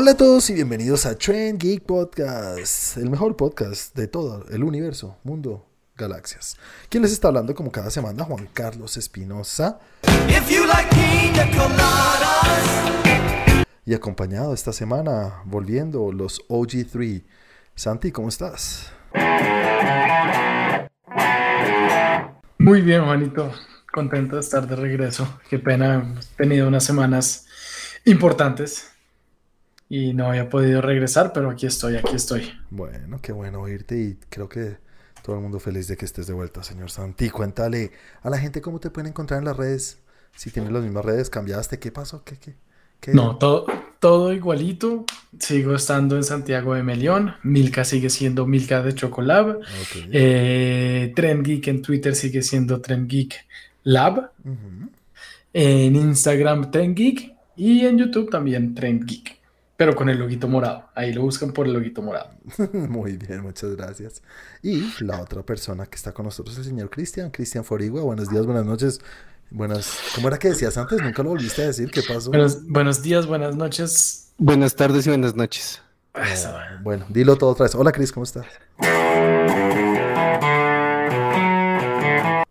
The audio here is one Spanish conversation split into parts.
Hola a todos y bienvenidos a Trend Geek Podcast, el mejor podcast de todo el universo, mundo, galaxias. ¿Quién les está hablando como cada semana? Juan Carlos Espinosa. y acompañado esta semana, volviendo los OG3. Santi, ¿cómo estás? Muy bien, Juanito. Contento de estar de regreso. Qué pena, hemos tenido unas semanas importantes y no había podido regresar, pero aquí estoy, aquí estoy. Bueno, qué bueno oírte y creo que todo el mundo feliz de que estés de vuelta, señor Santi. Cuéntale a la gente cómo te pueden encontrar en las redes. Si tienes las mismas redes, cambiaste, ¿qué pasó? ¿Qué, qué, No, todo, todo igualito. Sigo estando en Santiago de Melión. Milka sigue siendo Milka de Chocolab. Eh, Trend Geek en Twitter sigue siendo Trend Geek Lab. En Instagram Trend Geek. Y en YouTube también Trend Geek pero con el loguito morado. Ahí lo buscan por el loguito morado. Muy bien, muchas gracias. Y la otra persona que está con nosotros, el señor Cristian, Cristian Forigua. Buenos días, buenas noches. Buenas, ¿cómo era que decías antes? Nunca lo volviste a decir, ¿qué pasó? Buenos, días, buenas noches. Buenas tardes y buenas noches. Ah, bueno, dilo todo otra vez. Hola, Cris, ¿cómo estás?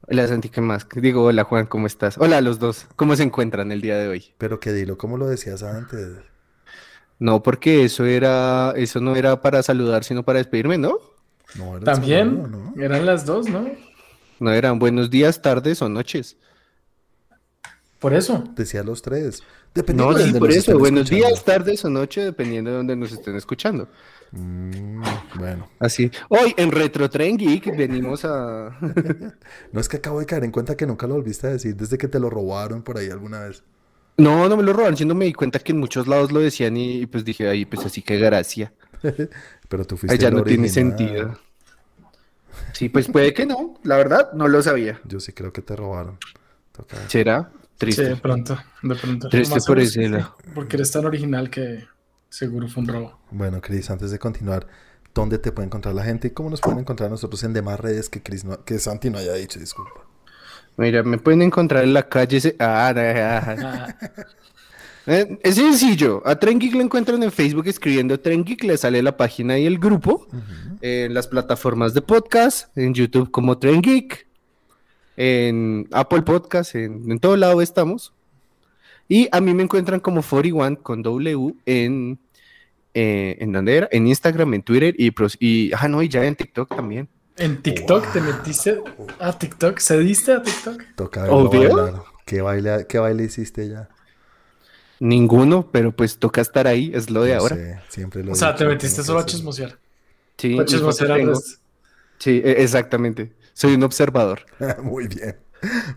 Hola Santi, ¿qué más? Digo, hola Juan, ¿cómo estás? Hola a los dos, ¿cómo se encuentran el día de hoy? Pero que dilo, ¿cómo lo decías antes? No, porque eso era, eso no era para saludar, sino para despedirme, ¿no? no También eran las dos, ¿no? No eran buenos días, tardes o noches. Por eso. Decía los tres. Dependiendo no, sí, por eso. Buenos días, tardes o noches, dependiendo de donde nos estén escuchando. Mm, bueno. Así. Hoy en Retro Tren Geek venimos a. no es que acabo de caer en cuenta que nunca lo volviste a decir desde que te lo robaron por ahí alguna vez. No, no me lo robaron, siendo me di cuenta que en muchos lados lo decían y, pues dije, ahí, pues así que gracia. Pero tú fuiste. ya no tiene sentido. Sí, pues puede que no, la verdad, no lo sabía. Yo sí creo que te robaron. ¿Será? Triste. Sí, de pronto, de pronto. Triste por ese Porque eres tan original que seguro fue un robo. Bueno, Cris, antes de continuar, ¿dónde te puede encontrar la gente y cómo nos pueden encontrar nosotros en demás redes que, Chris que Santi no haya dicho? Disculpa. Mira, me pueden encontrar en la calle. Ah, eh, es sencillo. A Tren Geek lo encuentran en Facebook escribiendo Tren Geek, le sale la página y el grupo. En las plataformas de podcast, en YouTube como Tren Geek, en Apple Podcast, en, todo lado estamos. Y a mí me encuentran como 41 con W en. Eh, ¿En dónde era? En Instagram, en Twitter y, y. Ah, no, y ya en TikTok también. ¿En TikTok te metiste a TikTok? ¿Se diste a TikTok? Toca Obvio. ¿Qué baile, ¿Qué baile hiciste ya? Ninguno, pero pues toca estar ahí, es lo de ahora. siempre lo O sea, te metiste solo a chismosear. Sí, a chismosear Sí, e, exactamente. Soy un observador. Muy bien.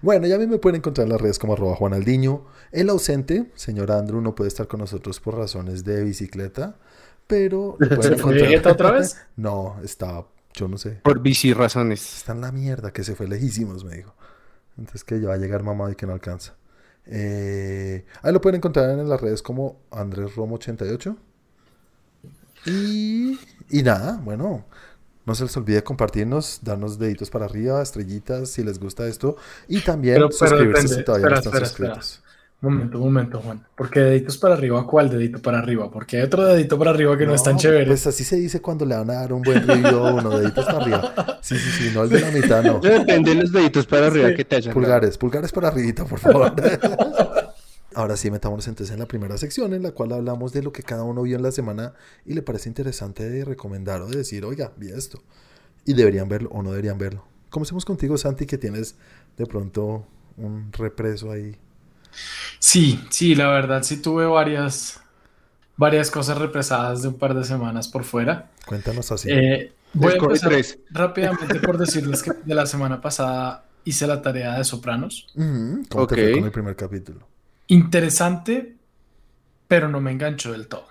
Bueno, ya a mí me pueden encontrar en las redes como arroba Juanaldiño. El ausente, señor Andrew, no puede estar con nosotros por razones de bicicleta, pero pueden encontrar. otra vez? No, está yo no sé. Por bici razones. Está en la mierda, que se fue lejísimos, me dijo. Entonces que ya va a llegar mamá y que no alcanza. Eh, ahí lo pueden encontrar en las redes como Andrés Romo 88. Y, y nada, bueno, no se les olvide compartirnos, darnos deditos para arriba, estrellitas si les gusta esto. Y también suscribirse si todavía no están suscritos. Momento, un momento, Juan. ¿Por qué deditos para arriba? ¿Cuál dedito para arriba? Porque hay otro dedito para arriba que no, es tan chévere. Pues así se dice cuando le van a dar un buen review a uno, deditos para arriba. Sí, sí, sí, no el de la mitad, no. Depende de los deditos para arriba que te hayan Pulgares, pulgares para arribita, por favor. Ahora sí, metámonos entonces en la primera sección en la cual hablamos de lo que cada uno vio en la semana y le parece interesante de recomendar o de decir, oiga, vi esto. Y deberían verlo o no deberían verlo. Comencemos contigo, Santi, que tienes de pronto un represo ahí Sí, sí, la verdad sí tuve varias, varias cosas represadas de un par de semanas por fuera. Cuéntanos así. Eh, voy a empezar rápidamente por decirles que de la semana pasada hice la tarea de Sopranos. ¿Cómo con el primer capítulo? Interesante, pero no me enganchó del todo.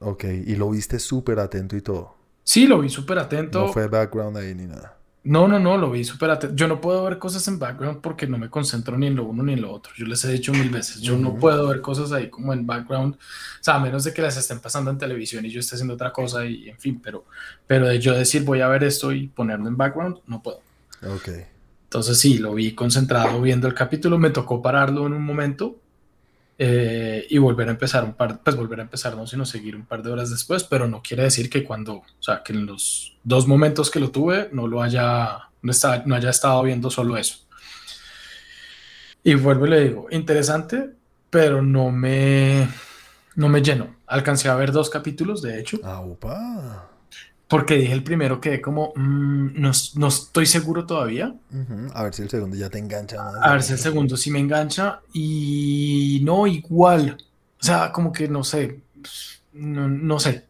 Ok, y lo viste súper atento y todo. Sí, lo vi súper atento. No fue background ahí ni nada. No, no, no, lo vi súper atento. Yo no puedo ver cosas en background porque no me concentro ni en lo uno ni en lo otro. Yo les he dicho mil veces, yo no puedo ver cosas ahí como en background, o sea, a menos de que las estén pasando en televisión y yo esté haciendo otra cosa y en fin, pero, pero de yo decir voy a ver esto y ponerlo en background, no puedo. Ok. Entonces sí, lo vi concentrado viendo el capítulo, me tocó pararlo en un momento eh, y volver a empezar un par, pues volver a empezar, no sino seguir un par de horas después, pero no quiere decir que cuando, o sea, que en los dos momentos que lo tuve no lo haya, no, está, no haya estado viendo solo eso. Y vuelvo y le digo, interesante, pero no me, no me lleno. Alcancé a ver dos capítulos, de hecho. Ah, opa. Porque dije el primero que como mm, no, no, estoy seguro todavía. A ver si el segundo ya te engancha más. A ver si el segundo sí me engancha. Y no igual. O sea, como que no sé. No, no, sé.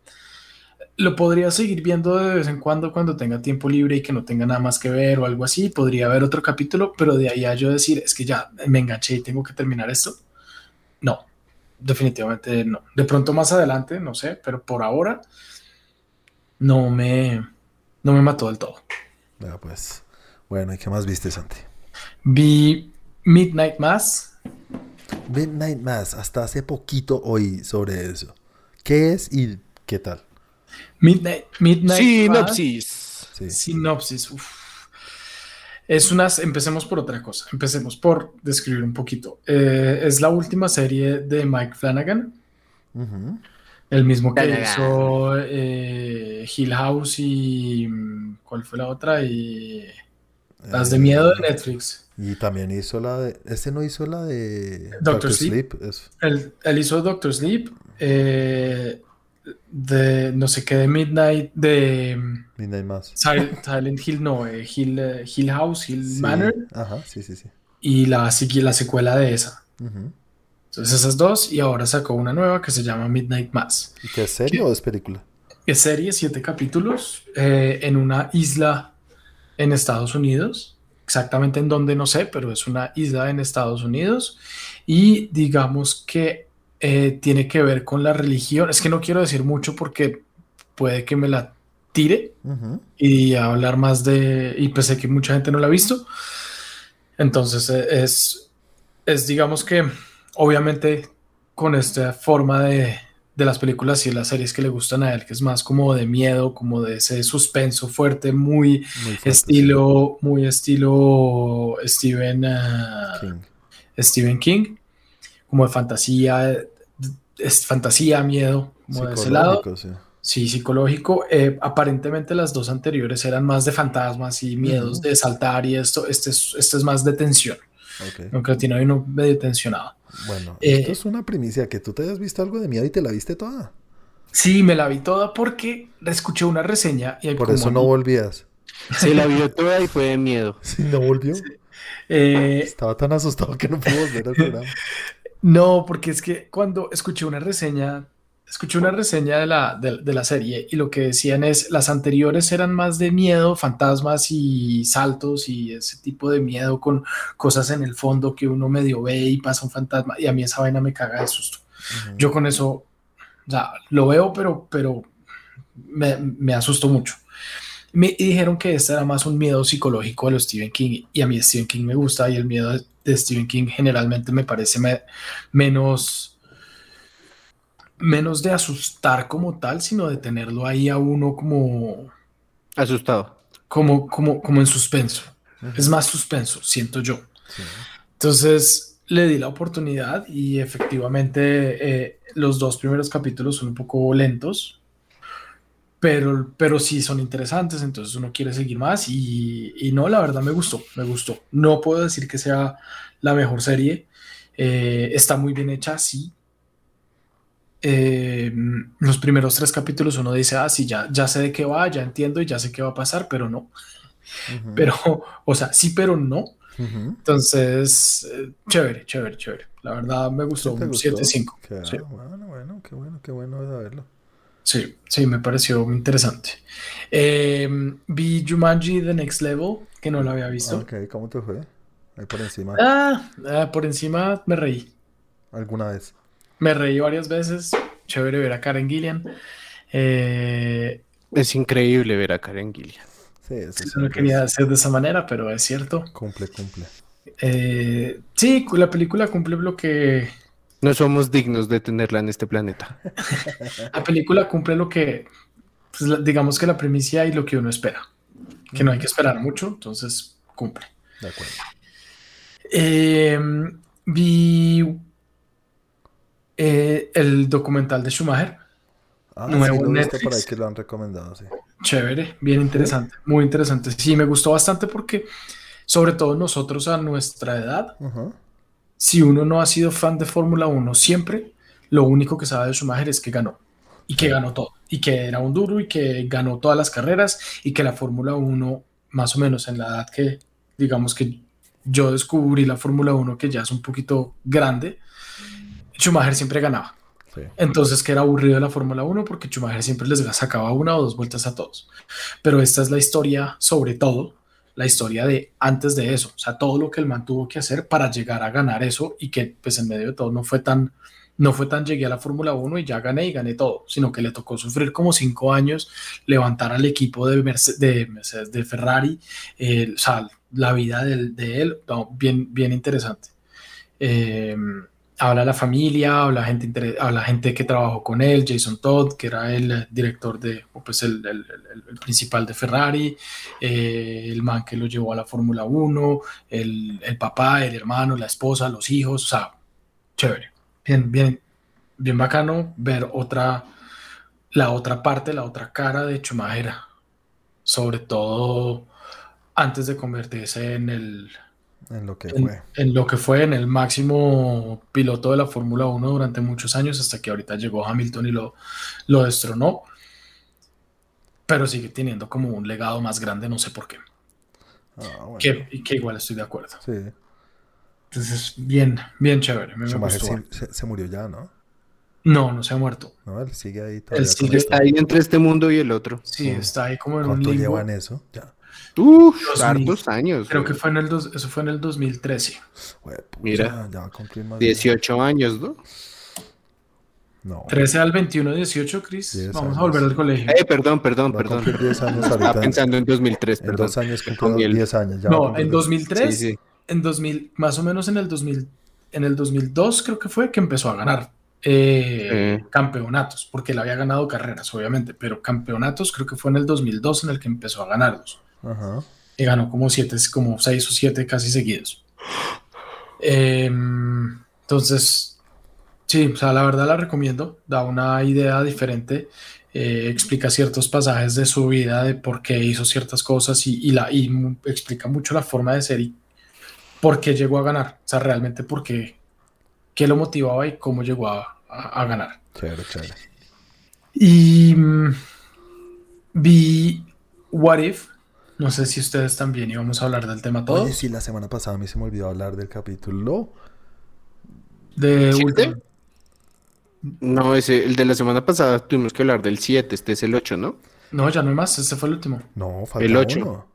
Lo podría seguir viendo de vez en cuando cuando tenga tiempo libre y que no tenga nada más que ver o algo así. Podría haber otro capítulo, pero de ahí a yo decir, es que ya me enganché y tengo que terminar esto. No, definitivamente no. De pronto más adelante, no sé, pero por ahora no me, no me mató del todo. Ya, pues. Bueno, ¿y qué más viste, Santi? Vi Midnight Mass. Midnight Mass, hasta hace poquito oí sobre eso. ¿Qué es y qué tal? Midnight, Midnight Sinopsis. Mass. Sinopsis. Es unas, empecemos por otra cosa. Empecemos por describir un poquito. Eh, es la última serie de Mike Flanagan. El mismo que hizo eh, Hill House y. Mm, ¿Cuál fue la otra? Y. Las de miedo de eh, Netflix. Y también hizo la de. Este no hizo la de. Doctor, Sleep. Él, hizo Doctor Sleep. Eh, de no sé qué de Midnight. De. Midnight Mass. Silent, Hill, no. Hill, Hill, House, Hill Manor. Ajá, sí, sí, sí. Y la, la secuela de esa. Entonces esas dos y ahora sacó una nueva que se llama Midnight Mass. ¿Y qué es serie o es película? Es serie, siete capítulos eh, en una isla en Estados Unidos. Exactamente en donde no sé, pero es una isla en Estados Unidos. Y digamos que eh, tiene que ver con la religión. Es que no quiero decir mucho porque puede que me la tire y hablar más de... Y pensé que mucha gente no la ha visto. Entonces eh, es, es digamos que obviamente con esta forma de, las películas y las series que le gustan a él, que es más como de miedo, como de ese suspenso fuerte, muy, estilo, muy estilo Stephen, ah, King. Stephen King, como de fantasía, es fantasía, miedo, como de ese lado. Sí. psicológico. Eh, aparentemente las dos anteriores eran más de fantasmas y miedos de saltar y esto, este es, este es más de tensión. Aunque tiene uno medio tensionado. Bueno, eh, esto es una primicia, que tú te hayas visto algo de miedo y te la viste toda. Sí, me la vi toda porque escuché una reseña. Y Por eso no volvías. Se la vio toda y fue de miedo. Sí, no volvió. Eh, Estaba tan asustado que no pudo volver al programa. No, porque es que cuando escuché una reseña escuché una reseña de la, de, la, serie y lo que decían es, las anteriores eran más de miedo, fantasmas y saltos y ese tipo de miedo con cosas en el fondo que uno medio ve y pasa un fantasma y a mí esa vaina me caga de susto. Yo con eso, o sea, lo veo, pero, pero me, me asustó mucho. Me dijeron que este era más un miedo psicológico a los Stephen King y a mí Stephen King me gusta y el miedo de Stephen King generalmente me parece menos menos de asustar como tal, sino de tenerlo ahí a uno como... Asustado. Como, como, como en suspenso. Es más suspenso, siento yo. Entonces le di la oportunidad y efectivamente eh, los dos primeros capítulos son un poco lentos, pero, pero sí son interesantes, entonces uno quiere seguir más y, y no, la verdad me gustó, me gustó. No puedo decir que sea la mejor serie, eh, está muy bien hecha, sí, eh, los primeros tres capítulos uno dice, ah, sí, ya, ya sé de qué va, ya entiendo y ya sé qué va a pasar, pero no. Pero, o sea, sí, pero no. Entonces, eh, chévere, chévere, chévere. La verdad me gustó un 7-5. Sí. Bueno, bueno, qué bueno, qué bueno de verlo. Sí, sí, me pareció interesante. Eh, vi Jumanji The Next Level, que no lo había visto. Ok, ¿cómo te fue? Ahí por encima. Ah, ah por encima me reí. ¿Alguna vez? Me reí varias veces. Chévere ver a Karen Gillian. Eh, es increíble ver a Karen Gillian. Sí, eso no quería hacer de esa manera, pero es cierto. Cumple, cumple. Eh, sí, la película cumple lo que. No somos dignos de tenerla en este planeta. la película cumple lo que, pues, digamos que la primicia y lo que uno espera. Que no hay que esperar mucho, entonces cumple. De acuerdo. Eh, vi eh, el documental de Schumacher. Ah, nuevo sí, lo he por ahí que lo han recomendado, sí. Chévere, bien interesante, muy interesante. Sí, me gustó bastante porque, sobre todo nosotros a nuestra edad, si uno no ha sido fan de Fórmula 1 siempre, lo único que sabe de Schumacher es que ganó y que ganó todo y que era un duro y que ganó todas las carreras y que la Fórmula 1, más o menos en la edad que, digamos que yo descubrí la Fórmula 1, que ya es un poquito grande, Schumacher siempre ganaba. Entonces, que era aburrido de la Fórmula 1 porque Schumacher siempre les sacaba una o dos vueltas a todos. Pero esta es la historia, sobre todo, la historia de antes de eso, o sea, todo lo que el man tuvo que hacer para llegar a ganar eso y que pues en medio de todo no fue tan, no fue tan llegué a la Fórmula 1 y ya gané y gané todo, sino que le tocó sufrir como cinco años, levantar al equipo de, Mercedes, de, Ferrari, o sea, la vida de, él, bien, bien interesante. Eh, habla la familia, habla gente, habla gente que trabajó con él, Jason Todd, que era el director de, o pues el, el, principal de Ferrari, eh, el man que lo llevó a la Fórmula 1, el, papá, el hermano, la esposa, los hijos, o sea, chévere, bien, bien, bien bacano ver otra, la otra parte, la otra cara de Schumacher, sobre todo antes de convertirse en el en lo que fue. En lo que fue en el máximo piloto de la Fórmula 1 durante muchos años, hasta que ahorita llegó Hamilton y lo, lo destronó. Pero sigue teniendo como un legado más grande, no sé por qué. Ah, que, que, igual estoy de acuerdo. Sí. Entonces, bien, bien chévere. Me, se, murió ya, ¿no? No, no se ha muerto. No, él sigue ahí todavía. Él sigue está ahí entre este mundo y el otro. Sí, está ahí como en un limbo. llevan eso? Ya. Uf, hartos años. Creo que fue en el eso fue en el 2013. Mira, 18 años, ¿no? No. 13 al 21, 18, Chris. Vamos a volver al colegio. Eh, perdón, perdón, perdón. 10 años Estaba pensando en 2003, perdón. En dos años cumplió 10 años. Ya no, en 2003, sí, sí. en 2000, más o menos en el 2000, en el 2002 creo que fue que empezó a ganar eh, campeonatos, porque él había ganado carreras, obviamente, pero campeonatos creo que fue en el 2002 en el que empezó a ganarlos. Y ganó como siete, como seis o siete casi seguidos. Em, entonces, sí, o sea, la verdad la recomiendo. Da una idea diferente. Eh, explica ciertos pasajes de su vida, de por qué hizo ciertas cosas y, la, y explica mucho la forma de ser y por qué llegó a ganar. O sea, realmente por qué, qué lo motivaba y cómo llegó a, a, ganar. Chévere, chévere. Y mm, vi What If, no sé si ustedes también íbamos a hablar del tema todo. Oye, sí, la semana pasada a mí se me olvidó hablar del capítulo. ¿De Ultron? No, ese, el de la semana pasada tuvimos que hablar del 7, este es el 8, ¿no? No, ya no hay más, este fue el último. No, falta el 8.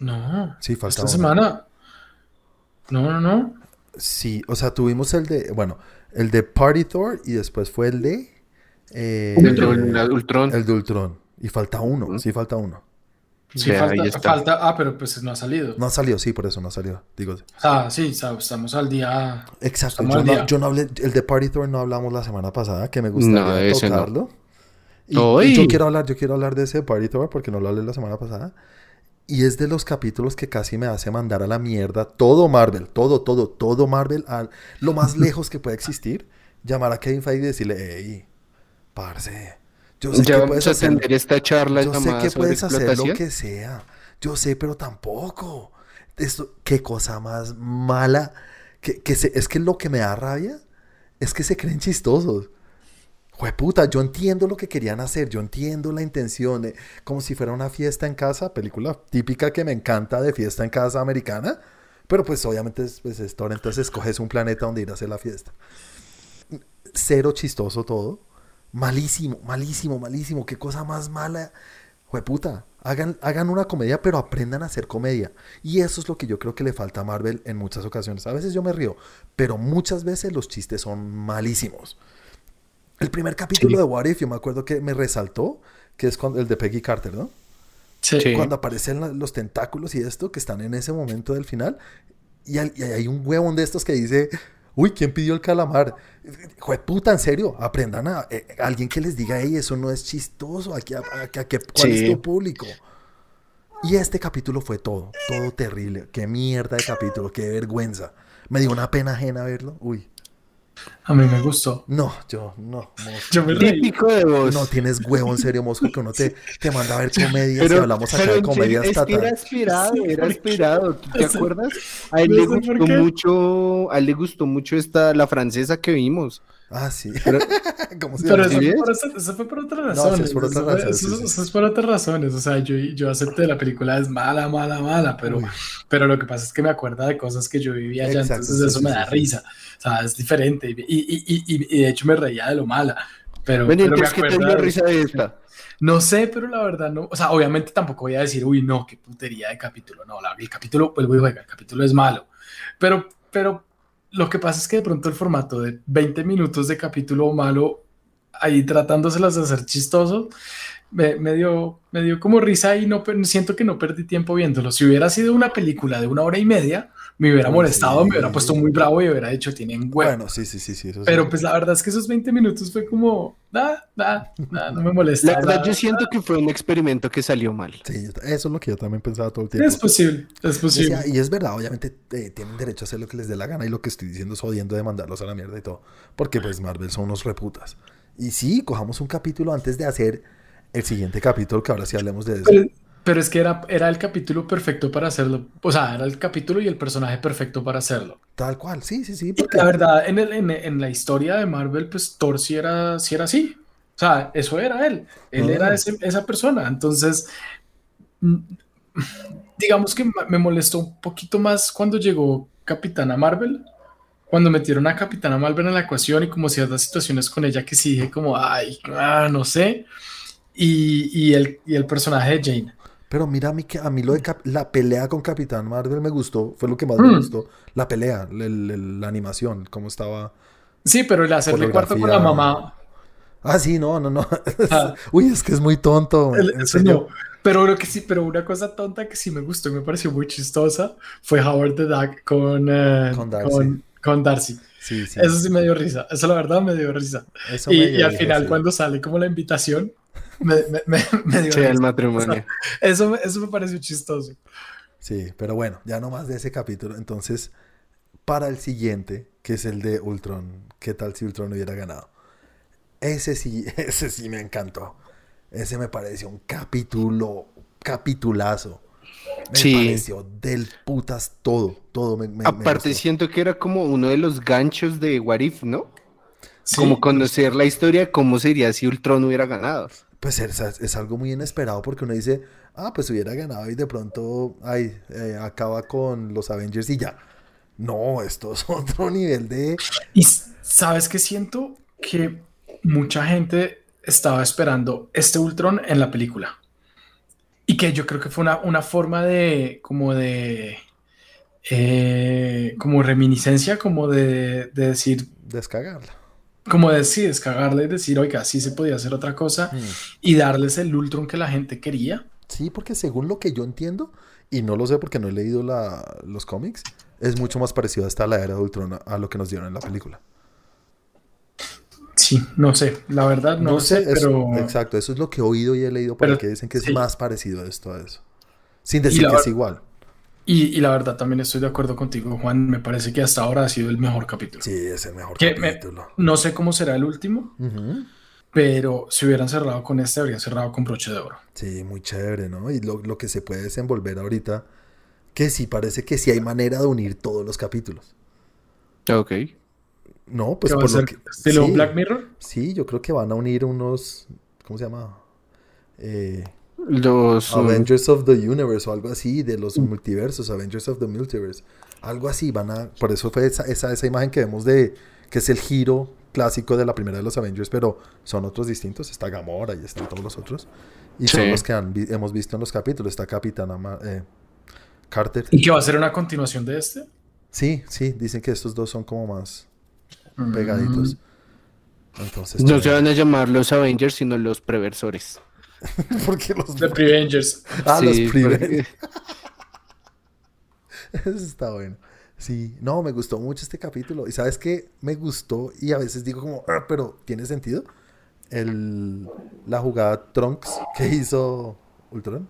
No. Sí, falta Esta semana. No, no, no. Sí, o sea, tuvimos el de, bueno, el de Party Thor y después fue el de... Eh, el de Ultron. El de Ultron. Y falta uno, sí, falta uno. Sí, falta, ah, pero pues no ha salido. No ha salido, sí, por eso no ha salido. Digo. Ah, sí, estamos al día. Exacto. Yo no, yo no, hablé, el de Party Tour no hablamos la semana pasada, que me gustaría tocarlo. Y, yo quiero hablar, yo quiero hablar de ese Party Tour porque no lo hablé la semana pasada. Y es de los capítulos que casi me hace mandar a la mierda todo Marvel, todo, todo, todo Marvel, a lo más lejos que pueda existir. Llamar a Kevin Feige y decirle, hey, parce yo sé que puedes hacer esta charla. Yo sé que puedes hacer lo que sea. Yo sé, pero tampoco. Esto, qué cosa más mala. Que, que es que lo que me da rabia es que se creen chistosos. puta, yo entiendo lo que querían hacer, yo entiendo la intención de como si fuera una fiesta en casa, película típica que me encanta de fiesta en casa americana, pero pues obviamente es, pues, entonces escoges un planeta donde ir a hacer la fiesta. Cero chistoso todo. Malísimo, malísimo, malísimo. Qué cosa más mala. Jueputa, hagan, hagan una comedia, pero aprendan a hacer comedia. Y eso es lo que yo creo que le falta a Marvel en muchas ocasiones. A veces yo me río, pero muchas veces los chistes son malísimos. El primer capítulo de What If, yo me acuerdo que me resaltó, que es cuando, el de Peggy Carter, ¿no? Sí. Cuando aparecen los tentáculos y esto, que están en ese momento del final, y hay, y hay un huevón de estos que dice, Uy, ¿quién pidió el calamar? Jue puta, en serio, aprendan a eh, alguien que les diga, hey, eso no es chistoso, aquí, aquí, ¿cuál es tu público? Y este capítulo fue todo, todo terrible. Qué mierda de capítulo, qué vergüenza. Me dio una pena ajena verlo. Uy. A mí me gustó. No, yo no. Yo me. Típico de vos. No tienes huevo en serio, Mosco, que uno te, te manda a ver comedias y hablamos acá de comedias es que era Sí, era inspirado. ¿Tú ¿Te o sea, acuerdas? A él no le gustó mucho, a él le gustó mucho esta, la francesa que vimos. Ah, sí. Pero- ¿Cómo se Pero eso ¿Sí fue, por, eso- fue por otras No, sí, razones. es por otras eso, fue- razones, sí, eso es por otras razones. O sea, yo, yo acepté la película es mala, mala, mala, pero, Uy. pero lo que pasa es que me acuerda de cosas que yo vivía allá, Exacto, entonces sí, eso sí, me da sí. risa. O sea, es diferente. Y, y, y, y, y de hecho me reía de lo mala. Pero, Bueno, pero me entonces, ¿qué te acuerda dio de- risa de esta? No sé, pero la verdad no. O sea, obviamente tampoco voy a decir, uy, no, qué putería de capítulo. No, la- el capítulo, vuelvo y juega, el capítulo es malo. Pero, pero lo que pasa es que de pronto el formato de 20 minutos de capítulo malo, ahí tratándoselas de hacer chistoso, me, me dio, me dio como risa y no, siento que no perdí tiempo viéndolo. Si hubiera sido una película de una hora y media, me hubiera Uy, molestado, sí. me hubiera puesto muy bravo y hubiera dicho, tienen huevo. Bueno, sí, sí, sí, sí. Eso sí. Pero pues la verdad es que esos 20 minutos fue como, ah, ah, ah, no me molesta. La verdad, nada. yo siento que fue un experimento que salió mal. Sí, eso es lo que yo también pensaba todo el tiempo. Es posible, es posible. Decía, y es verdad, obviamente eh, tienen derecho a hacer lo que les dé la gana y lo que estoy diciendo es odiando de mandarlos a la mierda y todo. Porque pues Marvel son unos reputas. Y sí, cojamos un capítulo antes de hacer el siguiente capítulo, que ahora sí hablemos de eso. Pero, pero es que era, era el capítulo perfecto para hacerlo. O sea, era el capítulo y el personaje perfecto para hacerlo. Tal cual, sí, sí, sí. Porque la verdad, en, el, en, en la historia de Marvel, pues Thor sí era, sí era así. O sea, eso era él. Él Ah. era ese- esa persona. Entonces, mm, digamos que me molestó un poquito más cuando llegó Capitana Marvel. Cuando metieron a Capitana Marvel en la ecuación y como ciertas situaciones con ella que sí dije como, ay, ah, no sé. Y, y el, y el personaje de Jane. Pero mira, a mí, a mí lo de la pelea con Capitán Marvel me gustó, fue lo que más me Mm. gustó. La pelea, el- el- la animación, cómo estaba. Sí, pero el hacerle cuarto con la mamá. Ah, sí, no, no, no. Ah. Uy, es que es muy tonto. el- en eso serio. no. Pero lo que sí, pero una cosa tonta que sí me gustó y me pareció muy chistosa fue Howard the Duck con, eh, Con Darcy. con, con Darcy. Sí, sí. Eso sí me dio risa. Eso la verdad me dio risa. Eso Y, me y al final cuando sale como la invitación, me, me, me, me dio Sí, el matrimonio. Eso, me- eso me pareció chistoso. Sí, pero bueno, ya no más de ese capítulo. Entonces, para el siguiente, que es el de Ultron, ¿qué tal si Ultron hubiera ganado? Ese sí, ese sí me encantó. Ese me pareció un capítulo, capitulazo. Me Sí. pareció del putas todo, todo me, me- Aparte, siento que era como uno de los ganchos de What If, ¿no? Sí, Como conocer la historia cómo sería si Ultron hubiera ganado. Pues es, es algo muy inesperado porque uno dice, ah, pues hubiera ganado y de pronto, ay, eh, acaba con los Avengers y ya. No, esto es otro nivel de... Y sabes que siento que mucha gente estaba esperando este Ultron en la película. Y que yo creo que fue una, una forma de, como de, eh, como reminiscencia, como de, de decir, descagarla. Como de sí, descagarle y decir, oiga, sí se podía hacer otra cosa Mm. y darles el Ultron que la gente quería. Sí, porque según lo que yo entiendo, y no lo sé porque no he leído la- los cómics, es mucho más parecido hasta la era de Ultron a, a lo que nos dieron en la película. Sí, no sé, la verdad no, sé, eso- pero... Exacto, eso es lo que he oído y he leído por Pero, dicen que es sí. más parecido esto a eso. Sin decir que es igual. Y, y la verdad también estoy de acuerdo contigo, Juan. Me parece que hasta ahora ha sido el mejor capítulo. Sí, es el mejor Que me- capítulo. No sé cómo será el último, pero si hubieran cerrado con este, habrían cerrado con broche de oro. Sí, muy chévere, ¿no? Y lo, lo que se puede desenvolver ahorita, que sí parece que sí hay manera de unir todos los capítulos. Ok. No, pues ¿Qué va a por lo ser? que... ¿Estilo sí, Black Mirror? Sí, yo creo que van a unir unos... ¿Cómo se llama? Eh, Los. um, Avengers of the Universe o algo así, de los multiversos, Avengers of the Multiverse. Algo así, van a... Por eso fue esa, esa, esa imagen que vemos de... que es el giro clásico de la primera de los Avengers, pero son otros distintos. Está Gamora y están todos los otros. Y son los que han vi- hemos visto en los capítulos. Está Capitana Ma- eh, Carter. ¿Y que va a ser una continuación de este? Sí, sí, dicen que estos dos son como más Mm. pegaditos. Entonces, No se van a llamar los Avengers, sino los preversores. ¿por qué los... The Prevengers. Ah, Sí, los porque- Eso está bueno. Sí, no, me gustó mucho este capítulo. Y sabes qué me gustó y a veces digo como, "Ah, pero ¿tiene sentido? El, la jugada Trunks que hizo Ultron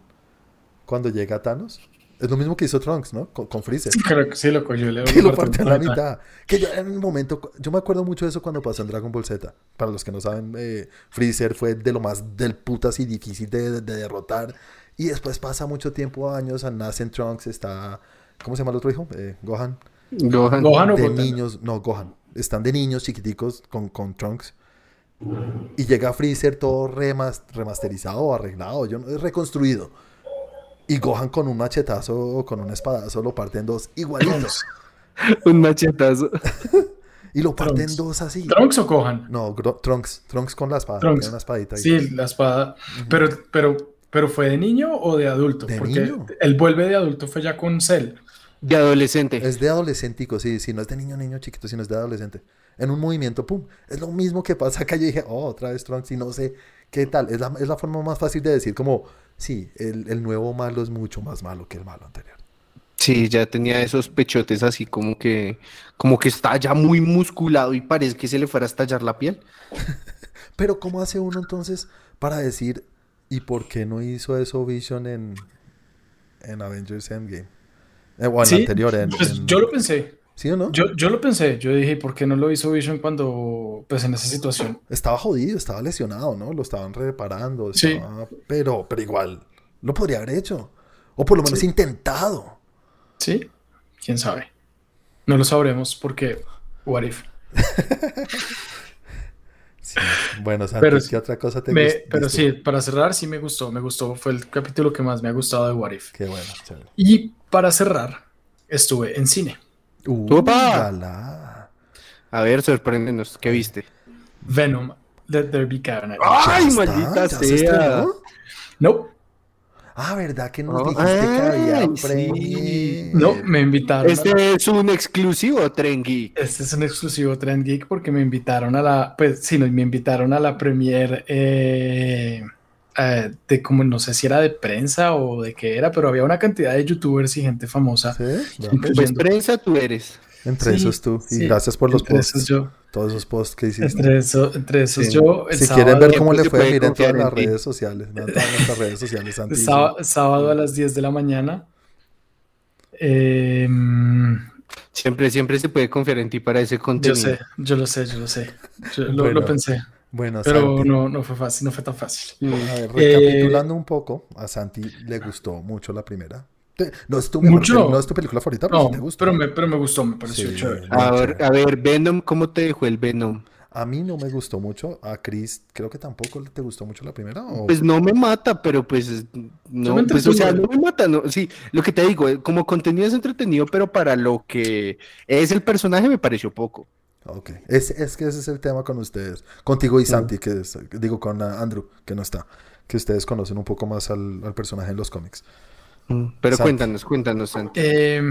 cuando llega Thanos. Es lo mismo que hizo Trunks, ¿no? Con, Freezer. Creo que sí, lo cogió. Le y lo partió a la mitad. Que yo en un momento, yo me acuerdo mucho de eso cuando pasó en Dragon Ball Z. Para los que no saben, eh, Freezer fue de lo más del putas y difícil de, derrotar. Y después pasa mucho tiempo, años, nace en Trunks, está... ¿Cómo se llama el otro hijo? Eh, Gohan. Gohan. Gohan de niños, no, Gohan. Están de niños chiquiticos con, con Trunks. Y llega Freezer todo remasterizado, arreglado, yo, reconstruido. Y Gohan con un machetazo o con un espadazo lo parte en dos igualitos. un machetazo. y lo parte en dos así. ¿Trunks o Gohan? No, Trunks. Trunks con la espada. Trunks. Una espadita ahí. Sí, la espada. Pero, pero, pero fue de niño o de adulto? ¿De Porque niño? él vuelve de adulto fue ya con Cell. De adolescente. Es de adolescentico, sí. Si no es de niño, niño chiquito, sino es de adolescente. En un movimiento, pum. Es lo mismo que pasa acá. Yo dije, oh, otra vez Trunks y no sé qué tal. Es la, es la forma más fácil de decir como sí, el, nuevo malo es mucho más malo que el malo anterior. Sí, ya tenía esos pechotes así como que, como que está ya muy musculado y parece que se le fuera a estallar la piel. Pero ¿cómo hace uno entonces para decir, ¿y por qué no hizo eso Vision en, en Avengers Endgame? Eh, o en anterior. En, pues yo lo pensé. ¿Sí o no? Yo, yo lo pensé, yo dije, ¿por qué no lo hizo Vision cuando, pues en esa situación? Estaba jodido, estaba lesionado, ¿no? Lo estaban reparando, sí. pero, pero igual, lo podría haber hecho. O por lo menos intentado. Sí, quién sabe. No lo sabremos porque, what if. Bueno, ¿sabes ¿qué otra cosa te gustó? Pero sí, para cerrar, sí me gustó, me gustó. Fue el capítulo que más me ha gustado de What If. Qué bueno, chévere. Y para cerrar, estuve en cine. Uh, A ver, sorpréndenos, ¿qué viste? Venom, Let There Be Carnage. ¡Ay, maldita sea! No. Ah, ¿verdad que nos dijiste que había premio? No, me invitaron. ¿Este es un exclusivo Tren Geek? Este es un exclusivo Tren Geek porque me invitaron a la, pues sí, me invitaron a la premier eh, eh, de como, no sé si era de prensa o de qué era, pero había una cantidad de youtubers y gente famosa. ¿Sí? Pues prensa tú eres. Entre esos tú. Y gracias por los posts. Yo. Todos esos posts que hiciste. Entre, eso, entre esos yo. si quieren ver cómo le fue, miren todas las redes sociales. En todas nuestras redes sociales. Sábado, sábado, a las 10 de la mañana. Eh, siempre, siempre se puede confiar en ti para ese contenido. Yo sé, yo lo sé, yo lo sé. Yo lo, lo pensé. Bueno, pero no, no fue fácil, no fue tan fácil. A ver, recapitulando un poco, a Santi le gustó mucho la primera. No es tu, Mucho. no es tu película favorita, pero no, te gustó. Pero me, pero me gustó, me pareció chévere. A ver, a ver, Venom, ¿cómo te dejó el Venom? A mí no me gustó mucho. A Chris, creo que tampoco te gustó mucho la primera. Pues no me mata, pero pues no, pues, o sea, no me mata. No, sí, lo que te digo, eh, como contenido es entretenido, pero para lo que es el personaje me pareció poco. Ok, es, es que ese es el tema con ustedes, contigo y Santi, que digo con Andrew, que no está, que ustedes conocen un poco más al, al personaje en los cómics. Mm, pero cuéntanos, cuéntanos, Santi. Eh,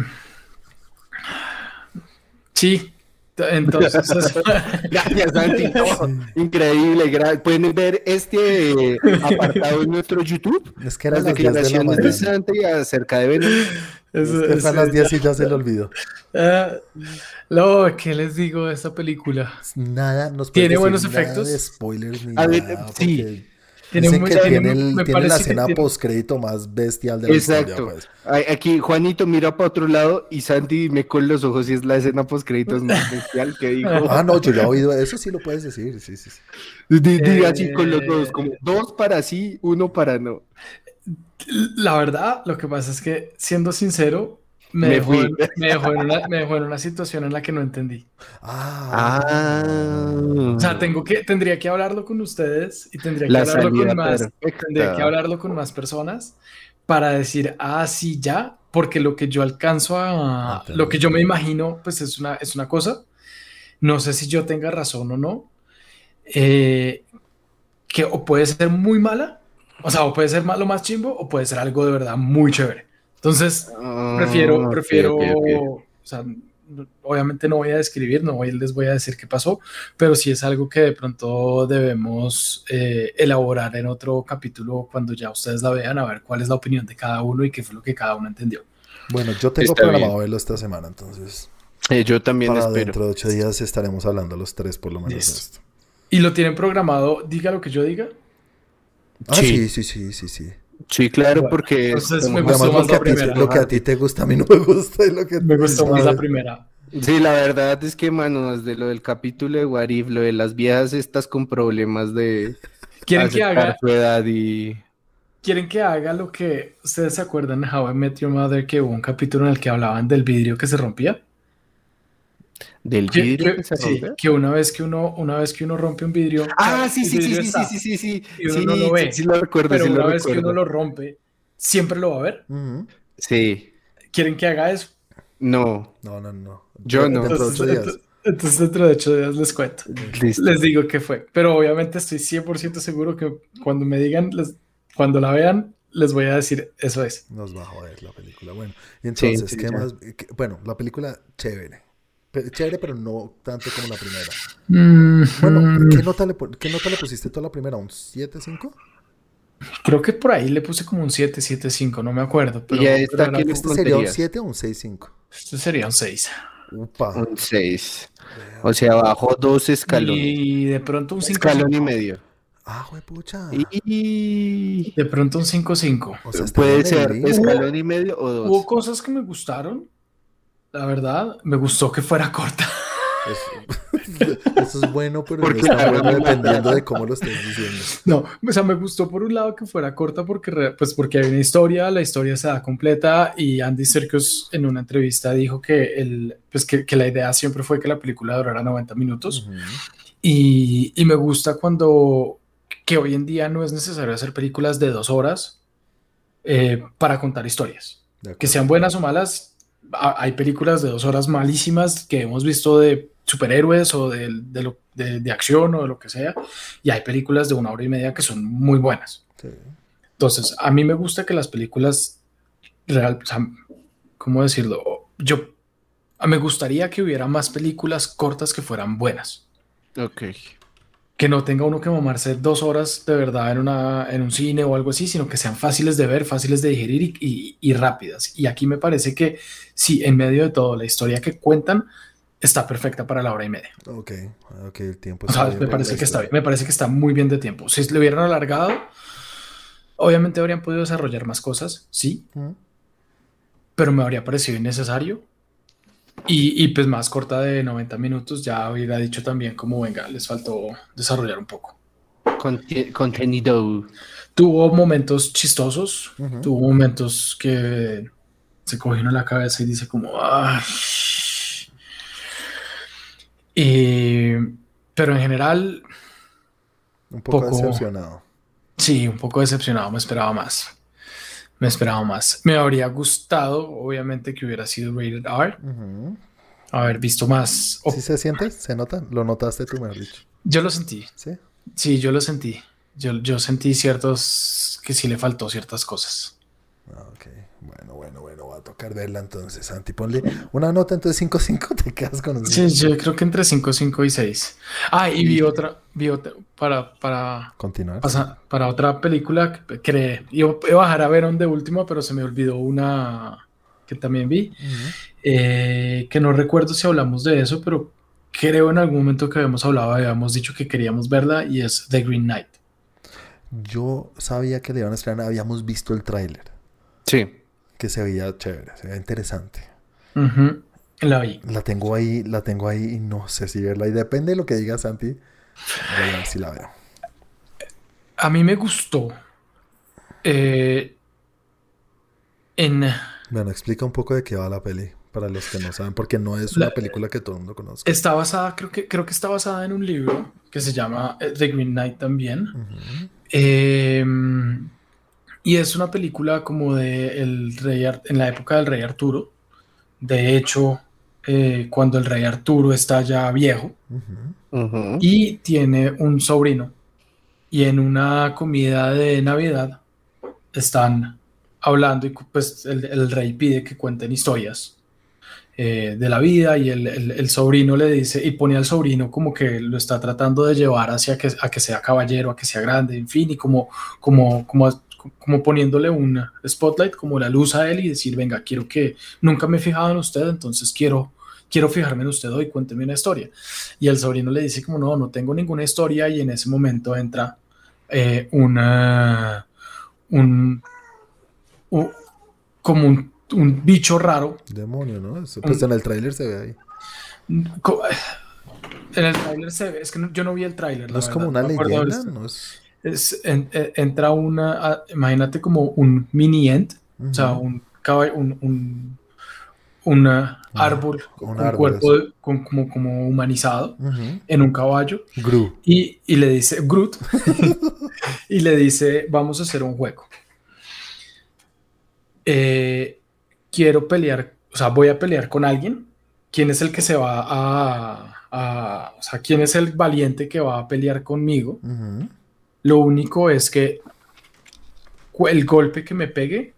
sí, entonces. Gracias, Santi. increíble. Pueden ver este apartado en nuestro YouTube. Es que era las 10 de la mañana. Santi acerca de Venom. Es, es, a las 10 y ya se le olvidó. Uh, ¿qué les digo de esta película? Nada, nos Tiene buenos efectos. De spoilers ni a ver, nada, sí. Tiene, que tiene, el, tiene la escena post crédito más bestial de la Exacto. historia. Pues. Aquí Juanito mira para otro lado y Santi me con los ojos y es la escena post créditos más bestial que dijo. Ah, no, yo ya he oído eso, sí lo puedes decir. Sí, sí, sí. Diga así con los dos, como dos para sí, uno para no. La verdad, lo que pasa es que, siendo sincero, me, dejó, me, dejó en una, me, dejó, en una, situación en la que no entendí. Ah. ah. O sea, tengo que, tendría que hablarlo con ustedes y tendría que, hablarlo con, más, tendría que hablarlo con más personas para decir, ah, sí, ya, porque lo que yo alcanzo a, ah, lo que yo me imagino, pues es una, es una cosa. No sé si yo tenga razón o no. Eh, que o puede ser muy mala, o sea, o puede ser malo más chimbo, o puede ser algo de verdad muy chévere. Entonces, prefiero, ah, prefiero, o sea, obviamente no voy a describir, no voy, les voy a decir qué pasó, pero sí es algo que de pronto debemos eh, elaborar en otro capítulo cuando ya ustedes la vean, a ver cuál es la opinión de cada uno y qué fue lo que cada uno entendió. Bueno, yo tengo programado verlo esta semana, entonces. Eh, yo también para espero. Dentro de ocho días estaremos hablando los tres, por lo menos. Esto. ¿Y lo tienen programado? Diga lo que yo diga. Ah, sí, sí, sí, sí, sí. Sí, claro, porque entonces me gustó más la primera. Lo que a ti te gusta, a mí no me gusta. Y lo que me gustó más la primera. Sí, la verdad es que, mano, desde lo del capítulo de Warif, lo de las viejas estas con problemas de ¿Quieren que haga su edad y... ¿Quieren que haga lo que ustedes se acuerdan de How I Met Your Mother que hubo un capítulo en el que hablaban del vidrio que se rompía? Del vidrio que, se sí, que una vez que uno una vez que uno rompe un vidrio Ah, sí, sí, sí, sí, sí, sí, sí, y uno no lo ve. Sí, lo recuerdo, pero sí una lo vez recuerdo. que uno lo rompe, siempre lo va a ver. Sí. ¿Quieren que haga eso? No. No, no, no. Yo no. Entonces, entonces dentro de ocho días les cuento. Listo. Les digo qué fue. Pero obviamente estoy 100% seguro que cuando me digan, les, cuando la vean, les voy a decir eso es. Nos va a joder la película. Bueno, y entonces, sí, ¿qué ya. más? ¿Qué- Bueno, la película, chévere. Chévere, pero no tanto como la primera. Mm, Bueno, mm, ¿qué nota le, qué nota le pusiste tú a la primera? ¿Un 7-5? creo que por ahí le puse como un 7, 7, 5, no me acuerdo. Pero, Y a esta, pero era- ¿qué le ¿Este sería un pondrías? 7 o un 6-5? esto sería un 6. Upa. Un 6. O sea, bajó dos escalones. Y de pronto un 5. Escalón y medio. Ah, juepucha. Y... De pronto un 5, 5. O sea, está Puede ser escalón y medio o Hubo dos. cosas que me gustaron. La verdad, me gustó que fuera corta. Eso, eso es bueno, pero Porque no está bueno dependiendo de cómo lo estés diciendo. No, o sea, me gustó por un lado que fuera corta porque, pues porque hay una historia, la historia se da completa y Andy Serkis en una entrevista dijo que, el, pues que, que la idea siempre fue que la película durara 90 minutos y, y me gusta cuando que hoy en día no es necesario hacer películas de dos horas eh, para contar historias. Que sean buenas o malas, hay películas de dos horas malísimas que hemos visto de superhéroes o de, de lo- de- de acción o de lo que sea, y hay películas de una hora y media que son muy buenas. Sí. Entonces, a mí me gusta que las películas real, o sea, ¿cómo decirlo? Yo me gustaría que hubiera más películas cortas que fueran buenas. Ok. Que no tenga uno que mamarse dos horas de verdad en, una, en un cine o algo así, sino que sean fáciles de ver, fáciles de digerir y, y- y rápidas. Y aquí me parece que sí, en medio de todo, la historia que cuentan está perfecta para la hora y media. Ok, ok, el tiempo O sea, está bien me parece que está bien, me parece que está muy bien de tiempo. Si le hubieran alargado, obviamente habrían podido desarrollar más cosas, sí, Ujú. pero me habría parecido innecesario. Y, y pues más corta de 90 minutos, ya hubiera dicho también como, venga, les faltó desarrollar un poco. Conti- contenido. Tuvo momentos chistosos, tuvo momentos que se cogió uno la cabeza y dice como, "Ay". Y- pero en general, Un poco, poco- decepcionado. sí, un poco decepcionado, me esperaba más. Me esperaba más. Me habría gustado, obviamente, que hubiera sido rated R, Ujú. haber visto más. ¿Sí se siente? ¿Se nota? Lo notaste tú, me has dicho. Yo lo sentí, ¿Sí? sí, yo lo sentí. Yo, yo sentí ciertos, que sí le faltó ciertas cosas. Ah, Ok, bueno, bueno, bueno, va a tocar verla entonces, Santi. Ponle una nota, entonces 5-5, te quedas con Sí, yo creo que entre 5, 5 y 6. Ah, y vi otra, vi otra, para, para, Continuar. pasa- para otra película que creé. Iba a bajar a ver de último, pero se me olvidó una que también vi, Ujú. eh, que no recuerdo si hablamos de eso, pero creo en algún momento que habíamos hablado, habíamos dicho que queríamos verla y es The Green Knight. Yo sabía que le iban a estrenar, habíamos visto el tráiler, Sí. que se veía chévere, se veía interesante. Ujú, La vi. La tengo ahí, la tengo ahí y no sé si verla. Y depende de lo que diga Santi, voy a ver si la veo. A mí me gustó. eh, en... Bueno, explica un poco de qué va la peli, para los que no saben, porque no es La- una película que todo el mundo conozca. Está basada, creo que, creo que está basada en un libro que se llama eh, The Green Knight también. Eh, y es una película como de el rey Ar- en la época del rey Arturo. De hecho, eh, cuando el rey Arturo está ya viejo y tiene un sobrino. Y en una comida de Navidad están hablando y pues el, el rey pide que cuenten historias eh, de la vida y el, el- el sobrino le dice y pone al sobrino como que lo está tratando de llevar hacia que, a que sea caballero, a que sea grande, en fin, y como, como, como, como poniéndole un spotlight, como la luz a él y decir, venga, quiero que, nunca me he fijado en usted, entonces quiero, quiero fijarme en usted hoy, cuénteme una historia. Y el sobrino le dice como, no, no tengo ninguna historia y en ese momento entra eh, una, un, como un, un, bicho raro. Demonio, ¿no? pues en el tráiler se ve ahí. En el tráiler se ve, es que yo no vi el tráiler. No es como una leyenda, no es... es e, entra una, imagínate como un mini ent, o sea, un caballo, un, un, árbol con un cuerpo como, como humanizado en un caballo. Groot. Y, y, le dice, Groot, y le dice, vamos a hacer un juego. Eh, quiero pelear, o sea, voy a pelear con alguien. ¿Quién es el que se va a, o sea, quién es el valiente que va a pelear conmigo. Lo único es que el golpe que me pegue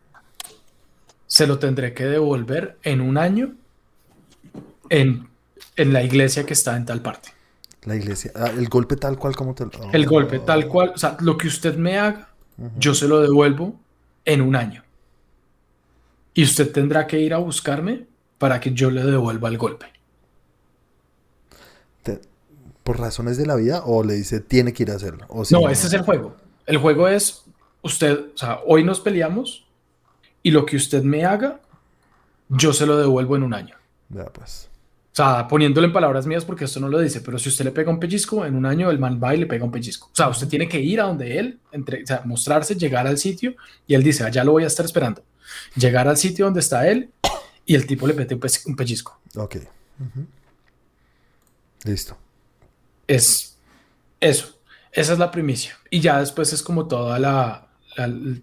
se lo tendré que devolver en un año en, la iglesia que está en tal parte. La iglesia, ah, el golpe tal cual como te El golpe tal cual, o sea, lo que usted me haga, yo se lo devuelvo en un año. Y usted tendrá que ir a buscarme para que yo le devuelva el golpe por razones de la vida o le dice tiene que ir a hacerlo? no, ese es el juego. El juego es usted, o sea, hoy nos peleamos y lo que usted me haga, yo se lo devuelvo en un año. Ya, pues. O sea, poniéndolo en palabras mías porque esto no lo dice, pero si usted le pega un pellizco, en un año el man va y le pega un pellizco. O sea, usted tiene que ir a donde él, entre, o sea, mostrarse, llegar al sitio y él dice, allá lo voy a estar esperando. Llegar al sitio donde está él y el tipo le mete un, pellizco. Ok. Listo es eso. Esa es la primicia. Y ya después es como toda la,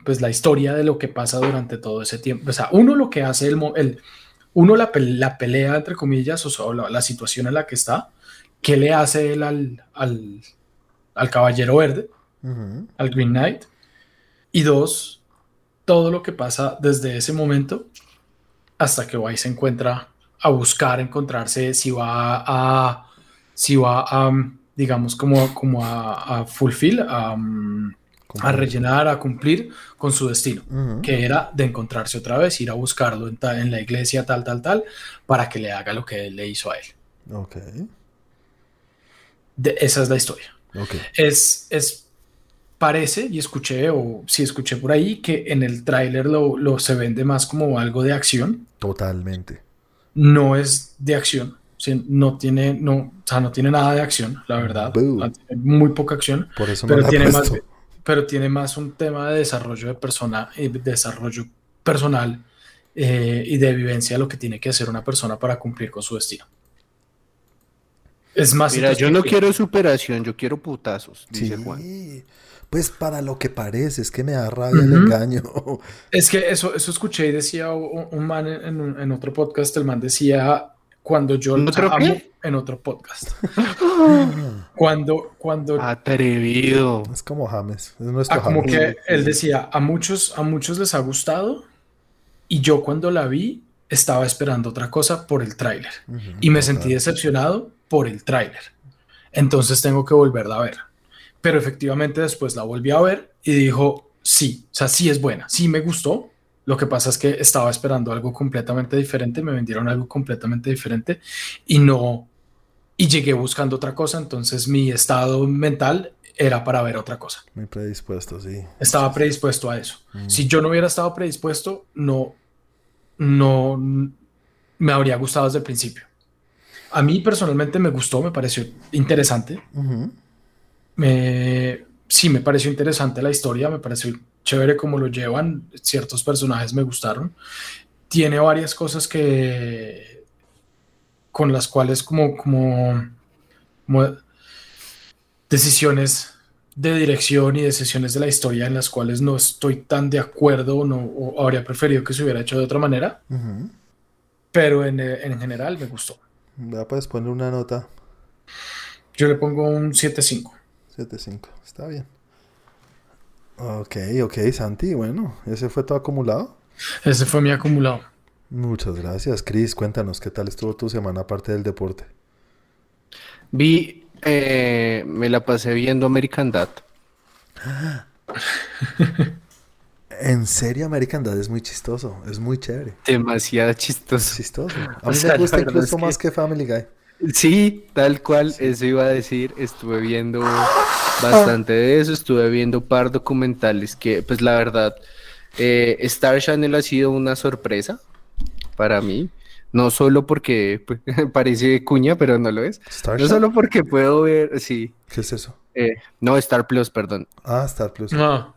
pues la historia de lo que pasa durante todo ese tiempo. O sea, uno lo que hace, el, el uno la, la, pelea, entre comillas, o la, situación en la que está, ¿qué le hace él al, al, caballero verde, al Green Knight? Y dos, todo lo que pasa desde ese momento hasta que y se encuentra a buscar, encontrarse si va a si va a, digamos, como, como a, a fulfill, a, a, rellenar, a cumplir con su destino, que era de encontrarse otra vez, ir a buscarlo en, en, la iglesia, tal, tal, tal, para que le haga lo que él le hizo a él. Ok. De, esa es la historia. Okay. Es, es, parece, y escuché, o sí escuché por ahí, que en el tráiler lo, lo se vende más como algo de acción. Totalmente. No es de acción no tiene, no, o sea, no tiene nada de acción, la verdad. muy poca acción. Por eso pero, tiene más, pero tiene más un tema de desarrollo de persona, y eh, desarrollo personal eh, y de vivencia de lo que tiene que hacer una persona para cumplir con su destino. Es más. Mira, yo no quiero superación, yo quiero putazos, dice Juan. Pues para lo que parece, es que me da rabia el engaño. Es que eso, eso escuché y decía un, man en, en, otro podcast, el man decía, cuando yo ¿En otro, en otro podcast. cuando, cuando atrevido. Es como James, es nuestro ah, como que él decía, a muchos, a muchos les ha gustado y yo cuando la vi estaba esperando otra cosa por el tráiler y me sentí decepcionado por el tráiler. Entonces tengo que volverla a ver. Pero efectivamente después la volví a ver y dijo, sí, o sea, sí es buena, sí me gustó, lo que pasa es que estaba esperando algo completamente diferente, me vendieron algo completamente diferente y no, y llegué buscando otra cosa, entonces mi estado mental era para ver otra cosa. Muy predispuesto, sí. Estaba predispuesto a eso. Mm. Si yo no hubiera estado predispuesto, no, no me habría gustado desde el principio. A mí personalmente me gustó, me pareció interesante. me, sí, me pareció interesante la historia, me pareció chévere como lo llevan, ciertos personajes me gustaron. Tiene varias cosas que con las cuales como, como, decisiones de dirección y decisiones de la historia en las cuales no estoy tan de acuerdo no, o habría preferido que se hubiera hecho de otra manera. Pero en, en, general me gustó. Ya puedes poner una nota. Yo le pongo un 7.5. 7.5, está bien. Ok, ok, Santi, bueno, ese fue todo acumulado. Ese fue mi acumulado. Muchas gracias, Chris. Cuéntanos, ¿qué tal estuvo tu semana aparte del deporte? Vi, eh, me la pasé viendo American Dad. en serio, American Dad es muy chistoso, es muy chévere. Demasiado chistoso. Chistoso. A mí me gusta incluso más que Family Guy. Sí, tal cual, eso iba a decir. Estuve viendo bastante de eso, estuve viendo un par documentales que, pues la verdad, eh, Star Channel ha sido una sorpresa para mí. No solo porque pues, parece cuña, pero no lo es. no solo porque puedo ver, sí. ¿Qué es eso? Eh, no, Star Plus, perdón. Ah, Star Plus. No.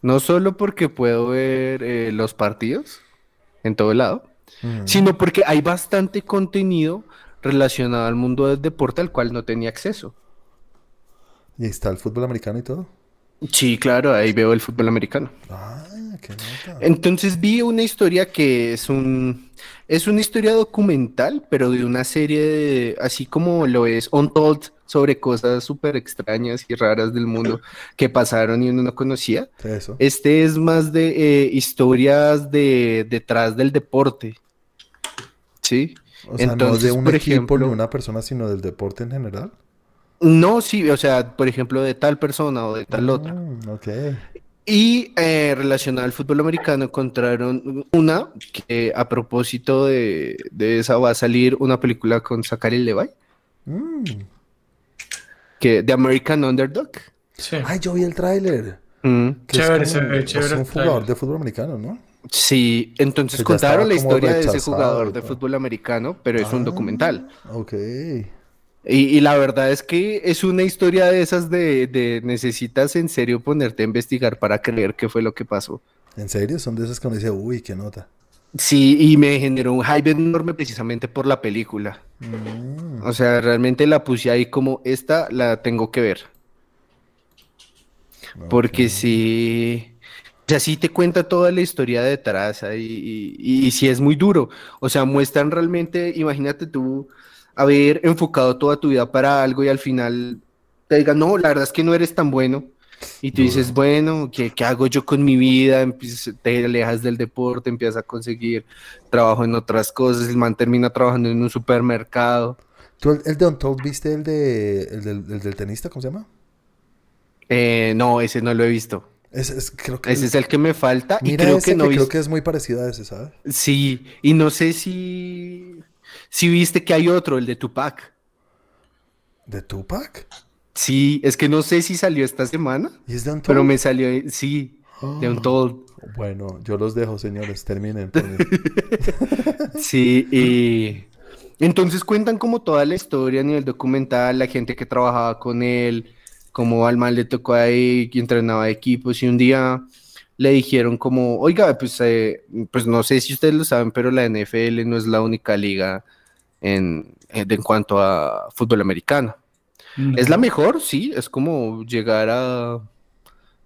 No solo porque puedo ver eh, los partidos en todo lado, sino porque hay bastante contenido relacionado al mundo del deporte al cual no tenía acceso. ¿Y está el fútbol americano y todo? Sí, claro, ahí veo el fútbol americano. Ah, qué nota. Entonces vi una historia que es un es una historia documental, pero de una serie de, así como lo es Untold sobre cosas súper extrañas y raras del mundo que pasaron y uno no conocía. Eso. Este es más de eh, historias de detrás del deporte. ¿Sí? O sea, no de un equipo ni una persona, sino del deporte en general. No, sí, o sea, por ejemplo, de tal persona o de tal otra. Mm, ok. Y eh, relacionado al fútbol americano encontraron una que a propósito de, esa va a salir una película con Zachary Levi. Mm. Que de American Underdog. Sí. Ay, yo vi el tráiler. Mm. Chévere, es, como, chévere, chévere es un jugador de fútbol americano, ¿no? Sí, entonces ya contaron la historia de ese jugador de fútbol americano, pero es un Ah, documental. Ok. Y, y la verdad es que es una historia de esas de, de necesitas en serio ponerte a investigar para creer qué fue lo que pasó. ¿En serio? Son de esas que uno dice, uy, qué nota. Sí, y me generó un hype enorme precisamente por la película. Mm. O sea, realmente la puse ahí como esta la tengo que ver. Porque sí, sea, sí te cuenta toda la historia detrás ahí, y, y, sí es muy duro. O sea, muestran realmente, imagínate tú haber enfocado toda tu vida para algo y al final te digan, no, la verdad es que no eres tan bueno. Y tú dices, bueno, ¿qué, qué hago yo con mi vida? Empiezas- te alejas del deporte, empiezas a conseguir trabajo en otras cosas, el man termina trabajando en un supermercado. ¿Tú el, el de Untold viste el, de, el, del, el del tenista? ¿Cómo se llama? Eh, no, ese no lo he visto. Es, es- creo que Ese es el que me falta y creo ese que no creo viste. que es muy parecido a ese, ¿sabes? Sí, y no sé si, si viste que hay otro, el de Tupac. ¿De Tupac? Sí, es que no sé si salió esta semana, ¿Y es de Untold? pero me salió, sí, de Ah. Untold. Bueno, yo los dejo, señores. Terminen. Sí, y entonces cuentan como toda la historia a nivel documental, la gente que trabajaba con él, como al man le tocó ahí, que entrenaba equipos y un día le dijeron como, oiga, pues, eh, pues no sé si ustedes lo saben, pero la NFL no es la única liga en, en, en cuanto a fútbol americano. No. Es la mejor, sí, es como llegar a,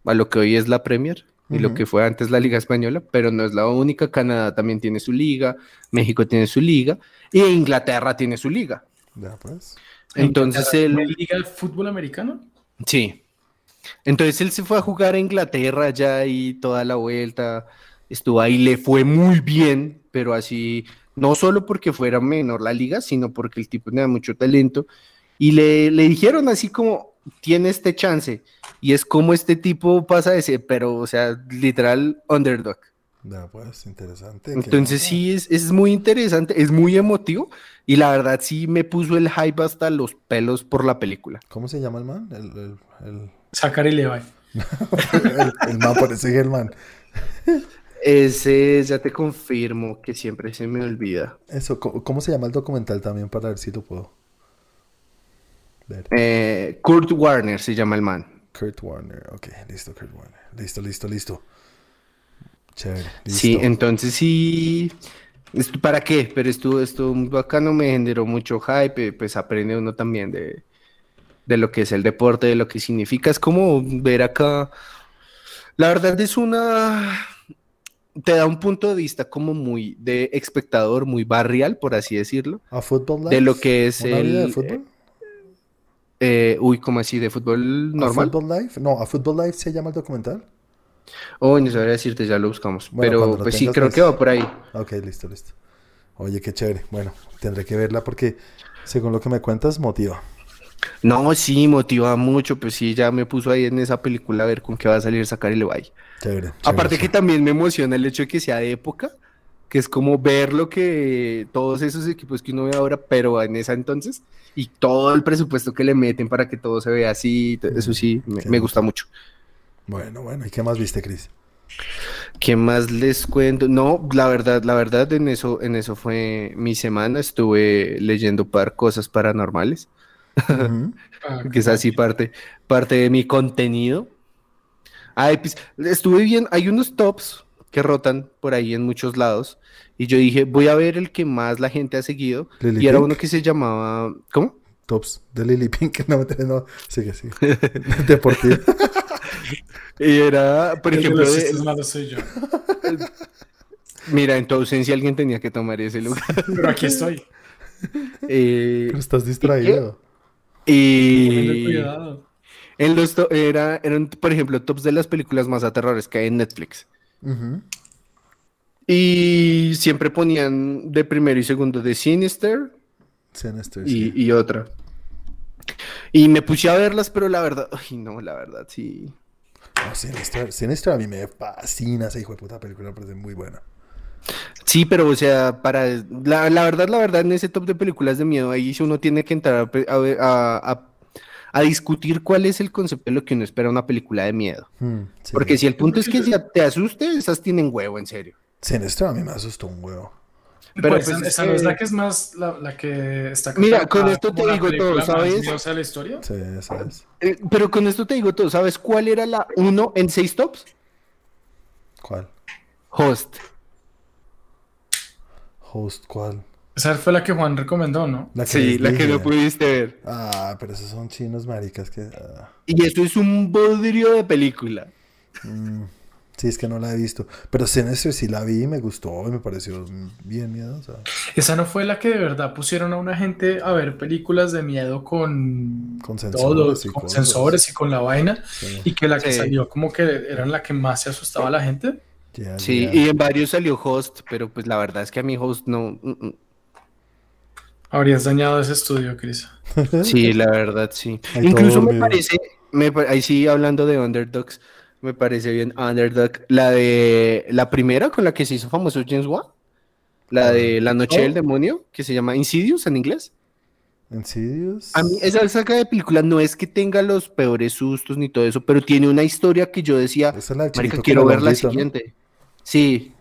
a lo que hoy es la Premier y lo que fue antes la Liga Española, pero no es la única. Canadá también tiene su liga, México tiene su liga y Inglaterra tiene su liga. Ya, pues. Entonces ¿En él, liga de fútbol americano? Sí. Entonces él se fue a jugar a Inglaterra ya y toda la vuelta estuvo ahí, le fue muy bien, pero así, no solo porque fuera menor la liga, sino porque el tipo tenía mucho talento. Y le, le dijeron así como, tiene este chance. Y es como este tipo pasa de ser, pero, o sea, literal underdog. Ya, pues, interesante. Entonces sí, es, es muy interesante, es muy emotivo. Y la verdad sí me puso el hype hasta los pelos por la película. ¿Cómo se llama el man? El, el, el, Zachary Levi. el, el man parece que el man. Ese ya te confirmo que siempre se me olvida. Eso, ¿cómo, cómo se llama el documental también para ver si lo puedo ver? Eh, Kurt Warner se llama el man. Kurt Warner. Ok, listo, Kurt Warner. Listo, listo, listo. Chévere. Sí, entonces sí. ¿Para qué? Pero estuvo, estuvo muy bacano, me generó mucho hype, pues aprende uno también de, de lo que es el deporte, de lo que significa. Es como ver acá. La verdad es una. Te da un punto de vista como muy de espectador, muy barrial, por así decirlo, ¿A Football Life? de lo que es ¿Una vida de el. fútbol? eh, uy, ¿cómo así? ¿De fútbol ¿A normal? Football Life? No, ¿A Football Life se llama el documental? Oh, no sabría decirte, ya lo buscamos. Bueno, Pero pues sí, creo pues. que va por ahí. Ok, listo, listo. Oye, qué chévere. Bueno, tendré que verla porque, según lo que me cuentas, motiva. No, sí, motiva mucho, pues sí, ya me puso ahí en esa película a ver con qué va a salir sacar el Levi. Chévere. Aparte que también me emociona el hecho de que sea de época, que es como ver lo que todos esos equipos que uno ve ahora, pero en esa entonces, y todo el presupuesto que le meten para que todo se vea así, eso sí, me, gusta mucho. Bueno, bueno, ¿y qué más viste, Cris? ¿Qué más les cuento? No, la verdad, la verdad, en eso, en eso fue mi semana. Estuve leyendo par cosas paranormales. que es así parte, parte de mi contenido. Pues, estuve bien, hay unos tops que rotan por ahí en muchos lados. Y yo dije, voy a ver el que más la gente ha seguido. y era uno que se llamaba. ¿Cómo? Tops de Lily Pink. No, no, sigue, sigue. Deportivo. y era, por ejemplo. Mira, en tu ausencia alguien tenía que tomar ese lugar. Pero aquí estoy. Eh, Pero estás distraído. Y. En los era, eran, por ejemplo, tops de las películas más aterradores que hay en Netflix. Y siempre ponían de primero y segundo de Sinister. Sinister, y, otra. Y me puse a verlas, pero la verdad, ay no, la verdad, sí. Sinister, a mí me fascina esa hijo de puta película, me parece muy buena. Sí, pero o sea, para la, verdad, la verdad, en ese top de películas de miedo, ahí uno tiene que entrar a, a, discutir cuál es el concepto de lo que uno espera una película de miedo. Hmm, Porque si el punto es que te asuste, esas tienen huevo, en serio. Sinister a mí me asustó un huevo. Pero pues, pues esa no es la que es más la, que está Mira, con esto te digo todo, ¿sabes? la historia? Sí, sabes. Eh, pero con esto te digo todo, ¿sabes cuál era la uno en seis tops? ¿Cuál? Host. Host, ¿cuál? Esa fue la que Juan recomendó, ¿no? sí, la que no pudiste ver. Ah, pero esos son chinos maricas que. Ah. Y esto es un bodrio de película. Mm. Sí, es que no la he visto. Pero Sinister sí la vi y me gustó y me pareció bien miedosa. Esa no fue la que de verdad pusieron a una gente a ver películas de miedo con, con sensores, y, con sensores y con la vaina. Y que la que salió como que eran la que más se asustaba a la gente. sí, y en varios salió Host, pero pues la verdad es que a mi Host no. Mm, mm. Habrías dañado ese estudio, Chris. sí, la verdad, sí. Incluso me parece, me, ahí sí hablando de Underdogs me parece bien Underdog. La de la primera con la que se hizo famoso James Wan. La de La Noche del. Demonio, que se llama Insidious en inglés. Insidious. A mí esa saga de película no es que tenga los peores sustos ni todo eso, pero tiene una historia que yo decía, marica, quiero ver la siguiente. Sí.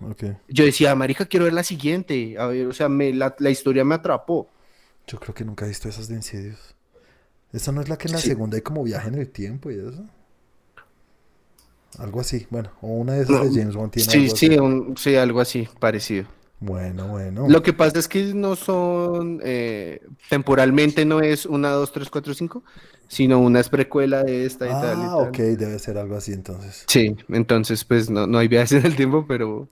Yo decía, marica, quiero ver la siguiente. A ver, o sea, me, la, historia me atrapó. Yo creo que nunca he visto esas de Insidious. Esa no es la que en la segunda hay como viaje en el tiempo y eso. Algo así, bueno, o una de esas de James Bond tiene sí, algo sí, así. sí, algo así, parecido. Bueno, bueno. Lo que pasa es que no son, eh, temporalmente no es una, dos, tres, cuatro, cinco, sino una es precuela de esta y tal. Ah, ok, debe ser algo así entonces. Sí, entonces pues no, no hay viajes en el tiempo, pero,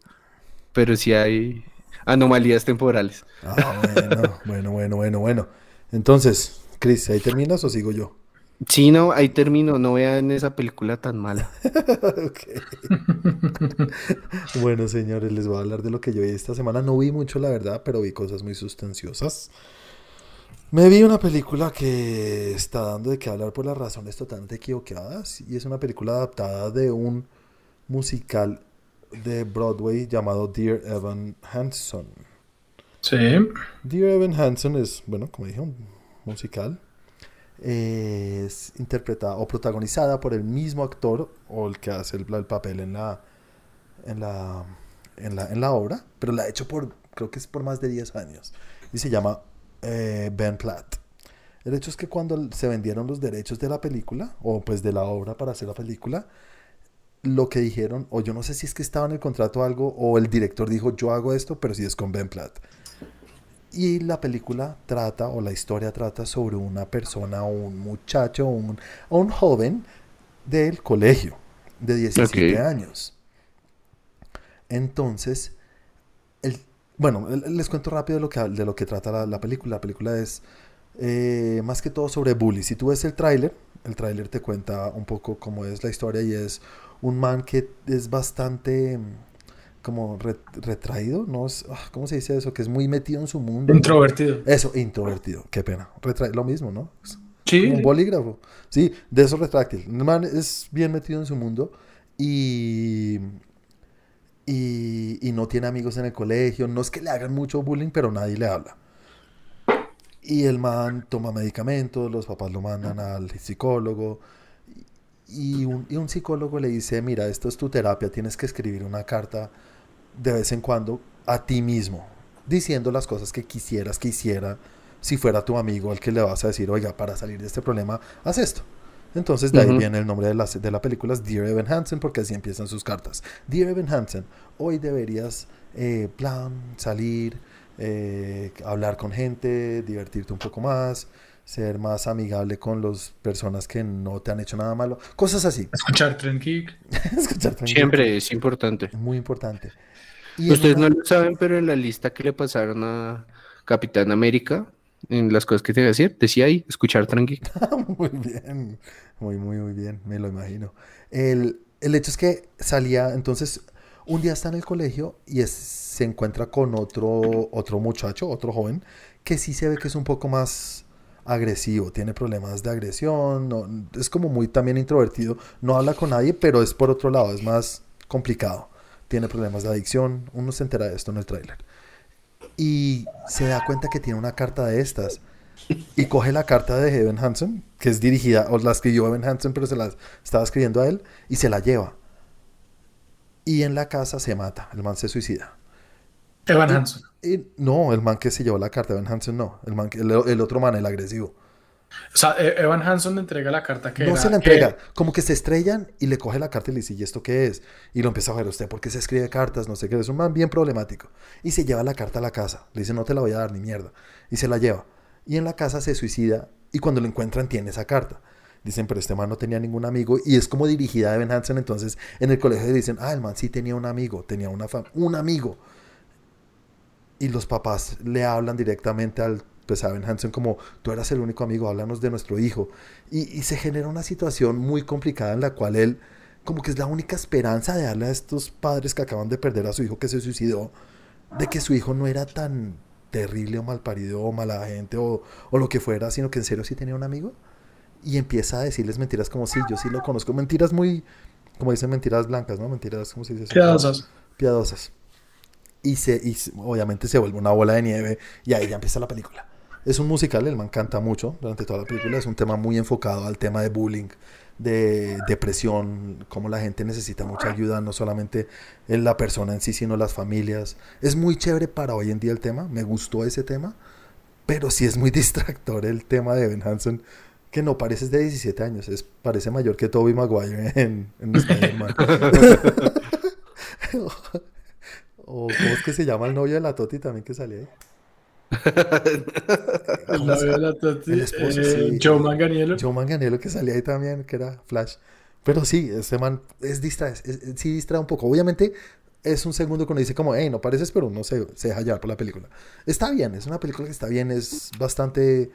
pero sí hay anomalías temporales. Ah, bueno, bueno, bueno, bueno, bueno. Entonces, Chris, ¿ahí terminas o sigo yo? Sí, no, ahí termino. No vean esa película tan mala. bueno, señores, les voy a hablar de lo que yo vi esta semana. No vi mucho, la verdad, pero vi cosas muy sustanciosas. Me vi una película que está dando de qué hablar por las razones totalmente equivocadas. Y es una película adaptada de un musical de Broadway llamado Dear Evan Hansen. Sí. Dear Evan Hansen es, bueno, como dije, un musical es interpretada o protagonizada por el mismo actor o el que hace el, papel en la, en la, en, la, en, la, obra, pero la ha hecho por, creo que es por más de 10 años, y se llama eh, Ben Platt. El hecho es que cuando se vendieron los derechos de la película, o pues de la obra para hacer la película, lo que dijeron, o yo no sé si es que estaba en el contrato algo, o el director dijo, yo hago esto, pero si es con Ben Platt. Y la película trata, o la historia trata sobre una persona, un muchacho, un, un joven del colegio de 17 años. Entonces, el, bueno, les cuento rápido de lo que, de lo que trata la, película. La película es eh, más que todo sobre bullying. Si tú ves el tráiler, el tráiler te cuenta un poco cómo es la historia y es un man que es bastante como retraído, ¿no? Es, ah, ¿Cómo se dice eso? Que es muy metido en su mundo. Introvertido. Eso, introvertido. Qué pena. lo mismo, ¿no? Sí. Un bolígrafo. Sí, de eso retráctil. El man es bien metido en su mundo y y, y no tiene amigos en el colegio. No es que le hagan mucho bullying, pero nadie le habla. Y el man toma medicamentos, los papás lo mandan al psicólogo. Y un, y un, psicólogo le dice, mira, esto es tu terapia, tienes que escribir una carta de vez en cuando a ti mismo, diciendo las cosas que quisieras que hiciera si fuera tu amigo al que le vas a decir, oiga, para salir de este problema, haz esto. Entonces de ahí viene el nombre de la, de la película, es Dear Evan Hansen, porque así empiezan sus cartas. Dear Evan Hansen, hoy deberías eh, plan, salir, eh, hablar con gente, divertirte un poco más, ser más amigable con las personas que no te han hecho nada malo, cosas así. Escuchar Tren Geek. Escuchar Tren Siempre es importante. Muy importante. Ustedes no lo saben, pero en la lista que le pasaron a Capitán América, en las cosas que te que decir, decía ahí, escuchar tranqui. muy bien, muy, muy, muy bien, me lo imagino. El, el, hecho es que salía, entonces, un día está en el colegio y es, se encuentra con otro, otro muchacho, otro joven, que sí se ve que es un poco más agresivo, tiene problemas de agresión, es como muy también introvertido, no habla con nadie, pero es por otro lado, es más complicado, tiene problemas de adicción, uno se entera de esto en el tráiler y se da cuenta que tiene una carta de estas y coge la carta de Evan Hansen, que es dirigida, o la escribió Evan Hansen, pero se la estaba escribiendo a él, y se la lleva. Y en la casa se mata, el man se suicida. Evan Hansen. no, el man que se llevó la carta, Evan Hansen no, el, man, el otro man, el agresivo. O sea, e-, Evan Hansen le entrega la carta que. No se la entrega. Como que se estrellan y le coge la carta y le dice, ¿y esto qué es? Y lo empieza a ver usted, ¿por qué se escribe cartas? No sé qué. Es un man bien problemático. Y se lleva la carta a la casa. Le dice, no te la voy a dar ni mierda. Y se la lleva. Y en la casa se suicida. Y cuando lo encuentran, tiene esa carta. Dicen, pero este man no tenía ningún amigo. Y es como dirigida a Evan Hansen. Entonces, en el colegio dicen, ah, el man sí tenía un amigo. Tenía una un amigo. Y los papás le hablan directamente al pues saben Hansen como tú eras el único amigo, háblanos de nuestro hijo. Y, se genera una situación muy complicada en la cual él como que es la única esperanza de darle a estos padres que acaban de perder a su hijo que se suicidó, de que su hijo no era tan terrible o malparido o mala gente o, o lo que fuera, sino que en serio sí tenía un amigo. Y empieza a decirles mentiras como si yo sí lo conozco, mentiras muy, como dicen, mentiras blancas, ¿no? Mentiras, ¿cómo se dice? Piadosas. Piadosas. Y, se, y obviamente se vuelve una bola de nieve y ahí ya empieza la película. Es un musical, el man canta mucho durante toda la película, es un tema muy enfocado al tema de bullying, de depresión, cómo la gente necesita mucha ayuda, no solamente en la persona en sí, sino las familias. Es muy chévere para hoy en día el tema, me gustó ese tema, pero sí es muy distractor el tema de Ben Hansen, que no parece de 17 años, es, parece mayor que Toby Maguire en, en Spider-Man. o cómo es que se llama el novio de la Toti también que salía ahí. el esposo, eh, Joe Manganiello. Joe Manganiello que salía ahí también, que era Flash. Pero sí, este man es distrae, sí distrae un poco. Obviamente es un segundo cuando dice como, hey, no pareces, pero no se, se deja llevar por la película. Está bien, es una película que está bien, es bastante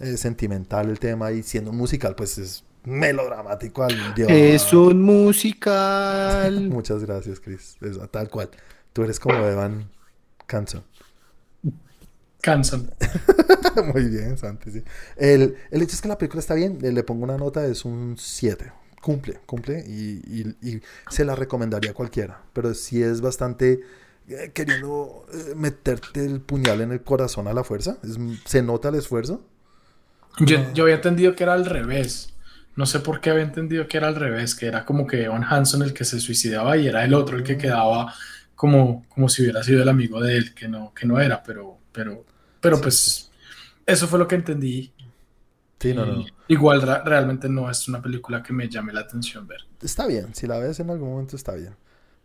eh, sentimental el tema y siendo un musical, pues es melodramático al Es un musical. Muchas gracias, Chris. tal cual. Tú eres como Evan Canson. Cansan. Muy bien, Santi, sí. El, el, hecho es que la película está bien, le pongo una nota, es un 7. Cumple, cumple y, y, se la recomendaría a cualquiera. Pero sí es bastante eh, queriendo eh, meterte el puñal en el corazón a la fuerza. se nota el esfuerzo. Yo, yo, había entendido que era al revés. No sé por qué había entendido que era al revés, que era como que Evan Hanson el que se suicidaba y era el otro el que quedaba como, como si hubiera sido el amigo de él, que no, que no era, pero, pero pero pues eso fue lo que entendí. Sí, no, no. Igual realmente no es una película que me llame la atención ver. Está bien, si la ves en algún momento está bien.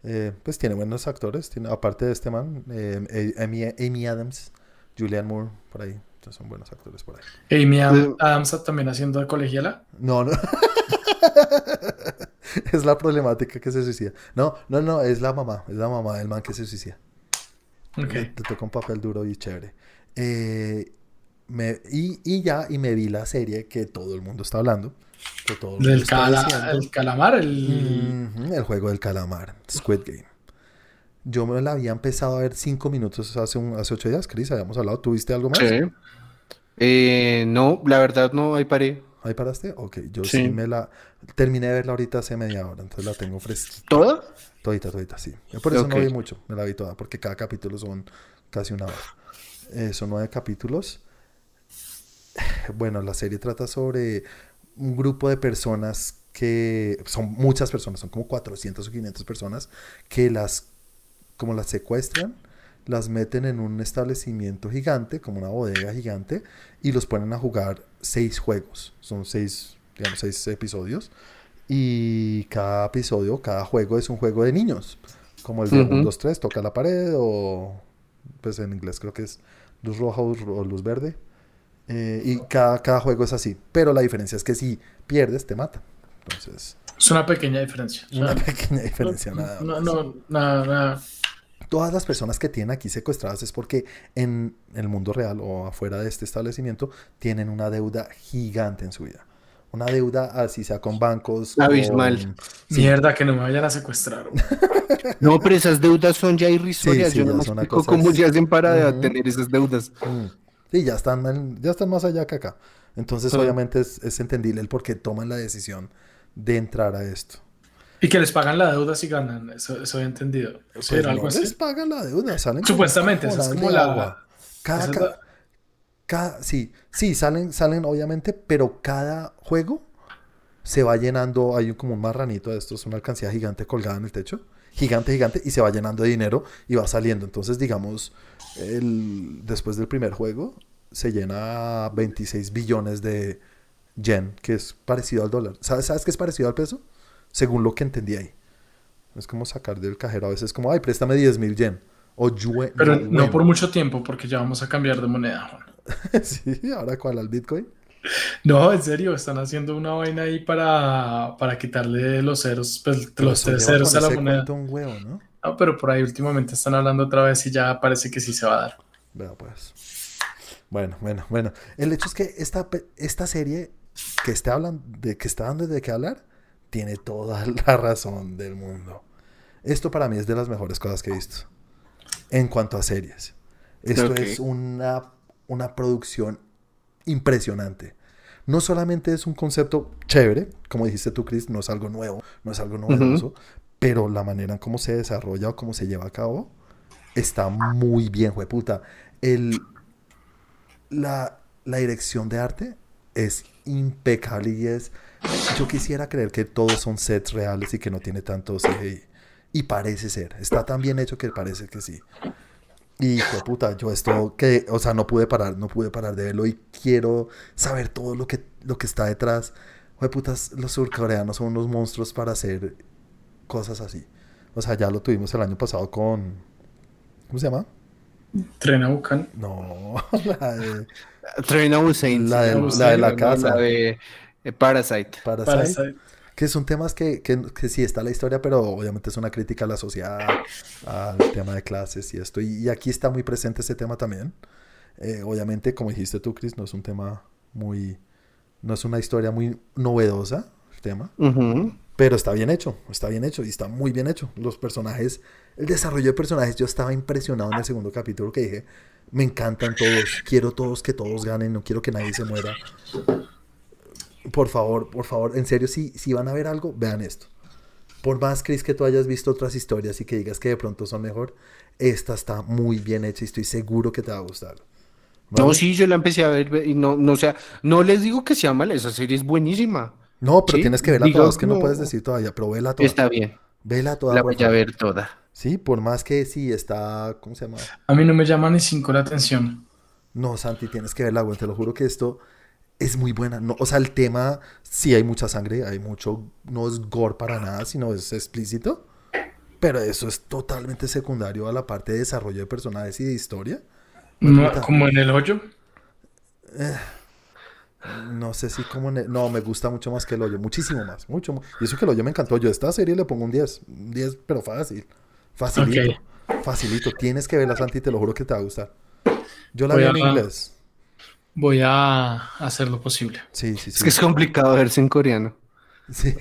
Eh, pues tiene buenos actores, tiene, aparte de este man, eh, Amy, Adams, Julianne Moore, por ahí. Entonces son buenos actores por ahí. Amy Adams también haciendo de colegiala. No, no. es la problemática que se suicida. No, no, no, es la mamá, es la mamá del man que se suicida. Ok. Te toca un papel duro y chévere. Eh, me, y, ya, y me vi la serie que todo el mundo está hablando. del el calamar, el... el juego del calamar, Squid Game. Yo me la había empezado a ver cinco minutos hace, un, hace días, Chris, habíamos hablado. ¿Tuviste algo más? Sí. Eh, no, la verdad no, ahí paré. ¿Ahí paraste? Ok, yo sí. me la... Terminé de verla ahorita hace media hora, entonces la tengo fresquita. ¿Toda? Todita, todita, sí. Yo por eso no vi mucho, me la vi toda, porque cada capítulo son casi una hora. Eh, son nueve capítulos. Bueno, la serie trata sobre un grupo de personas que son muchas personas, son como 400 o 500 personas que las como las secuestran, las meten en un establecimiento gigante, como una bodega gigante, y los ponen a jugar seis juegos. Son seis, digamos, seis episodios. Y cada episodio, cada juego es un juego de niños. Como el de 1, 2, 3, toca la pared, o pues en inglés creo que es luz roja o luz verde. Eh, y cada, cada juego es así. Pero la diferencia es que si pierdes, te matan. Entonces. Es una pequeña diferencia. Una pequeña diferencia, nada. No, no, nada, nada. Todas las personas que tienen aquí secuestradas es porque en el mundo real o afuera de este establecimiento tienen una deuda gigante en su vida. Una deuda así sea con bancos. Abismal. Mierda, que no me vayan a secuestrar. no, pero esas deudas son ya irrisorias. Yo no me explico cómo se hacen para tener esas deudas. Sí, ya están, ya están más allá que acá. Entonces, obviamente, es, es entendible el por qué toman la decisión de entrar a esto. Y que les pagan la deuda si ganan, eso, eso he entendido. Pues algo así. les pagan la deuda, salen Supuestamente, eso es como la agua. Cada, cada, sí, sí, salen, salen obviamente, pero cada juego se va llenando, hay como un marranito de estos, una alcancía gigante colgada en el techo, gigante, gigante, y se va llenando de dinero y va saliendo. Entonces, digamos, el, después del primer juego, se llena 26 billones de yen, que es parecido al dólar. ¿Sabes, ¿Sabes qué es parecido al peso? Según lo que entendí ahí. Es como sacar del cajero a veces como, ay, préstame 10 mil yen. O Pero no, por mucho tiempo, porque ya vamos a cambiar de moneda, Juan. sí, ahora cuál, al Bitcoin. No, en serio, están haciendo una vaina ahí para, para quitarle los ceros, pues, los tres ceros a la moneda. Un huevo, ¿no? ¿no? pero por ahí últimamente están hablando otra vez y ya parece que sí se va a dar. Vea, pues. Bueno, bueno, bueno. El hecho es que esta, esta serie que está hablando, de que está dando de qué hablar, tiene toda la razón del mundo. Esto para mí es de las mejores cosas que he visto. En cuanto a series. Esto es una, una producción impresionante. No solamente es un concepto chévere, como dijiste tú, Chris, no es algo nuevo, no es algo novedoso, pero la manera en cómo se desarrolla o cómo se lleva a cabo está muy bien, jueputa. El, la, la dirección de arte es impecable y es yo quisiera creer que todos son sets reales y que no tiene tanto CGI. Y parece ser. Está tan bien hecho que parece que sí. Y puta, yo esto que, o sea, no pude parar, no pude parar de verlo y quiero saber todo lo que, lo que está detrás. de putas, los surcoreanos son unos monstruos para hacer cosas así. O sea, ya lo tuvimos el año pasado con. ¿Cómo se llama? Tren Bucan. No, la de. Tren La de la, de la casa. La de eh, Parasite. Parasite. Que son temas que, que, sí está la historia, pero obviamente es una crítica a la sociedad, al tema de clases y esto. Y, aquí está muy presente ese tema también. Eh, obviamente, como dijiste tú, Chris, no es un tema muy. No es una historia muy novedosa, el tema. Pero está bien hecho, está bien hecho y está muy bien hecho. Los personajes, el desarrollo de personajes, yo estaba impresionado en el segundo capítulo que dije, me encantan todos, quiero todos que todos ganen, no quiero que nadie se muera por favor, por favor, en serio, si, si van a ver algo, vean esto. Por más, Chris, que tú hayas visto otras historias y que digas que de pronto son mejor, esta está muy bien hecha y estoy seguro que te va a gustar. No, sí, yo la empecé a ver y no, no, o sea, no les digo que sea mala, esa serie es buenísima. No, pero tienes que verla toda, es que no, puedes decir todavía, pero vela toda. Está bien. Vela toda. La voy a ver toda. Sí, por más que sí está, ¿cómo se llama? A mí no me llama ni cinco la atención. No, Santi, tienes que verla, güey, te lo juro que esto es muy buena. No, o sea, el tema, sí hay mucha sangre, hay mucho, no es gore para nada, sino es explícito. Pero eso es totalmente secundario a la parte de desarrollo de personajes y de historia. No, como en el hoyo. Eh, no sé si como en el, No, me gusta mucho más que el hoyo, muchísimo más, mucho Y eso que el hoyo me encantó. Yo a esta serie le pongo un 10, un 10, pero fácil. Facilito. Facilito. Tienes que verla, Santi, te lo juro que te va a gustar. Yo la vi en inglés. Voy a hacer lo posible. Sí, sí, sí. Es que es complicado verse en coreano. Sí.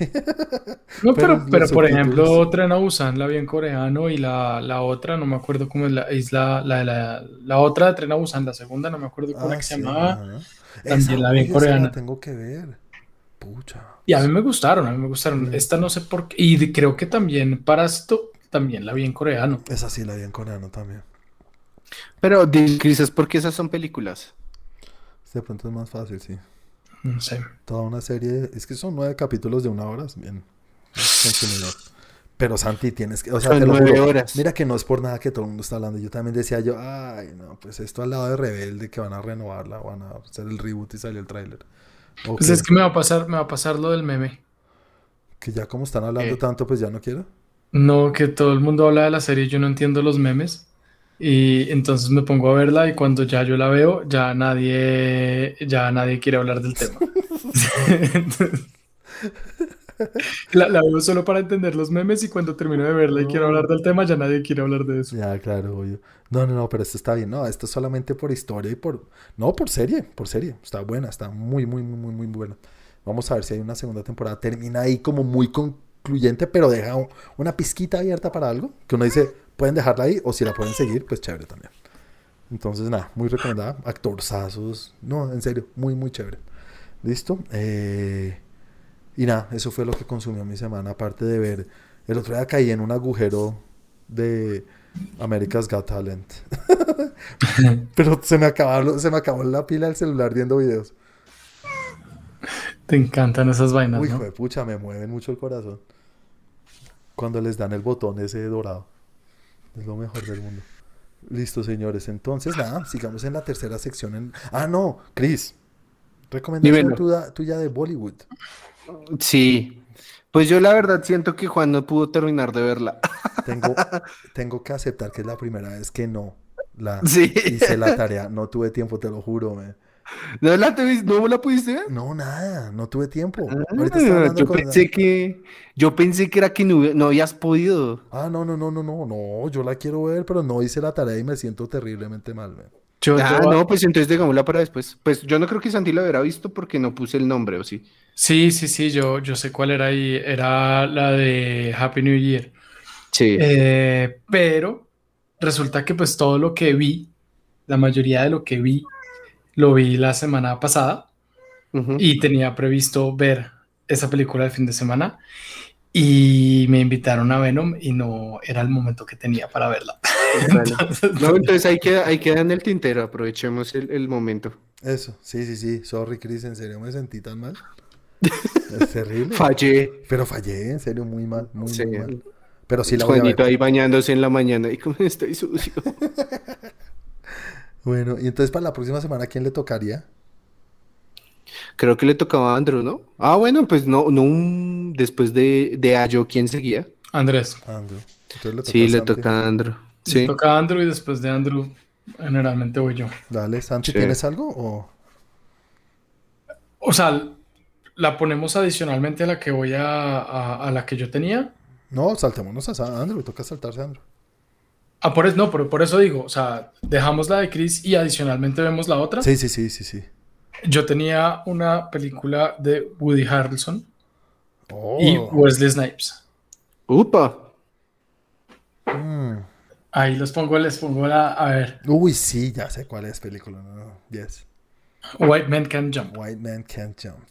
no, pero, pero, por ejemplo, Tren a Busan la vi en coreano y la, la, otra, no me acuerdo cómo es la, es la, la, la, otra de Tren a Busan, la segunda, no me acuerdo cómo ah, se llamaba. También la vi en coreano. tengo que ver. Pucha. Y a mí me gustaron, a mí me gustaron. Esta no sé por qué. Y creo que también para esto también la vi en coreano. Esa sí la vi en coreano también. Pero, Chris, ¿es porque esas son películas? De pronto es más fácil, sí. No sé. Toda una serie. Es que son nueve capítulos de una hora. Bien. Pero Santi, tienes que. O sea, Son te lo nueve juro, horas. Mira que no es por nada que todo el mundo está hablando. Yo también decía yo, ay, no, pues esto al lado de Rebelde, que van a renovarla, van a hacer el reboot y salió el tráiler. Pues es que me va a pasar, me va a pasar lo del meme. que ya como están hablando Eh. tanto, pues ya no quiero. No, que todo el mundo habla de la serie yo no entiendo los memes. Y entonces me pongo a verla y cuando ya yo la veo, ya nadie, ya nadie quiere hablar del tema. La, la veo solo para entender los memes y cuando termino de verla y quiero hablar del tema, ya nadie quiere hablar de eso. Ya, claro, obvio. No, no, no, pero esto está bien. No, esto es solamente por historia y por. No, por serie, por serie. Está buena, está muy, muy, muy, muy, muy buena. Vamos a ver si hay una segunda temporada. Termina ahí como muy concluyente, pero deja un- una pizquita abierta para algo. Que uno dice, pueden dejarla ahí o si la pueden seguir, pues chévere también. Entonces, nada, muy recomendada. Actorzazos. No, en serio, muy, muy chévere. ¿Listo? Eh, y nada, eso fue lo que consumió mi semana. Aparte de ver. El otro día caí en un agujero de America's Got Talent. Pero se me, acabaron, se me acabó la pila del celular viendo videos. Te encantan esas vainas, Uy, ¿no? pucha, me mueven mucho el corazón. Cuando les dan el botón ese dorado. Es lo mejor del mundo. Listo, señores. Entonces, nada, sigamos en la tercera sección. En... Ah, no, Chris. Recomendación tuya, tuya de Bollywood. Sí. Pues yo la verdad siento que Juan no pudo terminar de verla. Tengo, tengo que aceptar que es la primera vez que no la Sí. hice la tarea. No tuve tiempo, te lo juro. me- ¿No la, tuvi- no la pudiste ver? No, nada, no tuve tiempo. Ah, Ahorita estaba hablando yo con... pensé que yo pensé que era que no, no habías podido. Ah, no, no, no, no, no, no, yo la quiero ver, pero no hice la tarea y me siento terriblemente mal. me. Yo, Ah, yo- no, pues entonces digámosla para después. Pues yo no creo que Santi la hubiera visto porque no puse el nombre, ¿o sí? Sí, sí, sí, yo, yo sé cuál era ahí. Era la de Happy New Year. Sí. Eh, pero resulta que pues todo lo que vi, la mayoría de lo que vi, lo vi la semana pasada Ujú. y tenía previsto ver esa película el fin de semana y me invitaron a Venom y no era el momento que tenía para verla. Vale. No, entonces ahí queda, ahí queda en el tintero, aprovechemos el, el momento. Eso, sí, sí, sí. Sorry, Chris, en serio me sentí tan mal. Es terrible. Fallé. Pero fallé, en serio, muy mal, muy, Sí. muy mal. Pero sí la voy a Juanito ver. ahí bañándose en la mañana y como estoy sucio. Bueno, y entonces para la próxima semana, ¿a quién le tocaría? Creo que le tocaba a Andrew, ¿no? Ah, bueno, pues no, no un- después de, de Ayo, ¿quién seguía? Andrés, Andrew. Entonces le Sí, a le toca a Andrew. Sí. toca Andrew y después de Andrew generalmente voy yo. Dale, Santi, Sí. ¿tienes algo? O... O sea, la ponemos adicionalmente a la que voy a, a, a la que yo tenía. No, saltémonos a Andrew, toca saltarse a Andrew. Ah, por eso, no, pero por eso digo, o sea, dejamos la de Chris y adicionalmente vemos la otra. Sí, sí, sí, sí, sí. Yo tenía una película de Woody Harrelson Oh. y Wesley Snipes. Upa. Mm. Ahí los pongo, les pongo la, a ver, Uy, sí, ya sé cuál es película. No, no, Yes. White Man Can Jump. White Man Can't Jump.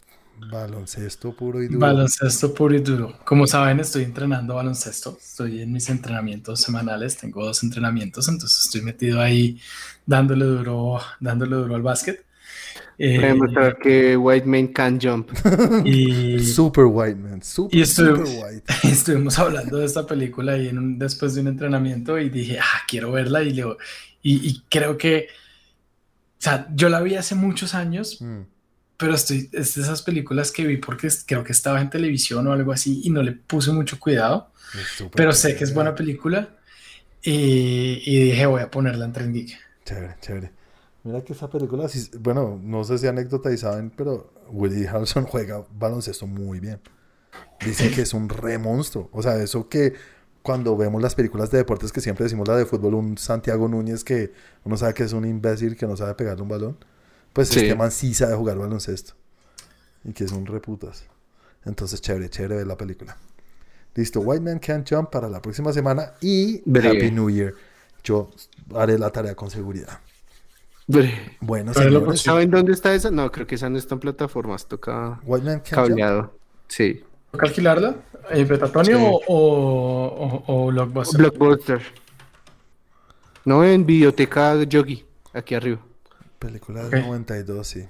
Baloncesto puro y duro. Baloncesto puro y duro. Como saben, estoy entrenando baloncesto. Estoy en mis entrenamientos semanales. Tengo dos entrenamientos, entonces estoy metido ahí dándole duro, dándole duro al básquet. Eh, Voy a mostrar que White Man can jump. y, Super White Man. Super, Y super White. estuvimos hablando de esta película y en un- después de un entrenamiento y dije, ah, quiero verla y, le- y, y creo que, o sea, yo la vi hace muchos años, Mm. Pero estoy, es de esas películas que vi porque creo que estaba en televisión o algo así y no le puse mucho cuidado, pero sé que es buena. película y, y dije, voy a ponerla en Trend Geek. Chévere, chévere. Mira que esa película, sí- bueno, no sé si anécdota y saben, pero Woody Harrelson juega baloncesto muy bien. Dicen que es un re monstruo. O sea, eso que cuando vemos las películas de deportes que siempre decimos la de fútbol, un Santiago Núñez que uno sabe que es un imbécil que no sabe pegarle un balón, pues Sí. este man sí sabe jugar baloncesto. Y que es un reputas. Entonces, chévere, chévere ver la película. Listo, White Man Can't Jump para la próxima semana y. Happy New Year. Yo haré la tarea con seguridad. Bueno, señores. ¿Saben dónde está esa? No, creo que esa no está en plataformas. Toca cableado. Sí. ¿Toca alquilarla? ¿En Betatonio o, o, o, Blockbuster? Blockbuster. No, en Biblioteca Yogi, aquí arriba. Película del 92, sí.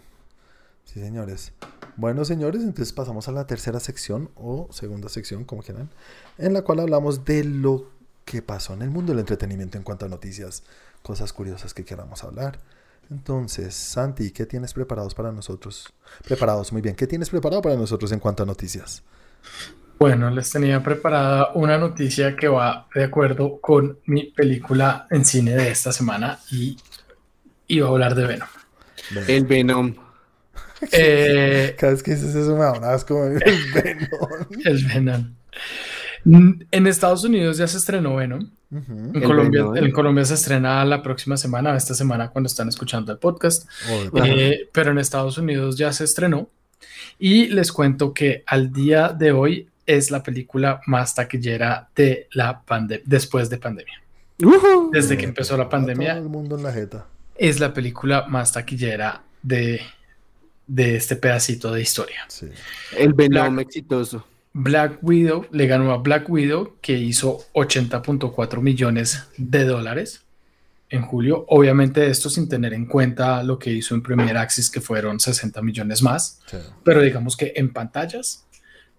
Sí, señores. Bueno, señores, entonces pasamos a la tercera sección o segunda sección, como quieran, en la cual hablamos de lo que pasó en el mundo del entretenimiento en cuanto a noticias, cosas curiosas que queramos hablar. Entonces, Santi, ¿qué tienes preparados para nosotros? Preparados, muy bien. ¿Qué tienes preparado para nosotros en cuanto a noticias? Bueno, les tenía preparada una noticia que va de acuerdo con mi película en cine de esta semana y iba a hablar de Venom. El Venom. Eh, Cada vez que dices eso me da un asco. El Venom. El Venom. En Estados Unidos ya se estrenó Venom. en, Colombia, en, Colombia, se estrena la próxima semana, esta semana cuando están escuchando el podcast. Eh, pero en Estados Unidos ya se estrenó. Y les cuento que al día de hoy es la película más taquillera de la pandemia, después de pandemia. Desde que empezó la pandemia. el mundo en la jeta. Es la película más taquillera de, de este pedacito de historia. El Venom exitoso. Black Widow le ganó a Black Widow, que hizo 80.4 millones de dólares en julio. Obviamente esto sin tener en cuenta lo que hizo en Premier Access, que fueron 60 millones más. Pero digamos que en pantallas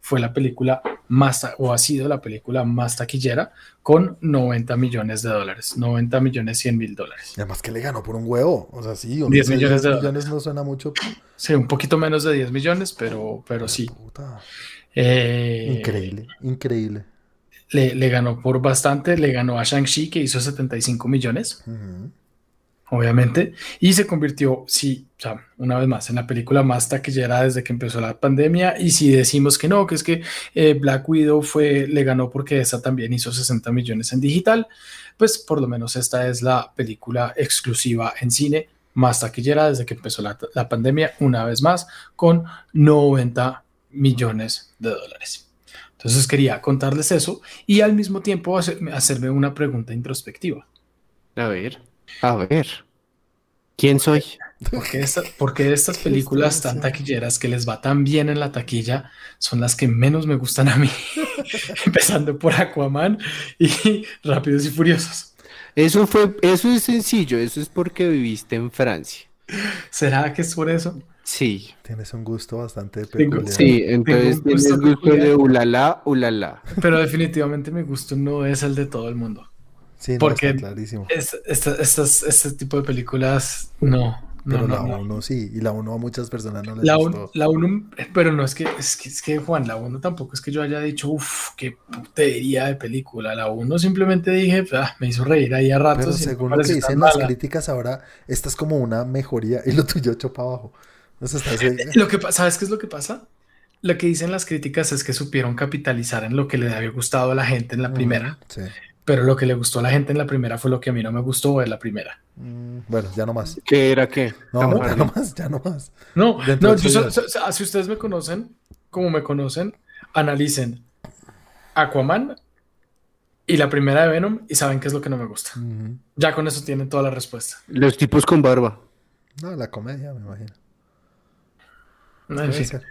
fue la película más, o ha sido la película más taquillera, con 90 millones de dólares. 90 millones 100 mil dólares. Además que le ganó por un huevo. O sea, sí, 10 millones de millones no suena mucho. Sí, un poquito menos de 10 millones, pero, pero sí. Eh, increíble, increíble. Le, ganó por bastante, le ganó a Shang-Chi que hizo 75 millones, obviamente, y se convirtió, sí, una vez más, en la película más taquillera desde que empezó la pandemia. Y si decimos que no, que es que eh, Black Widow fue, le ganó porque esa también hizo 60 millones en digital, pues por lo menos esta es la película exclusiva en cine más taquillera desde que empezó la, la pandemia, una vez más, con 90 millones de dólares. Entonces quería contarles eso y al mismo tiempo hacerme una pregunta introspectiva. A ver, a ver. ¿Quién soy? ¿Por qué, estas películas tan taquilleras que les va tan bien en la taquilla son las que menos me gustan a mí? Empezando por Aquaman y Rápidos y Furiosos. Eso fue, eso es sencillo, eso es porque viviste en Francia. ¿Será que es por eso? Sí. Tienes un gusto bastante peculiar. Sí, entonces tienes gusto, gusto de ulala, ulala. Pero definitivamente mi gusto no es el de todo el mundo. Sí, porque clarísimo. este tipo de películas no. Pero la 1 sí, y la 1 a muchas personas no les la gustó. la 1, pero no es que, es que, es que Juan, la 1 tampoco es que yo haya dicho, uff, qué putería de película. La 1 simplemente dije, ah, me hizo reír ahí a ratos. Pero según lo que dicen las críticas ahora, esta es como una mejoría y lo tuyo echó para abajo. Lo que, ¿Sabes qué es lo que pasa? Lo que dicen las críticas es que supieron capitalizar en lo que le había gustado a la gente en la primera. Pero lo que le gustó a la gente en la primera fue lo que a mí no me gustó en la primera. Mm, bueno, ya no más. ¿Qué era qué? No, ya no más, ya no más. No, no si ustedes me conocen, como me conocen, analicen Aquaman y la primera de Venom y saben qué es lo que no me gusta. Ya con eso tienen toda la respuesta. Los tipos con barba. No, la comedia, me imagino.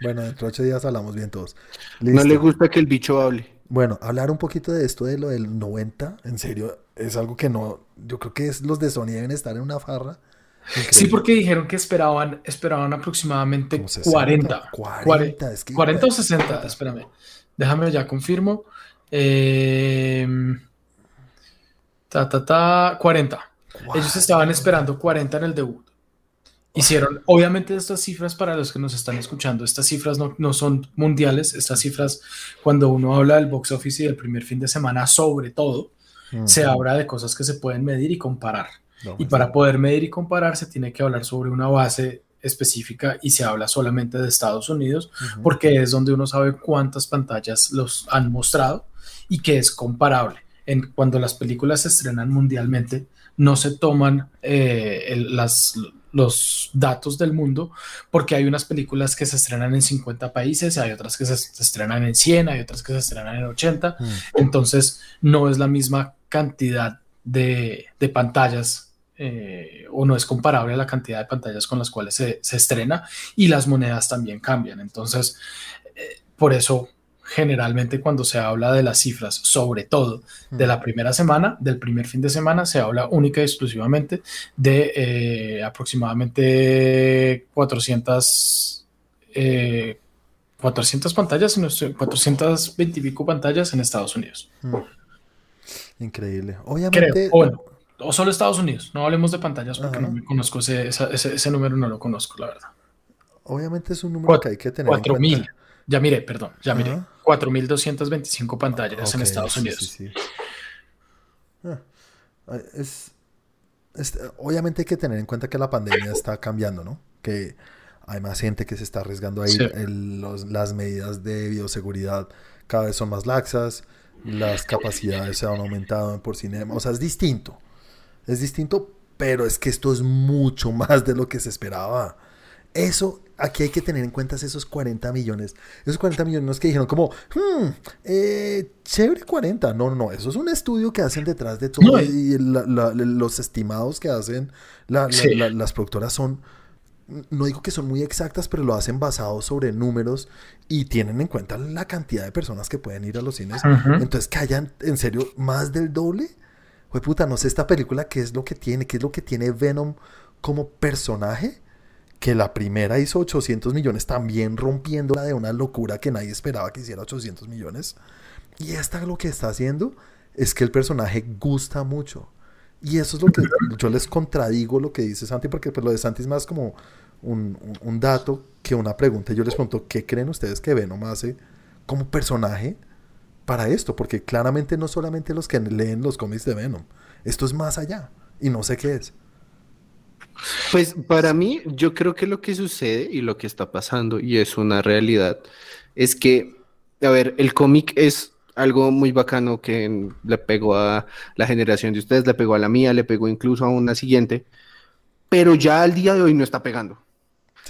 Bueno, dentro de ocho días hablamos bien todos. No le gusta que el bicho hable. Bueno, hablar un poquito de esto de lo del 90, en serio, es algo que no, yo creo que es, los de Sony deben estar en una farra. Sí, porque dijeron que esperaban, esperaban aproximadamente 40. 40, es que 40 o 60, espérame. Déjame ya confirmo. Eh, ta, ta, ta, 40. Ellos estaban esperando 40 en el debut. Hicieron, obviamente estas cifras para los que nos están escuchando, estas cifras no, no, son mundiales, estas cifras cuando uno habla del box office y del primer fin de semana sobre todo, se habla de cosas que se pueden medir y comparar. y para poder medir y comparar se tiene que hablar sobre una base específica y se habla solamente de Estados Unidos porque es donde uno sabe cuántas pantallas los han mostrado y que es comparable. En, cuando las películas se estrenan mundialmente, no se toman eh, las, los datos del mundo, porque hay unas películas que se estrenan en 50 países, hay otras que se, estrenan en 100, hay otras que se estrenan en 80, mm. entonces no es la misma cantidad de, pantallas eh, o no es comparable a la cantidad de pantallas con las cuales se, estrena y las monedas también cambian. Entonces, eh, por eso generalmente cuando se habla de las cifras, sobre todo de la primera semana, del primer fin de semana, se habla única y exclusivamente de eh, aproximadamente 400, 400 pantallas, 420 y pico pantallas en Estados Unidos. Increíble. Obviamente o solo Estados Unidos. No hablemos de pantallas porque no me conozco ese, ese, número, no lo conozco, la verdad. Obviamente es un número que hay que tener en cuenta. Ya miré, perdón, ya miré. 4.225 pantallas en Estados Unidos. Ah, es, obviamente hay que tener en cuenta que la pandemia está cambiando, ¿no? Que hay más gente que se está arriesgando ahí. las medidas de bioseguridad cada vez son más laxas. Las capacidades se han aumentado por cinema. O sea, es distinto es distinto, pero es que esto es mucho más de lo que se esperaba. Eso, aquí hay que tener en cuenta esos 40 millones. Esos 40 millones que dijeron como, hmm, eh, chévere 40. No, no, eso es un estudio que hacen detrás de todo y los estimados que hacen las productoras son, no digo que son muy exactas, pero lo hacen basado sobre números y tienen en cuenta la cantidad de personas que pueden ir a los cines. Entonces, que hayan en serio más del doble Oye, puta, no sé esta película qué es lo que tiene, qué es lo que tiene Venom como personaje. Que la primera hizo 800 millones, también rompiendo la de una locura que nadie esperaba que hiciera 800 millones. Y esta lo que está haciendo es que el personaje gusta mucho. Y eso es lo que yo les contradigo lo que dice Santi, porque pues, lo de Santi es más como un, un dato que una pregunta. Yo les pregunto, ¿qué creen ustedes que Venom hace como personaje? para esto, porque claramente no solamente los que leen los cómics de Venom, esto es más allá y no sé qué es. Pues para mí, yo creo que lo que sucede y lo que está pasando, y es una realidad, es que, a ver, el cómic es algo muy bacano que le pegó a la generación de ustedes, le pegó a la mía, le pegó incluso a una siguiente, pero ya al día de hoy no está pegando.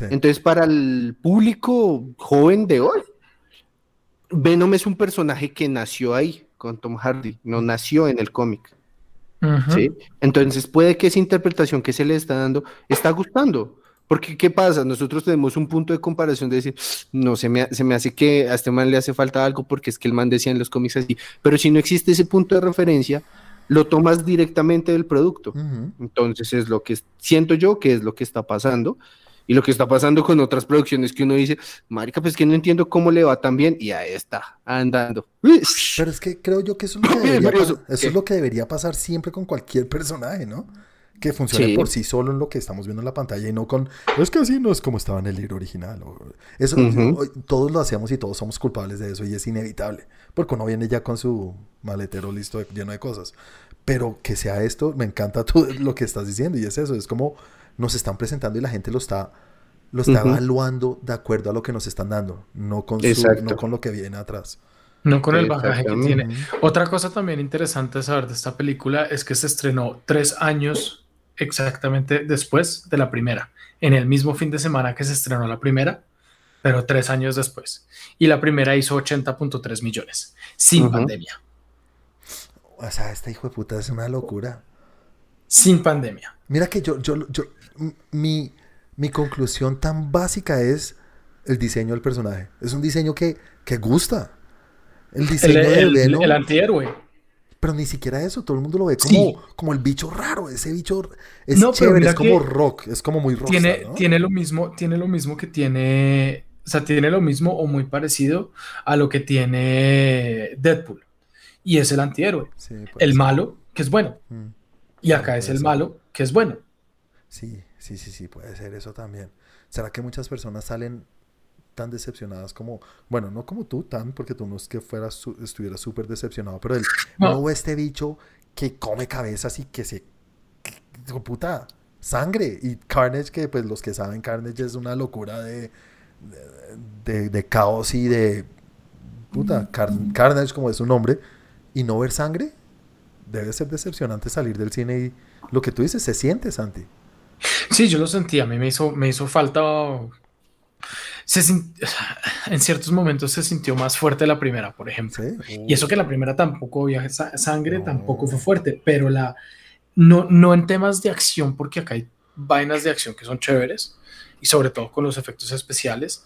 Entonces, para el público joven de hoy, Venom es un personaje que nació ahí con Tom Hardy, no nació en el cómic. ¿Sí? Entonces puede que esa interpretación que se le está dando está gustando. Porque, ¿qué pasa? Nosotros tenemos un punto de comparación de decir, no, se me, se me hace que a este man le hace falta algo porque es que el man decía en los cómics así. Pero si no existe ese punto de referencia, lo tomas directamente del producto. Entonces es lo que siento yo que es lo que está pasando. Y lo que está pasando con otras producciones que uno dice, marica, pues que no entiendo cómo le va tan bien y ahí está, andando. Pero es que creo yo que eso es lo que debería, pasar, eso es lo que debería pasar siempre con cualquier personaje, ¿no? Que funcione por sí solo en lo que estamos viendo en la pantalla y no con, es que así no es como estaba en el libro original. Eso, todos lo hacemos y todos somos culpables de eso y es inevitable, porque uno viene ya con su maletero listo lleno de cosas. Pero que sea esto, me encanta todo lo que estás diciendo y es eso, es como nos están presentando y la gente lo está, lo está evaluando de acuerdo a lo que nos están dando, no con, no con lo que viene atrás. No con el bagaje que tiene. Otra cosa también interesante de saber de esta película es que se estrenó tres años exactamente después de la primera, en el mismo fin de semana que se estrenó la primera, pero tres años después. Y la primera hizo 80.3 millones, sin pandemia. O sea, este hijo de puta es una locura. Sin pandemia. Mira que yo, yo, yo, mi, mi conclusión tan básica es el diseño del personaje. Es un diseño que, que gusta. El diseño del El antihéroe. Pero ni siquiera eso, todo el mundo lo ve como, como el bicho raro, ese bicho es chévere, es como rock, es como muy rock. Tiene, tiene, lo mismo, tiene lo mismo que tiene, o sea, tiene lo mismo o muy parecido a lo que tiene Deadpool. Y es el antihéroe. el malo, que es bueno. Mm. Y acá es el malo, que es bueno. Sí, sí, sí, sí, puede ser eso también. ¿Será que muchas personas salen tan decepcionadas como, bueno, no como tú, tan, porque tú no es que fueras, estuvieras súper decepcionado, pero el no. este bicho que come cabezas y que se, puta, sangre. Y Carnage, que pues los que saben, Carnage es una locura de, de, de, caos y de, puta, Carnage como es su nombre, y no ver sangre, debe ser decepcionante salir del cine y lo que tú dices se siente, Santi. Sí, yo lo sentí, a mí me hizo, me hizo falta... en ciertos momentos se sintió más fuerte la primera, por ejemplo. Y eso que la primera tampoco había sangre, tampoco fue fuerte, pero la, no, no en temas de acción, porque acá hay vainas de acción que son chéveres, y sobre todo con los efectos especiales,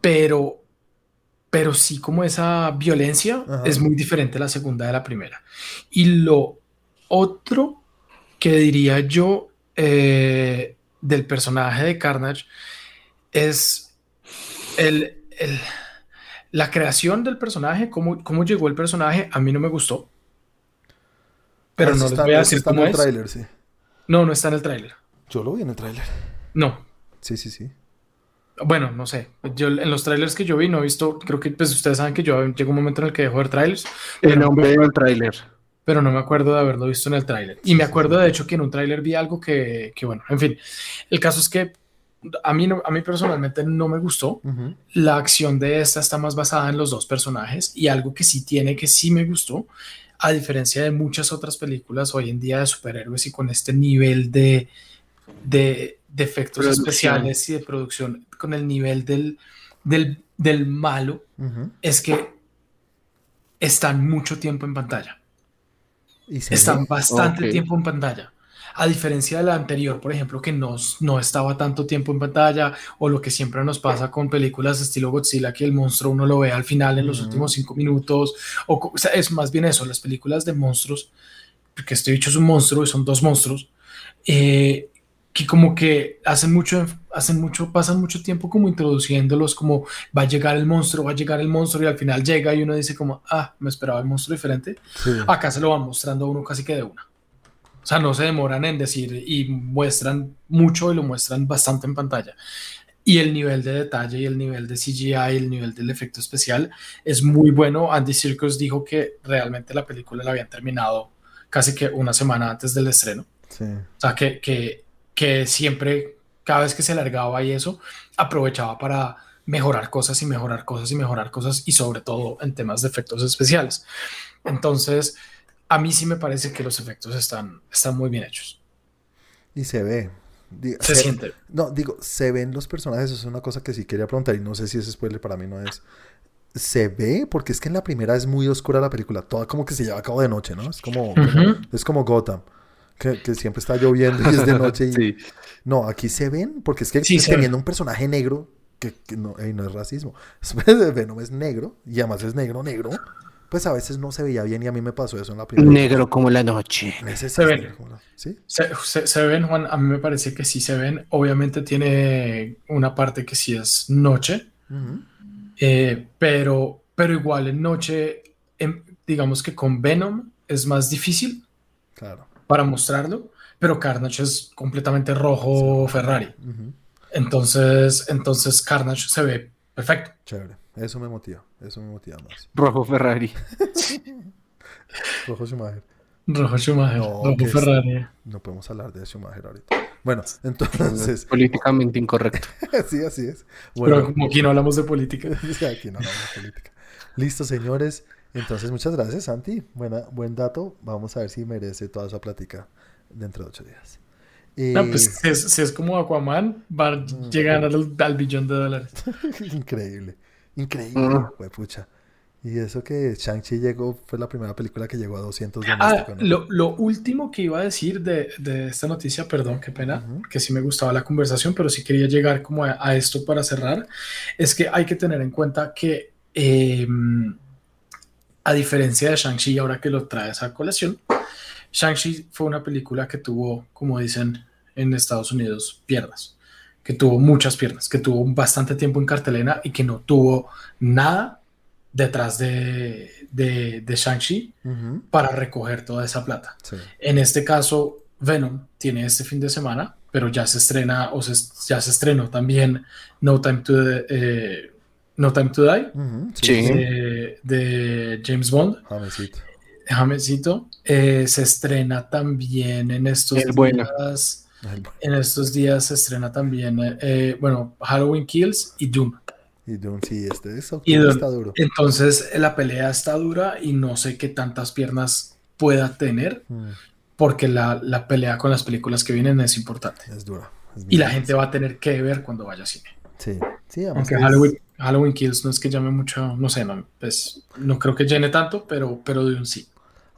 pero, pero sí como esa violencia es muy diferente la segunda de la primera. Y lo otro que diría yo eh, del personaje de Carnage es el, la creación del personaje, cómo, cómo llegó el personaje, a mí no me gustó. Pero ah, no les voy a decir cómo es. Trailer, sí. No, no está en el tráiler. Yo lo vi en el tráiler. No. Sí, sí, sí. Bueno, no sé. Yo en los trailers que yo vi no he visto, creo que pues ustedes saben que yo llegó un momento en el que dejo ver trailers. El nombre del tráiler. Pero no me acuerdo de haberlo visto en el tráiler. Y me acuerdo de hecho que en un tráiler vi algo que, que, bueno, en fin. El caso es que a mí, no, a mí personalmente no me gustó. La acción de esta está más basada en los dos personajes y algo que sí tiene que sí me gustó a diferencia de muchas otras películas hoy en día de superhéroes y con este nivel de, de, efectos especiales y de producción, con el nivel del, del, malo, es que están mucho tiempo en pantalla. Están bastante tiempo en pantalla. A diferencia de la anterior, por ejemplo, que no, no estaba tanto tiempo en pantalla, o lo que siempre nos pasa con películas estilo Godzilla, que el monstruo uno lo ve al final en los últimos cinco minutos, o, sea, es más bien eso, las películas de monstruos, porque este dicho es un monstruo y son dos monstruos, eh, que como que hacen mucho, hacen mucho, pasan mucho tiempo como introduciéndolos, como va a llegar el monstruo, va a llegar el monstruo y al final llega y uno dice como, ah, me esperaba el monstruo diferente. Acá se lo van mostrando uno casi que de una. O sea, no se demoran en decir y muestran mucho y lo muestran bastante en pantalla. Y el nivel de detalle y el nivel de CGI y el nivel del efecto especial es muy bueno. Andy Circus dijo que realmente la película la habían terminado casi que una semana antes del estreno. Sí. O sea, que, que, que siempre, cada vez que se largaba y eso, aprovechaba para mejorar cosas y mejorar cosas y mejorar cosas y sobre todo en temas de efectos especiales. Entonces, a mí sí me parece que los efectos están, están muy bien hechos. Y se ve. se, siente. No, digo, se ven los personajes, es una cosa que sí quería preguntar y no sé si ese spoiler para mí no es. Se ve, porque es que en la primera es muy oscura la película, toda como que se lleva a cabo de noche, ¿no? Es como, es como Gotham, que, siempre está lloviendo y es de noche. Y... No, aquí se ven, porque es que teniendo un personaje negro, que, no, no, es racismo, Venom es negro, y además es negro, negro pues a veces no se veía bien y a mí me pasó eso en la primera. Negro como la noche. Se ven. ¿Sí? Se, ven, Juan, a mí me parece que sí se ven. Obviamente tiene una parte que sí es noche, eh, pero, pero igual en noche, em, digamos que con Venom es más difícil claro. Para mostrarlo, pero Carnage es completamente rojo Ferrari. Entonces, entonces Carnage se ve perfecto. Chévere. Eso me motiva, eso me motiva más. Rojo Ferrari. Rojo Schumacher. Rojo Schumacher, Rojo Ferrari. No podemos hablar de Schumacher ahorita. Bueno, entonces. Políticamente incorrecto. sí, así es. Pero como aquí no hablamos de política. aquí no hablamos de política. Listo, señores. Entonces, muchas gracias, Santi. Buena, buen dato. Vamos a ver si merece toda esa plática dentro de ocho días. No, pues si es, como Aquaman, va a mm, llegar al, al billón de dólares. Increíble. Increíble, pucha. Y eso que Shang-Chi llegó, fue la primera película que llegó a 200 ah, lo, lo, último que iba a decir de, de esta noticia, perdón, qué pena, que sí me gustaba la conversación, pero sí quería llegar como a, esto para cerrar, es que hay que tener en cuenta que em, a diferencia de Shang-Chi, ahora que lo trae esa colación, Shang-Chi fue una película que tuvo, como dicen en Estados Unidos, piernas que tuvo muchas piernas, que tuvo bastante tiempo en cartelera y que no tuvo nada detrás de, de, Shang-Chi para recoger toda esa plata. En este caso, Venom tiene este fin de semana, pero ya se estrena, o ya se estrenó también No Time to, eh, no Time to Die de, James Bond. Jamesito. Eh, se estrena también en estos días. En estos días se estrena también, eh, bueno, Halloween Kills y Doom. Y Doom, sí, este es está duro. Entonces la pelea está dura y no sé qué tantas piernas pueda tener, mm. porque la, la, pelea con las películas que vienen es importante. Es dura. y la gente va a tener que ver cuando vaya a cine. Sí, sí, Aunque Halloween, Halloween, Kills no es que llame mucho, no sé, no, pues, no creo que llene tanto, pero, pero Doom sí.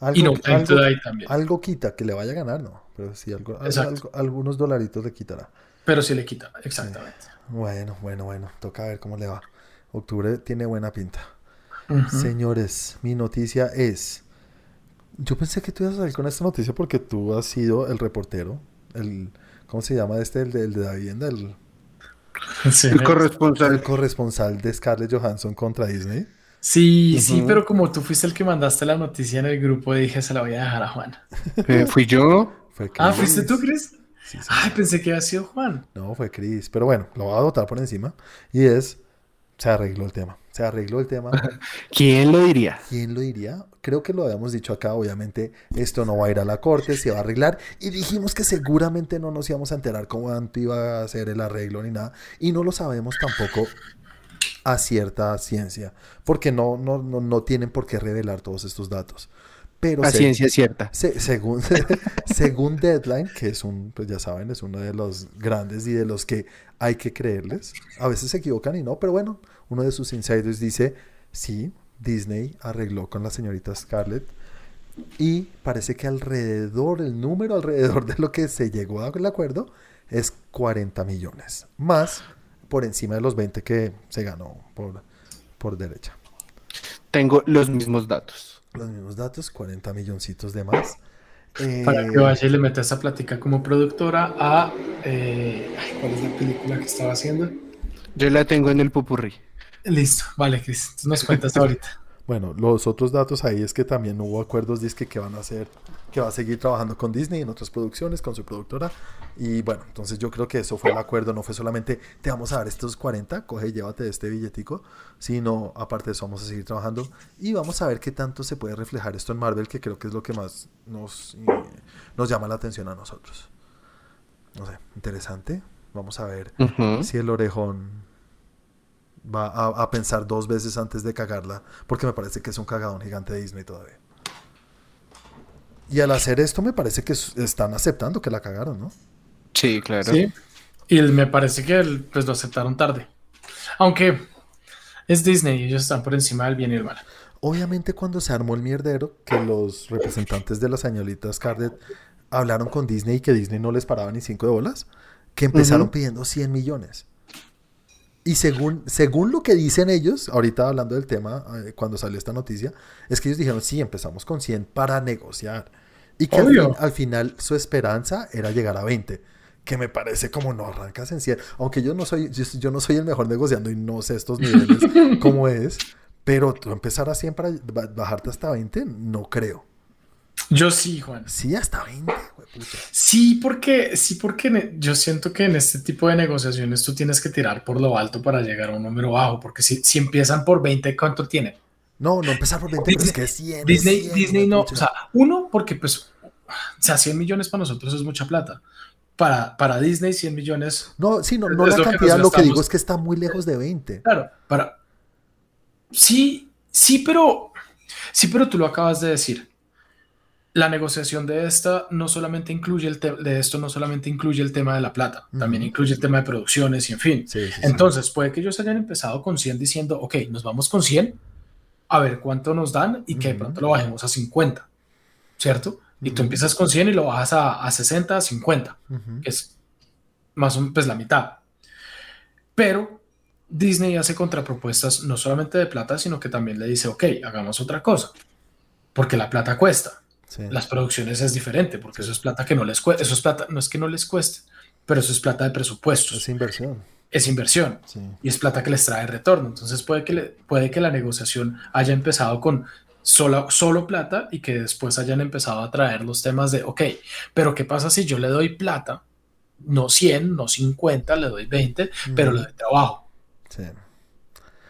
Algo, Y No algo- Time to Die también. algo quita, que le vaya a ganar, no. Pero sí, algo, algo- algo- algunos dolaritos le quitará. Pero sí le quita, exactamente. Bueno, bueno, bueno. Toca ver cómo le va. Octubre tiene buena pinta. Señores, mi noticia es. Yo pensé que tú ibas a salir con esta noticia porque tú has sido el reportero. El, ¿Cómo se llama este? El de, el de la vivienda. El, Sí, El corresponsal. el corresponsal de Scarlett Johansson contra Disney. sí, sí, pero como tú fuiste el que mandaste la noticia en el grupo, dije, se la voy a dejar a Juan. Eh, fui yo. Fue Ah, Chris. ¿fuiste tú, Chris? Sí, sí. Ay, pensé que había sido Juan. No, fue Chris. Pero bueno, lo voy a votar por encima. Y es. Se arregló el tema. Se arregló el tema. ¿Quién lo diría? ¿Quién lo diría? Creo que lo habíamos dicho acá, obviamente esto no va a ir a la corte, se va a arreglar y dijimos que seguramente no nos íbamos a enterar cuánto iba a ser el arreglo ni nada y no lo sabemos tampoco a cierta ciencia, porque no, no, no, no tienen por qué revelar todos estos datos. Pero La se- ciencia cierta. se- según, según Deadline, que es un, pues ya saben, es uno de los grandes y de los que hay que creerles. A veces se equivocan y no, pero bueno, uno de sus insiders dice, sí, Disney arregló con la señorita Scarlett y parece que alrededor, el número alrededor de lo que se llegó al acuerdo es 40 millones, más por encima de los 20 que se ganó por, por derecha. Tengo los mismos datos. Los mismos datos, 40 milloncitos de más. Para Eh, que vaya y le meta esa plática como productora a. eh, ay, ¿Cuál es la película que estaba haciendo? Yo la tengo en el pupurrí. Listo, vale, Chris. Entonces nos cuentas ahorita. Bueno, los otros datos ahí es que también hubo acuerdos, dice que van a hacer, que va a seguir trabajando con Disney en otras producciones, con su productora. Y bueno, entonces yo creo que eso fue el acuerdo, no fue solamente te vamos a dar estos 40, coge y llévate este billetico, sino aparte de eso vamos a seguir trabajando y vamos a ver qué tanto se puede reflejar esto en Marvel, que creo que es lo que más nos, eh, nos llama la atención a nosotros. No sé, interesante. Vamos a ver si el orejón va a, a pensar dos veces antes de cagarla, porque me parece que es un cagadón gigante de Disney todavía. Y al hacer esto me parece que están aceptando que la cagaron, ¿no? Sí, claro. Sí. Y me parece que pues lo aceptaron tarde. Aunque es Disney y ellos están por encima del bien y el mal. Obviamente cuando se armó el mierdero, que los representantes de la señorita Scarlett hablaron con Disney y que Disney no les paraba ni cinco de bolas, que empezaron pidiendo 100 millones. Y según, según lo que dicen ellos, ahorita hablando del tema, eh, cuando salió esta noticia, es que ellos dijeron, sí, empezamos con 100 para negociar. Y que al, al final su esperanza era llegar a 20. Que me parece como no arrancas en 100. Aunque yo no soy, yo, yo no soy el mejor negociando y no sé estos niveles cómo es. Pero tú empezar a 100 para ba- bajarte hasta 20, no creo. Yo sí, Juan. Sí, hasta 20, huepucha. Sí, porque, sí, porque ne- yo siento que en este tipo de negociaciones tú tienes que tirar por lo alto para llegar a un número bajo, porque si, si empiezan por 20, ¿cuánto tienen? No, no empezar por 20, pero es Disney- que es 100. es Disney, 100, Disney no, o sea, uno, porque pues, o sea, 100 millones para nosotros es mucha plata. Para, para Disney, 100 millones, No, sí, no, no la lo que cantidad, lo que digo es que está muy lejos de 20. claro, para... Sí, sí, pero, sí, pero tú lo acabas de decir. La negociación de esta no solamente incluye el de esto no solamente incluye el tema de la plata, también incluye el tema de producciones y en fin. Sí, sí, sí. Entonces, puede que ellos hayan empezado con 100 diciendo, ok, nos vamos con 100, a ver cuánto nos dan y que de Ujú. pronto lo bajemos a 50, ¿cierto? Y tú empiezas con 100 y lo bajas a, a 60, a 50, Ujú. que es más o menos pues, la mitad. Pero Disney hace contrapropuestas no solamente de plata, sino que también le dice, ok, hagamos otra cosa, porque la plata cuesta. Sí. Las producciones es diferente, porque eso es plata que no les cuesta, eso es plata, no es que no les cueste, pero eso es plata de presupuestos, Es inversión. es inversión Sí. y es plata que les trae retorno. Entonces puede que, le- puede que la negociación haya empezado con solo, solo plata y que después hayan empezado a traer los temas de, ok, pero ¿qué pasa si yo le doy plata? No 100, no 50, le doy 20, pero le doy trabajo. Sí.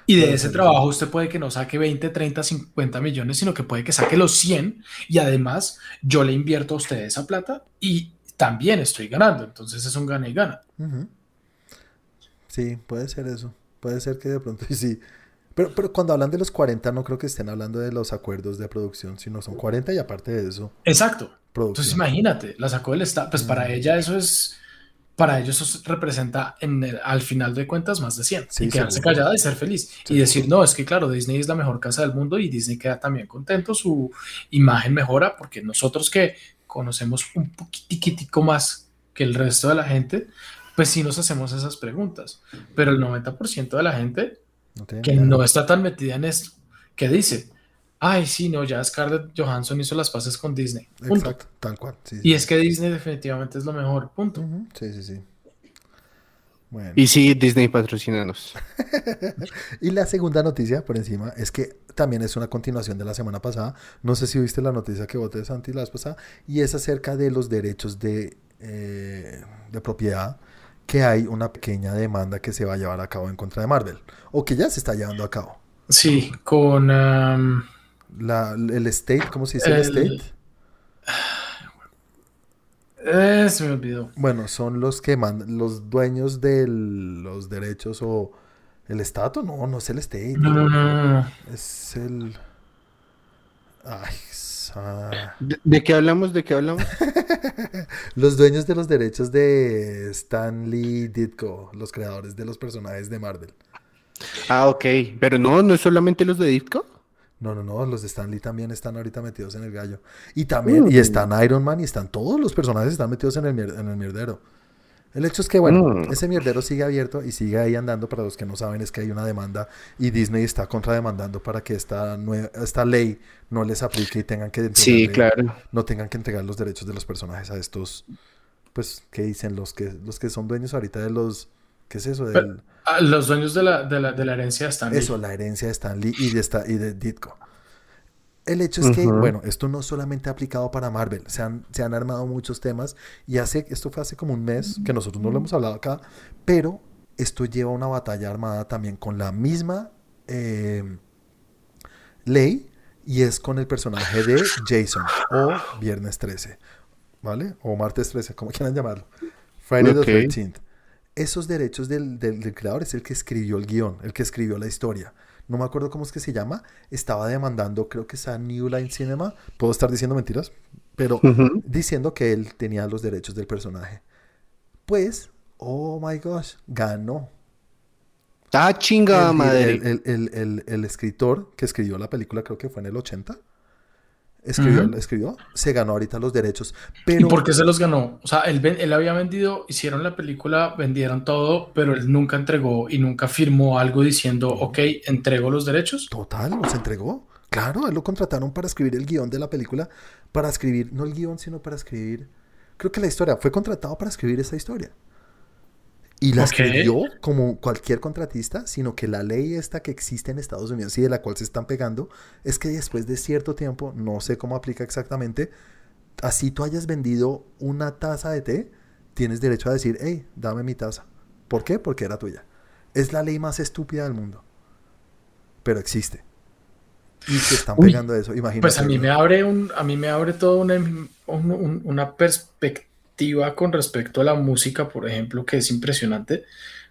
Y de ese trabajo usted puede que no saque 20, 30, 50 millones, sino que puede que saque los 100 y además yo le invierto a usted esa plata y también estoy ganando. Entonces es un gana y gana. Sí, puede ser eso. Puede ser que de pronto sí. Pero, pero cuando hablan de los 40, no creo que estén hablando de los acuerdos de producción, sino son 40 y aparte de eso, Exacto. producción. Entonces imagínate, la sacó del Estado, pues para ella eso es, para ellos eso representa en al final de cuentas más de 100. y quedarse callada y ser feliz. y decir, no, es que claro, Disney es la mejor casa del mundo y Disney queda también contento, su imagen mejora, porque nosotros que conocemos un poquitico más que el resto de la gente, pues sí nos hacemos esas preguntas. Pero el 90% de la gente que no está tan metida en esto, que dice, ay, sí, no, ya Scarlett Johansson hizo las paces con Disney. Exacto, tal cual. y es que Disney definitivamente es lo mejor, punto. Sí, sí, sí. Y sí, Disney patrocinanos. y la segunda noticia por encima es que también es una continuación de la semana pasada. No sé si viste la noticia que voté Santi la vez pasada. Y es acerca de los derechos de, eh, de propiedad. Que hay una pequeña demanda que se va a llevar a cabo en contra de Marvel. O que ya se está llevando a cabo. Sí, con... Um, la, el State, ¿cómo se dice el, State? Eh, se me olvidó. Bueno, son los que mandan, los dueños de los derechos o el estatus, no, no es el State. No, no, no, Es el. Ay, ¿De, qué hablamos? ¿De qué hablamos? los dueños de los derechos de Stanley Ditko, los creadores de los personajes de Marvel. Ah, ok. Pero no, no es solamente los de Ditko. No, no, no, los de Stanley también están ahorita metidos en el gallo. Y también, y están Iron Man y están todos los personajes están metidos en el, en el mierdero. El hecho es que, bueno, mm. ese mierdero sigue abierto y sigue ahí andando. Para los que no saben, es que hay una demanda y Disney está contrademandando para que esta, esta ley no les aplique y tengan que sí, claro. no tengan que entregar los derechos de los personajes a estos, pues, ¿qué dicen? Los que, los que son dueños ahorita de los, ¿qué es eso? Del, Ah, los dueños de la, de, la, de la, herencia de Stanley. Eso, la herencia de Stanley y de, esta, y de Ditko. El hecho es que, bueno, esto no solamente ha aplicado para Marvel, se han, se han armado muchos temas y hace, esto fue hace como un mes que nosotros no lo hemos hablado acá, pero esto lleva una batalla armada también con la misma eh, ley y es con el personaje de Jason o Viernes 13, ¿vale? O Martes 13, como quieran llamarlo. Friday the 13th esos derechos del, creador es el que escribió el guion, el que escribió la historia. No me acuerdo cómo es que se llama. Estaba demandando, creo que es a New Line Cinema. Puedo estar diciendo mentiras, pero diciendo que él tenía los derechos del personaje. Pues, oh my gosh, ganó. Ah, chinga madre. El, escritor que escribió la película, creo que fue en el 80 escribió, escribió, se ganó ahorita los derechos. Pero... ¿Y por qué se los ganó? O sea, él, él había vendido, hicieron la película, vendieron todo, pero él nunca entregó y nunca firmó algo diciendo, ok, entrego los derechos. Total, los entregó. Claro, él lo contrataron para escribir el guion de la película, para escribir, no el guion, sino para escribir, creo que la historia, fue contratado para escribir esa historia. Y la escribió como cualquier contratista, sino que la ley esta que existe en Estados Unidos y de la cual se están pegando, es que después de cierto tiempo, no sé cómo aplica exactamente, así tú hayas vendido una taza de té, tienes derecho a decir, hey, dame mi taza. ¿Por qué? Porque era tuya. Es la ley más estúpida del mundo. Pero existe. Y se están pegando eso. Imagínate. Pues a mí me abre un, a mí me abre toda una, una perspectiva con respecto a la música, por ejemplo, que es impresionante,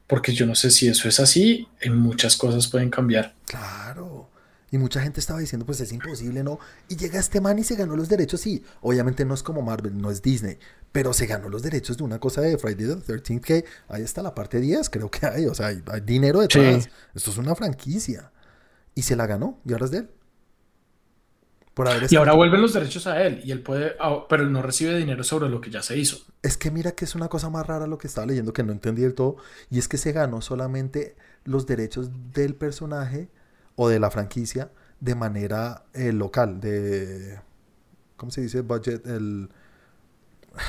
porque yo no sé si eso es así, en muchas cosas pueden cambiar. Claro. Y mucha gente estaba diciendo, pues es imposible, ¿no? Y llega este man y se ganó los derechos, sí. Obviamente no es como Marvel, no es Disney, pero se ganó los derechos de una cosa de Friday the 13th que ahí está la parte 10, creo que hay, o sea, hay, dinero detrás. Esto es una franquicia. Y se la ganó, y ahora es de él y ahora vuelven los derechos a él y él puede, ah, pero él no recibe dinero sobre lo que ya se hizo. Es que mira que es una cosa más rara lo que estaba leyendo que no entendí del todo y es que se ganó solamente los derechos del personaje o de la franquicia de manera eh, local, de ¿cómo se dice? Budget, el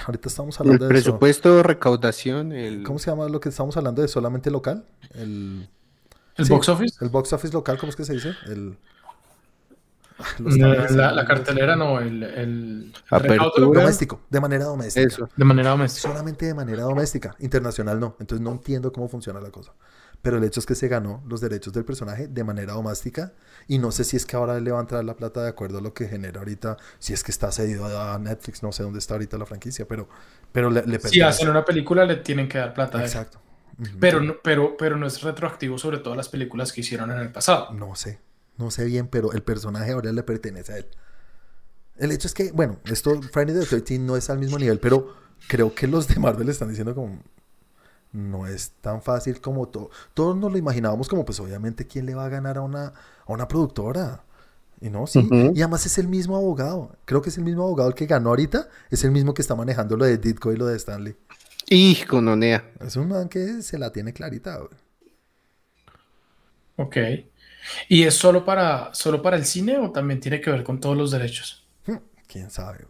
ahorita estamos hablando el de presupuesto, recaudación, el ¿cómo se llama lo que estamos hablando de solamente local? El el box office. El box office local, ¿cómo es que se dice? El la, cartelera no, el, el doméstico, de manera doméstica. De manera doméstica. Solamente de manera doméstica, internacional no. Entonces no entiendo cómo funciona la cosa. Pero el hecho es que se ganó los derechos del personaje de manera doméstica y no sé si es que ahora le va a entrar la plata de acuerdo a lo que genera ahorita, si es que está cedido a Netflix, no sé dónde está ahorita la franquicia, pero, pero le, Si hacen una película le tienen que dar plata. Exacto. Pero, pero, pero no es retroactivo sobre todas las películas que hicieron en el pasado. No sé. No sé bien, pero el personaje ahora le pertenece a él. El hecho es que, bueno, esto Friday the 13 no es al mismo nivel, pero creo que los de Marvel están diciendo como, no es tan fácil como todo. Todos nos lo imaginábamos como, pues obviamente, ¿quién le va a ganar a una, a una productora? Y no, sí. Y además es el mismo abogado. Creo que es el mismo abogado el que ganó ahorita. Es el mismo que está manejando lo de Ditko y lo de Stanley. Y con Onea. Es un man que se la tiene clarita, Ok. ¿Y es solo para, solo para el cine o también tiene que ver con todos los derechos? Hmm, ¿Quién sabe?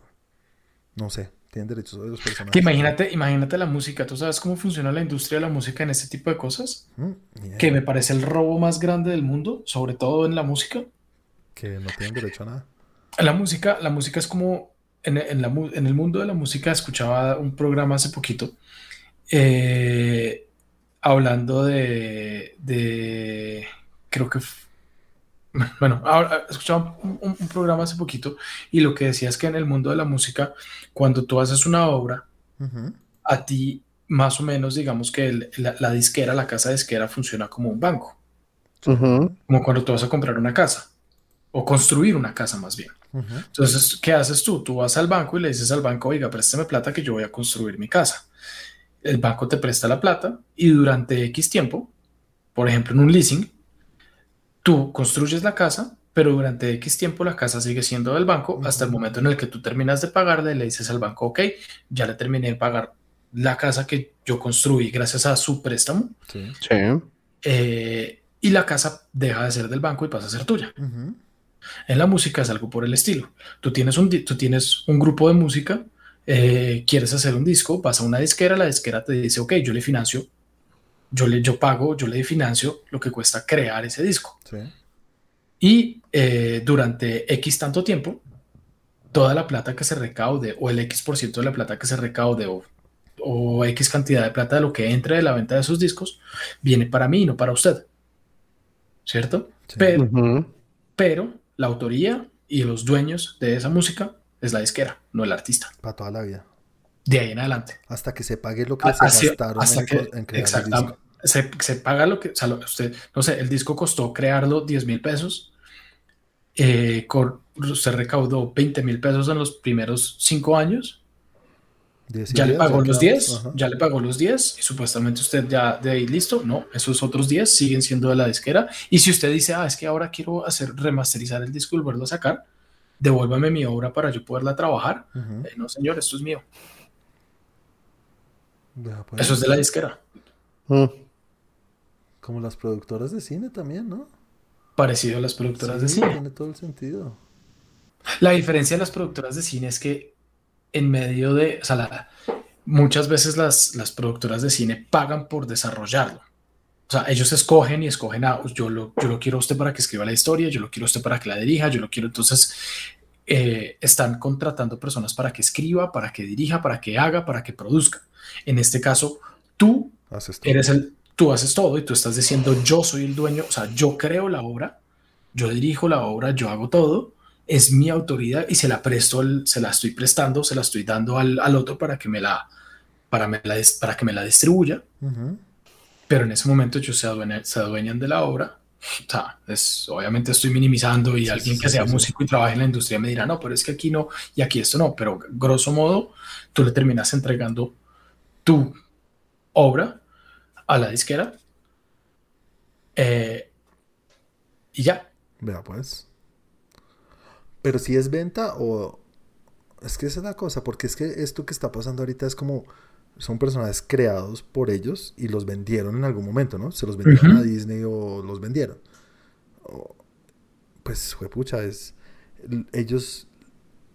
No sé. Tienen derechos de los personajes. Que imagínate, imagínate la música. ¿Tú sabes cómo funciona la industria de la música en este tipo de cosas? Hmm, que me parece el robo más grande del mundo, sobre todo en la música. Que no tienen derecho a nada. La música, la música es como en, el mundo de la música escuchaba un programa hace poquito eh, hablando de, de creo que bueno, ahora escuchaba un, programa hace poquito y lo que decía es que en el mundo de la música, cuando tú haces una obra, a ti más o menos, digamos que la, disquera, la casa disquera funciona como un banco. Como cuando tú vas a comprar una casa o construir una casa más bien. Entonces, ¿qué haces tú? Tú vas al banco y le dices al banco, oiga, préstame plata que yo voy a construir mi casa. El banco te presta la plata y durante X tiempo, por ejemplo, en un leasing, tú construyes la casa, pero durante X tiempo la casa sigue siendo del banco hasta el momento en el que tú terminas de pagarle, le dices al banco, ok, ya le terminé de pagar la casa que yo construí gracias a su préstamo. Sí. Eh, y la casa deja de ser del banco y pasa a ser tuya. En la música es algo por el estilo. Tú tienes un, tú tienes un grupo de música, eh, quieres hacer un disco, vas a una disquera, la disquera te dice, ok, yo le financio yo, le, yo pago, yo le financio lo que cuesta crear ese disco. Y eh, durante X tanto tiempo, toda la plata que se recaude o el X por ciento de la plata que se recaude o, o, X cantidad de plata de lo que entre de la venta de esos discos viene para mí y no para usted. ¿Cierto? Pero, pero la autoría y los dueños de esa música es la disquera, no el artista. Para toda la vida. De ahí en adelante. Hasta que se pague lo que se gastaron en, crear el disco se, paga lo que, o sea, usted, no sé, el disco costó crearlo 10 mil pesos, eh, se recaudó 20 mil pesos en los primeros 5 años, ya le pagó los 10, ya le pagó los 10 y supuestamente usted ya de ahí listo, no, esos otros 10 siguen siendo de la disquera y si usted dice, ah, es que ahora quiero hacer remasterizar el disco y volverlo a sacar, devuélvame mi obra para yo poderla trabajar, eh, no señor, esto es mío. Pues. Eso es de la disquera. Mm. Como las productoras de cine también, ¿no? Parecido a las productoras de cine. Tiene todo el sentido. La diferencia de las productoras de cine es que en medio de, o sea, muchas veces las, las productoras de cine pagan por desarrollarlo. O sea, ellos escogen y escogen a, yo lo, yo lo quiero a usted para que escriba la historia, yo lo quiero a usted para que la dirija, yo lo quiero. Entonces, eh, están contratando personas para que escriba, para que dirija, para que haga, para que produzca. En este caso, tú eres el, tú haces todo y tú estás diciendo yo soy el dueño, o sea, yo creo la obra, yo dirijo la obra, yo hago todo, es mi autoridad y se la presto, se la estoy prestando, se la estoy dando al, otro para que me la, para, me la, para que me la distribuya. Pero en ese momento ellos se, se adueñan de la obra. O sea, es, obviamente estoy minimizando y alguien que sea músico y trabaje en la industria me dirá, no, pero es que aquí no y aquí esto no, pero grosso modo tú le terminas entregando tu obra a la disquera. Eh, y ya. Vea, pues. Pero si es venta o. Es que esa es la cosa, porque es que esto que está pasando ahorita es como. Son personajes creados por ellos y los vendieron en algún momento, ¿no? Se los vendieron a Disney o los vendieron. pues, fue pucha, es. Ellos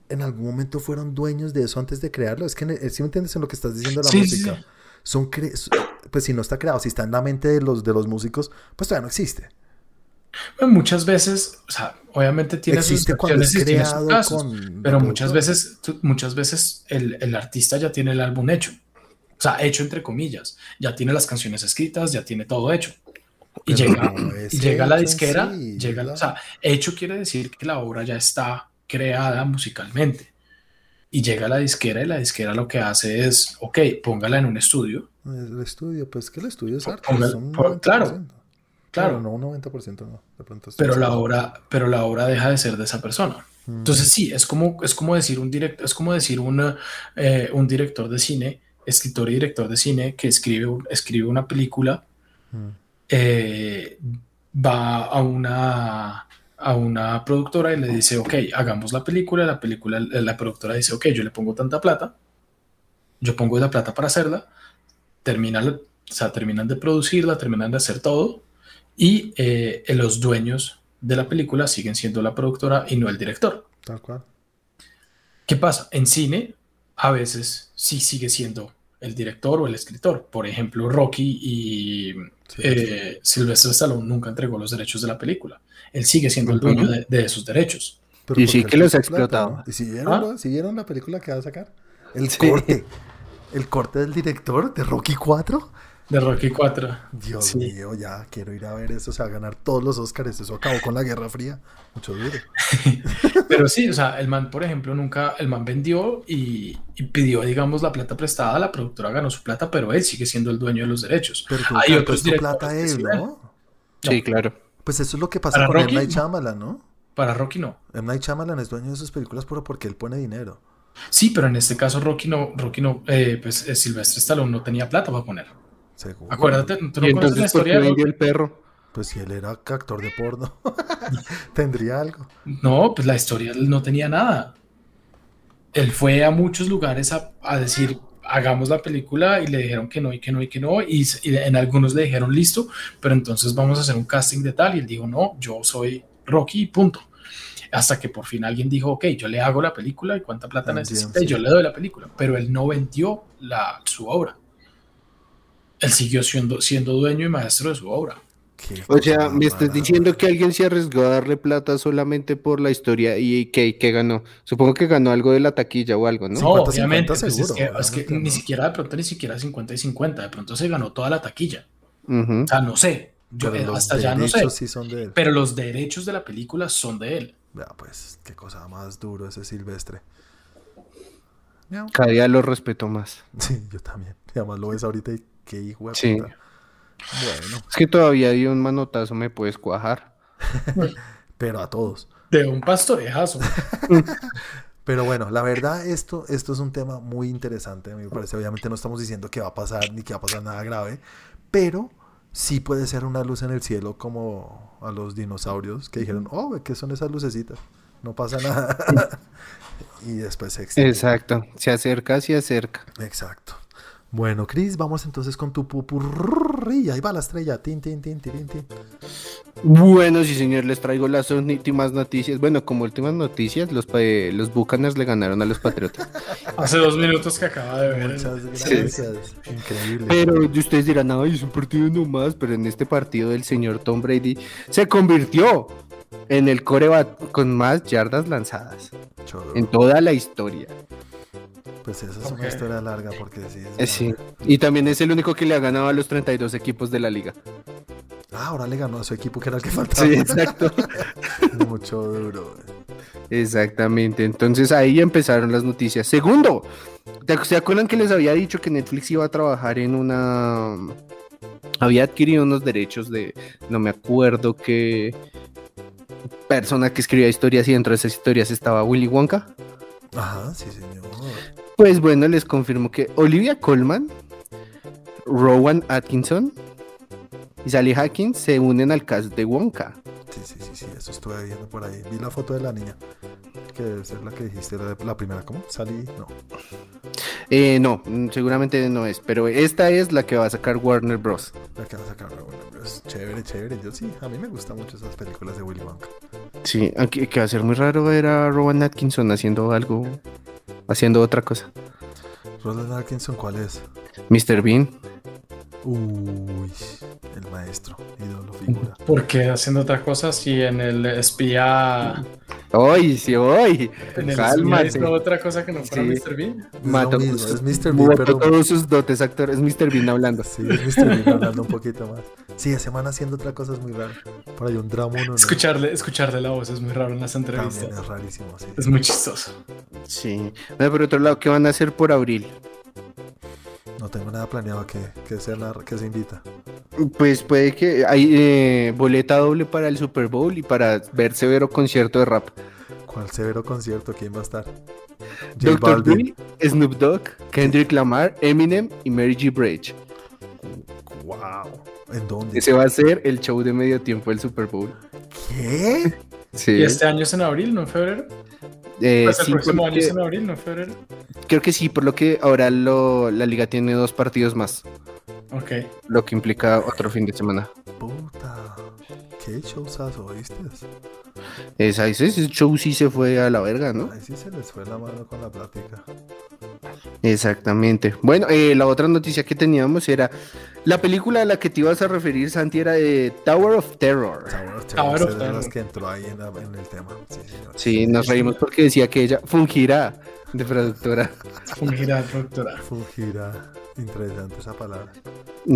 en algún momento fueron dueños de eso antes de crearlo. Es que, si me entiendes en lo que estás diciendo la música? Son pues si no está creado, si está en la mente de los, de los músicos, pues todavía no existe. muchas veces, o sea, obviamente tiene existe cuando es creado pero muchas veces, muchas veces el, el, artista ya tiene el álbum hecho. O sea, hecho entre comillas. Ya tiene las canciones escritas, ya tiene todo hecho. Y llega, y llega la disquera, llega, o sea, hecho quiere decir que la obra ya está creada musicalmente y llega a la disquera y la disquera lo que hace es, ok, póngala en un estudio. El estudio, pues que el estudio es arte. claro, claro. no un 90%, no. De pronto pero, la obra, pero la obra deja de ser de esa persona. Mm. Entonces sí, es como, es como decir un director, es como decir una, eh, un director de cine escritor y director de cine que escribe, escribe una película, mm. eh, va a una, a una productora y le dice, ok, hagamos la película, la película, la productora dice, ok, yo le pongo tanta plata, yo pongo la plata para hacerla, termina, o sea, terminan de producirla, terminan de hacer todo, y eh, los dueños de la película siguen siendo la productora y no el director. Tal cual. ¿Qué pasa? En cine, a veces sí sigue siendo el director o el escritor. Por ejemplo, Rocky y eh, Sylvester Stallone nunca entregó los derechos de la película. Él sigue siendo el dueño de, esos derechos. y sí que los ha explotado. ¿Y ¿Ah? siguieron, la película que va a sacar? El corte. El corte del director de Rocky 4 de Rocky 4. Dios mío, ya quiero ir a ver eso. Se va a ganar todos los Oscars. Eso acabó con la Guerra Fría. Mucho duro. Pero sí, o sea, el man, por ejemplo, nunca, el man vendió y, pidió, digamos, la plata prestada. La productora ganó su plata, pero él sigue siendo el dueño de los derechos. Pero Hay otros plata él, ¿no? Sí, claro. Pues eso es lo que pasa con Rocky, M. Night Shyamalan, ¿no? Para Rocky no. M. Night Shyamalan es dueño de sus películas pero porque él pone dinero. Sí, pero en este caso Rocky no, Rocky no, eh, pues eh, Silvestre Stallone no tenía plata para poner. Acuérdate, tú no ¿Y entonces, la historia de el perro? Pues si él era actor de porno, tendría algo. No, pues la historia no tenía nada. Él fue a muchos lugares a, decir, hagamos la película y le dijeron que no y que no y que no y, en algunos le dijeron listo, pero entonces vamos a hacer un casting de tal y él dijo, no, yo soy Rocky, punto. Hasta que por fin alguien dijo, ok, yo le hago la película y cuánta plata necesita y yo le doy la película, pero él no vendió la, su obra él siguió siendo, siendo dueño y maestro de su obra. O sea, me estás diciendo que alguien se arriesgó a darle plata solamente por la historia y que, ganó. Supongo que ganó algo de la taquilla o algo, ¿no? No, obviamente, pues es que, ni siquiera de pronto ni siquiera 50 y 50, de pronto se ganó toda la taquilla. O sea, no sé. Yo hasta ya no sé. Pero los derechos de la película son de él. Vea, pues, qué cosa más duro ese Silvestre. Cada día lo respeto más. Sí, yo también. Y además lo ves ahorita y qué hijo de sí. Bueno. Es que todavía de un manotazo me puedes cuajar. Pero a todos. De un pastorejazo. Pero bueno, la verdad, esto, esto es un tema muy interesante. A mí me parece, obviamente no estamos diciendo que va a pasar ni que va a pasar nada grave, pero sí puede ser una luz en el cielo como a los dinosaurios que dijeron, oh, ¿qué son esas lucecitas? No pasa nada. y después se Exacto, se acerca, se acerca. Exacto. Bueno, Chris, vamos entonces con tu pupurri. Ahí va la estrella. Tin, tin, tin, tin, tin. Bueno, sí, señor, les traigo las últimas noticias. Bueno, como últimas noticias, los, los Buccaneers le ganaron a los Patriotas. Hace dos minutos que acaba de ver. Muchas gracias. Increíble. Pero ustedes dirán, ay, es un partido nomás. Pero en este partido, el señor Tom Brady se convirtió en el coreback con más yardas lanzadas en toda la historia. Pues esa es una historia larga porque sí. Es sí. Y también es el único que le ha ganado a los 32 equipos de la liga. Ah, ahora le ganó a su equipo que era el que faltaba. Sí, exacto. Mucho duro. Exactamente. Entonces ahí empezaron las noticias. Segundo, ¿se acuerdan que les había dicho que Netflix iba a trabajar en una... Había adquirido unos derechos de... No me acuerdo qué persona que escribía historias y dentro de esas historias estaba Willy Wonka. Ajá, sí, señor. Pues bueno, les confirmo que Olivia Colman, Rowan Atkinson y Sally Hawkins se unen al cast de Wonka. Sí, sí, sí, sí, eso estuve viendo por ahí. Vi la foto de la niña, que debe ser la que dijiste, la primera, ¿cómo? Sally, no. Eh, no, seguramente no es, pero esta es la que va a sacar Warner Bros. La que va a sacar Warner Bros. Chévere, chévere. Yo sí, a mí me gustan mucho esas películas de Willy Wonka. Sí, que va a ser muy raro ver a Rowan Atkinson haciendo algo haciendo otra cosa. Roland Atkinson, ¿cuál es? Mr. Bean. Uy, el maestro, ídolo figura. ¿Por qué haciendo otra cosa si en el espía Hoy, sí, hoy. Cálmate. otra cosa que no fuera Mr. Bean. Mato, es Mr. Bean, pero... todos sus dotes actores. Es Mr. Bean hablando. Sí, es Mr. Bean hablando un poquito más. Sí, esa semana haciendo otra cosa es muy raro. Por ahí un drama uno. Escucharle, escucharle la voz es muy raro en las entrevistas. También es rarísimo, sí. Es muy chistoso. Sí. por otro lado, ¿qué van a hacer por abril? No tengo nada planeado que, que, sea que se invita. Pues puede que hay eh, boleta doble para el Super Bowl y para ver severo concierto de rap. ¿Cuál severo concierto? ¿Quién va a estar? Dr. Dre, Snoop Dogg, Kendrick Lamar, Eminem y Mary G. Blige. Wow. ¿En dónde? Ese va a ser el show de medio tiempo del Super Bowl. ¿Qué? Sí. ¿Y este año es en abril, no en febrero? Eh, Pues el sí, próximo año es en abril, no en febrero. creo que sí, por lo que ahora lo- la liga tiene dos partidos más, Ok. lo que implica otro fin de semana. Puta. ¿Qué showzazo, oíste? Esa, ese, ese show sí se fue a la verga, ¿no? Ahí sí se les fue la mano con la plática. Exactamente. Bueno, eh, la otra noticia que teníamos era la película a la que te ibas a referir, Santi, era de Tower of Terror. Tower of Tower Terror of es de las Terror. que entró ahí en, la- en el tema. Sí, nos reímos porque decía que ella fungirá de productora. Fungirá, doctora. Fungirá. Interesante esa palabra.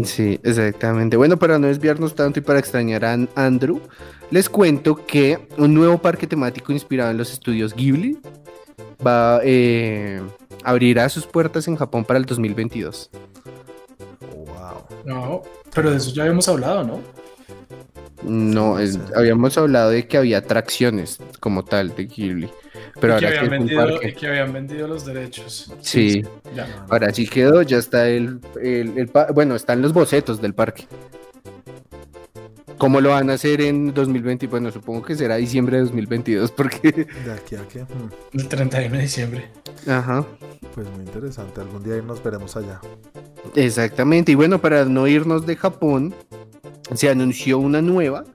Sí, exactamente. Bueno, para no desviarnos tanto y para extrañar a An- Andrew, les cuento que un nuevo parque temático inspirado en los estudios Ghibli va eh, abrirá sus puertas en Japón para el 2022. Wow. No, pero de eso ya habíamos hablado, ¿no? No, es- habíamos hablado de que había atracciones como tal de Ghibli, pero y, que ahora que habían un vendido, parque. y que habían vendido los derechos. Sí. Ya. Ahora sí quedó, ya está el, el- el bueno, están los bocetos del parque. ¿Cómo lo van a hacer en 2020? Bueno, supongo que será diciembre de 2022 porque... De aquí a qué. Hmm, El 31 de diciembre. Ajá, Pues muy interesante. Algún día nos veremos allá. exactamente. Y bueno, para no irnos de Japón, se anunció una nueva,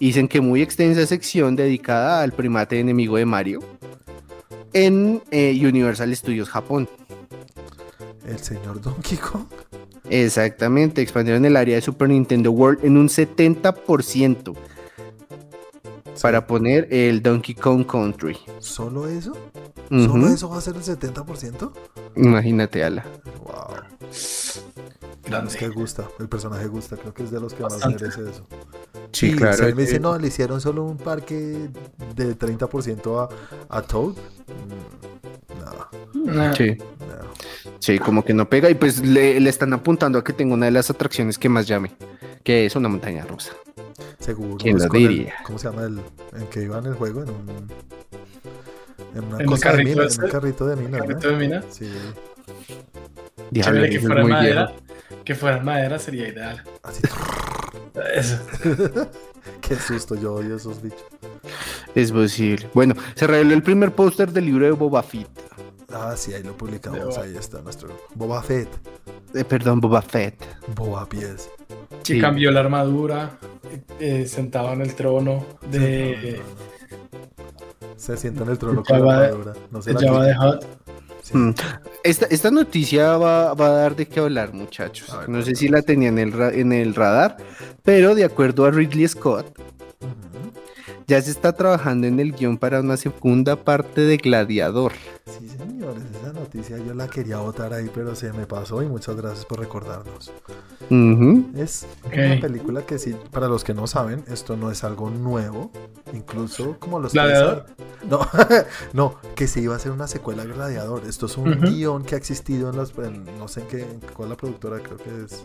dicen que muy extensa sección dedicada al primate enemigo de Mario en eh, Universal Studios Japón. El señor Donkey Kong. Exactamente, expandieron el área de Super Nintendo World en un 70% para poner el Donkey Kong Country. ¿Solo eso? ¿Solo eso va a ser el 70%? Imagínate, Ala. Wow. Grande. Es que gusta. El personaje gusta. Creo que es de los que más merece eso. Sí, Y claro. si me dicen, no, le hicieron solo un parque de 30% a, a Toad. Mm, No, Nah. Sí, no. sí, como que no pega. Y pues le, le están apuntando a que tenga una de las atracciones que más llame, que es una montaña rusa. Seguro. ¿Quién lo el- diría? ¿Cómo se llama el en que iba en el juego? En un. En una ¿En el cosa de carrito mina, en ese? un carrito de mina, Carrito de mina. Sí. Diablo, que fuera muy madera. viejo. Que fuera madera sería ideal. Así. Eso. Qué susto, yo odio esos bichos. Es posible. Bueno, se reveló el primer póster del libro de Boba Fett. Ah, sí, ahí lo publicamos. Ahí está nuestro. Boba Fett. Eh, perdón, Boba Fett. Boba Pies. Que Sí. cambió la armadura, eh, sentado en el trono de Se sienta en el trono con la armadura. No se la de quita. Hutt. Sí. Mm. Esta, esta noticia va, va a dar de qué hablar, muchachos. Ver, no sé si la tenía en el, ra- en el radar, pero de acuerdo a Ridley Scott, ya se está trabajando en el guion para una segunda parte de Gladiador. Noticia yo la quería votar ahí, pero se me pasó y muchas gracias por recordarnos. Es una película que sí, para los que no saben, esto no es algo nuevo, incluso como los que ¿Gladiador? No, no, que se iba a hacer una secuela a Gladiador. Esto es un Ujú. guion que ha existido en las, en- no sé en qué, en cuál la productora creo que es.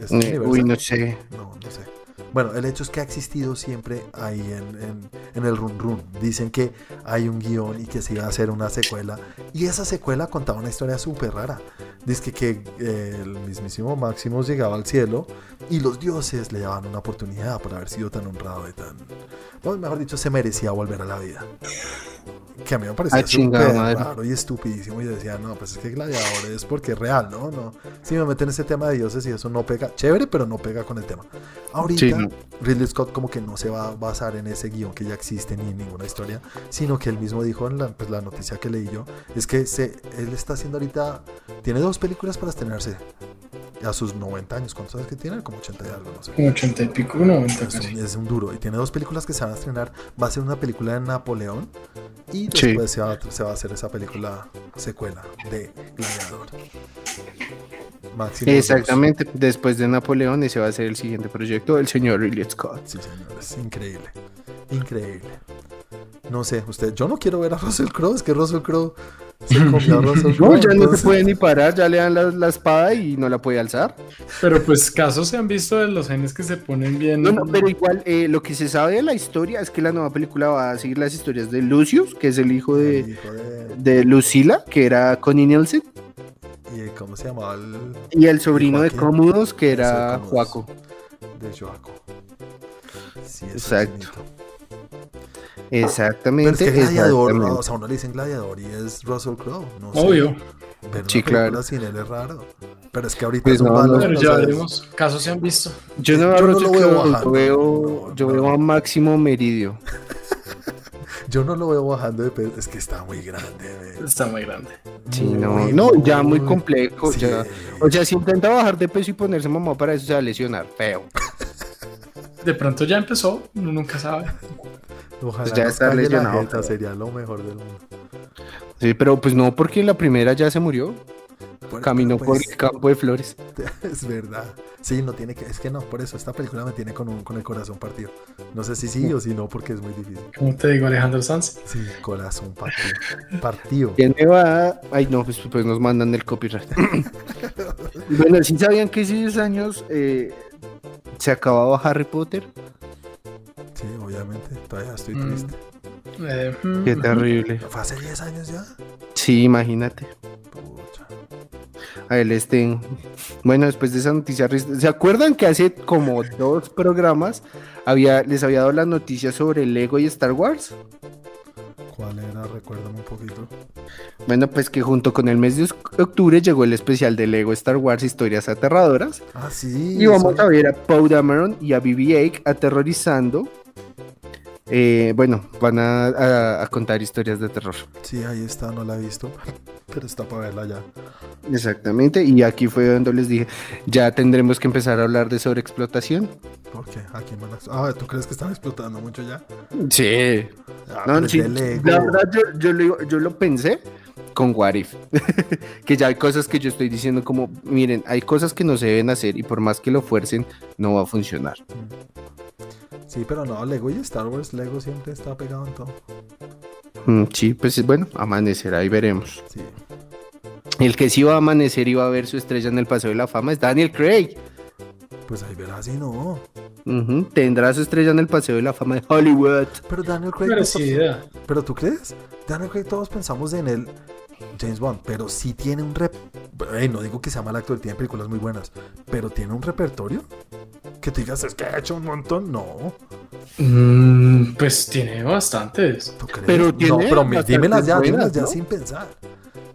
¿Es Eh, uy, no sé. No, no sé. Bueno, el hecho es que ha existido siempre ahí en, en- el run run. Dicen que hay un guion y que se iba a hacer una secuela. Y esa secuela contaba una historia súper rara. Dice que eh, el mismísimo Máximos llegaba al cielo y los dioses le daban una oportunidad por haber sido tan honrado y tan... No, mejor dicho, se merecía volver a la vida. Que a mí me parecía Ah, súper raro y estupidísimo. Y decía, no, pues es que Gladiador es porque es real, ¿no? no Si me meten ese tema de dioses y eso no pega, chévere, pero no pega con el tema. Ahorita Sí, no. Ridley Scott como que no se va a basar en ese guion que ya existe ni en ninguna historia, sino que él mismo dijo en la, pues, la noticia que leí yo, es que se, él está haciendo ahorita, tiene dos películas para estrenarse a sus 90 años, ¿cuántos años que tiene? Como 80 y algo, no sé. Como 80 y pico, 90 Es un, casi. es un duro y tiene dos películas que se van a estrenar. Va a ser una película de Napoleón y Sí. después se, va, se va a hacer esa película secuela de Gladiador. Máximo dos. Exactamente. Después de Napoleón, ese va a ser el siguiente proyecto del señor Ridley Scott. Sí, señores, increíble. Increíble. No sé, usted, yo no quiero ver a Russell Crowe, es que Russell Crowe Se comió a Russell No, Crowe, ya no se puede ni parar, ya le dan la, la espada y no la puede alzar. Pero pues casos se han visto de los genes que se ponen bien. No, no, pero igual eh, lo que se sabe de la historia es que la nueva película va a seguir las historias de Lucius, que es el hijo de, El hijo de- de Lucila, que era Connie Nielsen, ¿Y cómo se llamaba el y el sobrino de Joaquín. Cómodos, que era. Joaco. de Joaco? Sí, Exacto. Exactamente. Pero es que Gladiador, exactamente. o sea, uno le dicen Gladiador y es Russell Crowe, no sé. Obvio. Una Sí, claro. sin él es raro. Pero es que ahorita Pues no, malos, no, Pero no ya veremos. Casos se han visto. Yo no, Yo veo a no lo veo bajando. yo veo, No, yo no. veo a Máximo Meridio. Yo no lo veo bajando de peso, es que está muy grande. Está muy grande. Sí, Muy, no, no, ya muy complejo. Sí. Ya. O sea, si intenta bajar de peso y ponerse mamá para eso se va a lesionar, feo. De pronto ya empezó, uno nunca sabe. Ojalá Pues ya la lesionado, jeta, pero- sería lo mejor del mundo. Sí, pero pues no, porque en la primera ya se murió. Bueno, Caminó pero por pues, el campo de flores. Es verdad. Sí, no tiene que. Es que no, por eso esta película me tiene con, un, con el corazón partido. No sé si sí o si no, porque es muy difícil. Como te digo, Alejandro Sanz. Sí, corazón partido. Partido. ¿Quién me va? Ay, no, pues, pues nos mandan el copyright. bueno, ¿sí sabían que hace 10 años eh, se acababa Harry Potter? Sí, obviamente. Todavía estoy Mm. triste. Eh, mm, Qué terrible. ¿Fue hace 10 años ya? Sí, imagínate. Pucha. A él este. Bueno, después de esa noticia, ¿se acuerdan que hace como dos programas había, les había dado la noticia sobre Lego y Star Wars? ¿Cuál era? Recuérdame un poquito. Bueno, pues que junto con el mes de octubre llegó el especial de Lego Star Wars Historias Aterradoras. Ah, sí. Y vamos eso- a ver a Poe Dameron y a BB-8 aterrorizando. Eh, bueno, van a, a- a contar historias de terror. Sí, ahí está, no la he visto. Pero está para verla ya. Exactamente. Y aquí fue donde les dije, ya tendremos que empezar a hablar de sobreexplotación. ¿Por qué? ¿A quién van a... Ah, ¿tú crees que están explotando mucho ya? Sí. Ah, No, sí, la verdad yo, yo lo, yo lo pensé con What If. que ya hay cosas que yo estoy diciendo como, miren, hay cosas que no se deben hacer y por más que lo fuercen, no va a funcionar. Sí, pero no, Lego y Star Wars, Lego siempre está pegado en todo. Mm, sí, pues bueno, amanecerá y veremos. Sí. El que sí va a amanecer y va a ver su estrella en el Paseo de la Fama es Daniel Craig. Pues ahí verás si no. Tendrá su estrella en el Paseo de la Fama de Hollywood. Pero Daniel Craig... Pero no está- sí. ¿Pero tú crees? Daniel Craig todos pensamos en él, James Bond, pero sí tiene un rep... Ey, no digo que sea mal actor, tiene películas muy buenas, pero tiene un repertorio que tú digas, es que ha hecho un montón, no. Mm, pues tiene bastantes. ¿Tú crees? Pero no, tiene pero me- bastantes dímelas ya, buenas, dímelas ya ¿no? sin pensar.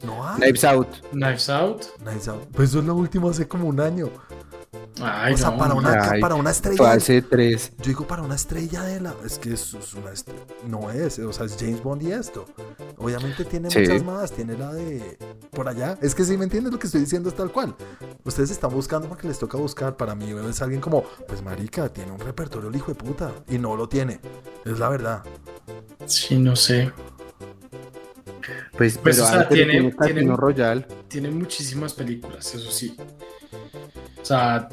No hay. Knives Out. Knives Out. Nice Out. Pues eso es lo último hace como un año. Ay, o sea, no, para, una, Ay, para una estrella. Hace tres. Yo digo para una estrella de la. Es que es, es una est- No es, o sea, es James Bond y esto. Obviamente tiene Sí. muchas más. Tiene la de. Por allá. Es que si me entiendes lo que estoy diciendo es tal cual. Ustedes están buscando porque les toca buscar. Para mí es alguien como. Pues marica, tiene un repertorio el hijo de puta. Y no lo tiene. Es la verdad. Sí, no sé. Pues, Pues, pero o sea, antes tiene- tiene Casino tiene- muchísimas películas, eso sí. O sea,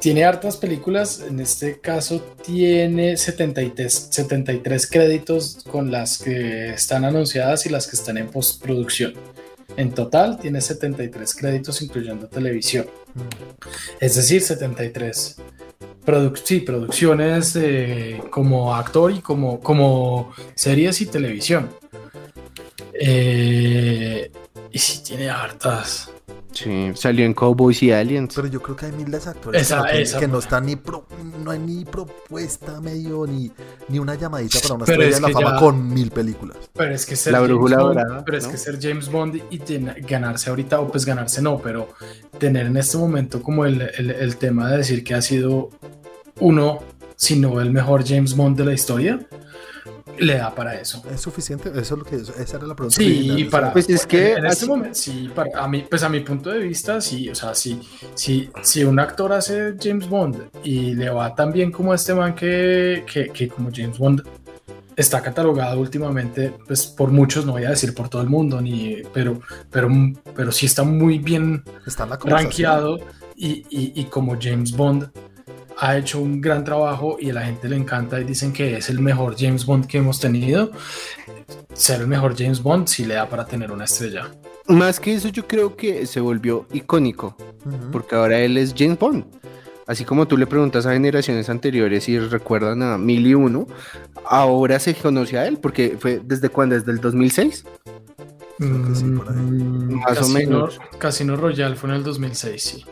tiene hartas películas. En este caso, tiene 73, 73 créditos con las que están anunciadas y las que están en postproducción. En total, tiene 73 créditos, incluyendo televisión. Es decir, 73 produc- sí, producciones eh, como actor y como, como series y televisión. Eh, y sí, tiene hartas. Sí, salió en Cowboys y Aliens. Pero yo creo que hay miles de actores Esa- que, no, esa que no buena. están ni pro- no hay ni propuesta medio ni, ni una llamadita para una estrella es de la fama ya- con mil películas. Pero es que ser La James brújula Bond- dorada, pero es que ser James Bond y ten- ganarse ahorita, o pues ganarse no, pero tener en este momento como el, el- el tema de decir que ha sido uno, si no el mejor James Bond de la historia, le da para eso. ¿Es suficiente? Eso es lo que esa era la pregunta. Sí, original, para. Pues es que en, en este momento, sí, para, a mí, pues a mi punto de vista, sí, o sea, sí, sí, si un actor hace James Bond y le va tan bien como este man que, que, que como James Bond está catalogado últimamente, pues por muchos, no voy a decir por todo el mundo, ni, pero, pero, pero sí está muy bien está en la conversación. rankeado y, y, y como James Bond ha hecho un gran trabajo y a la gente le encanta y dicen que es el mejor James Bond que hemos tenido, ser el mejor James Bond sí le da para tener una estrella. Más que eso, yo creo que se volvió icónico, porque ahora él es James Bond. Así como tú le preguntas a generaciones anteriores y recuerdan a mil y uno, ahora se conoce a él, porque fue desde cuándo, desde el 2006. Mm, más o menos. Casino Royale fue en el 2006, sí.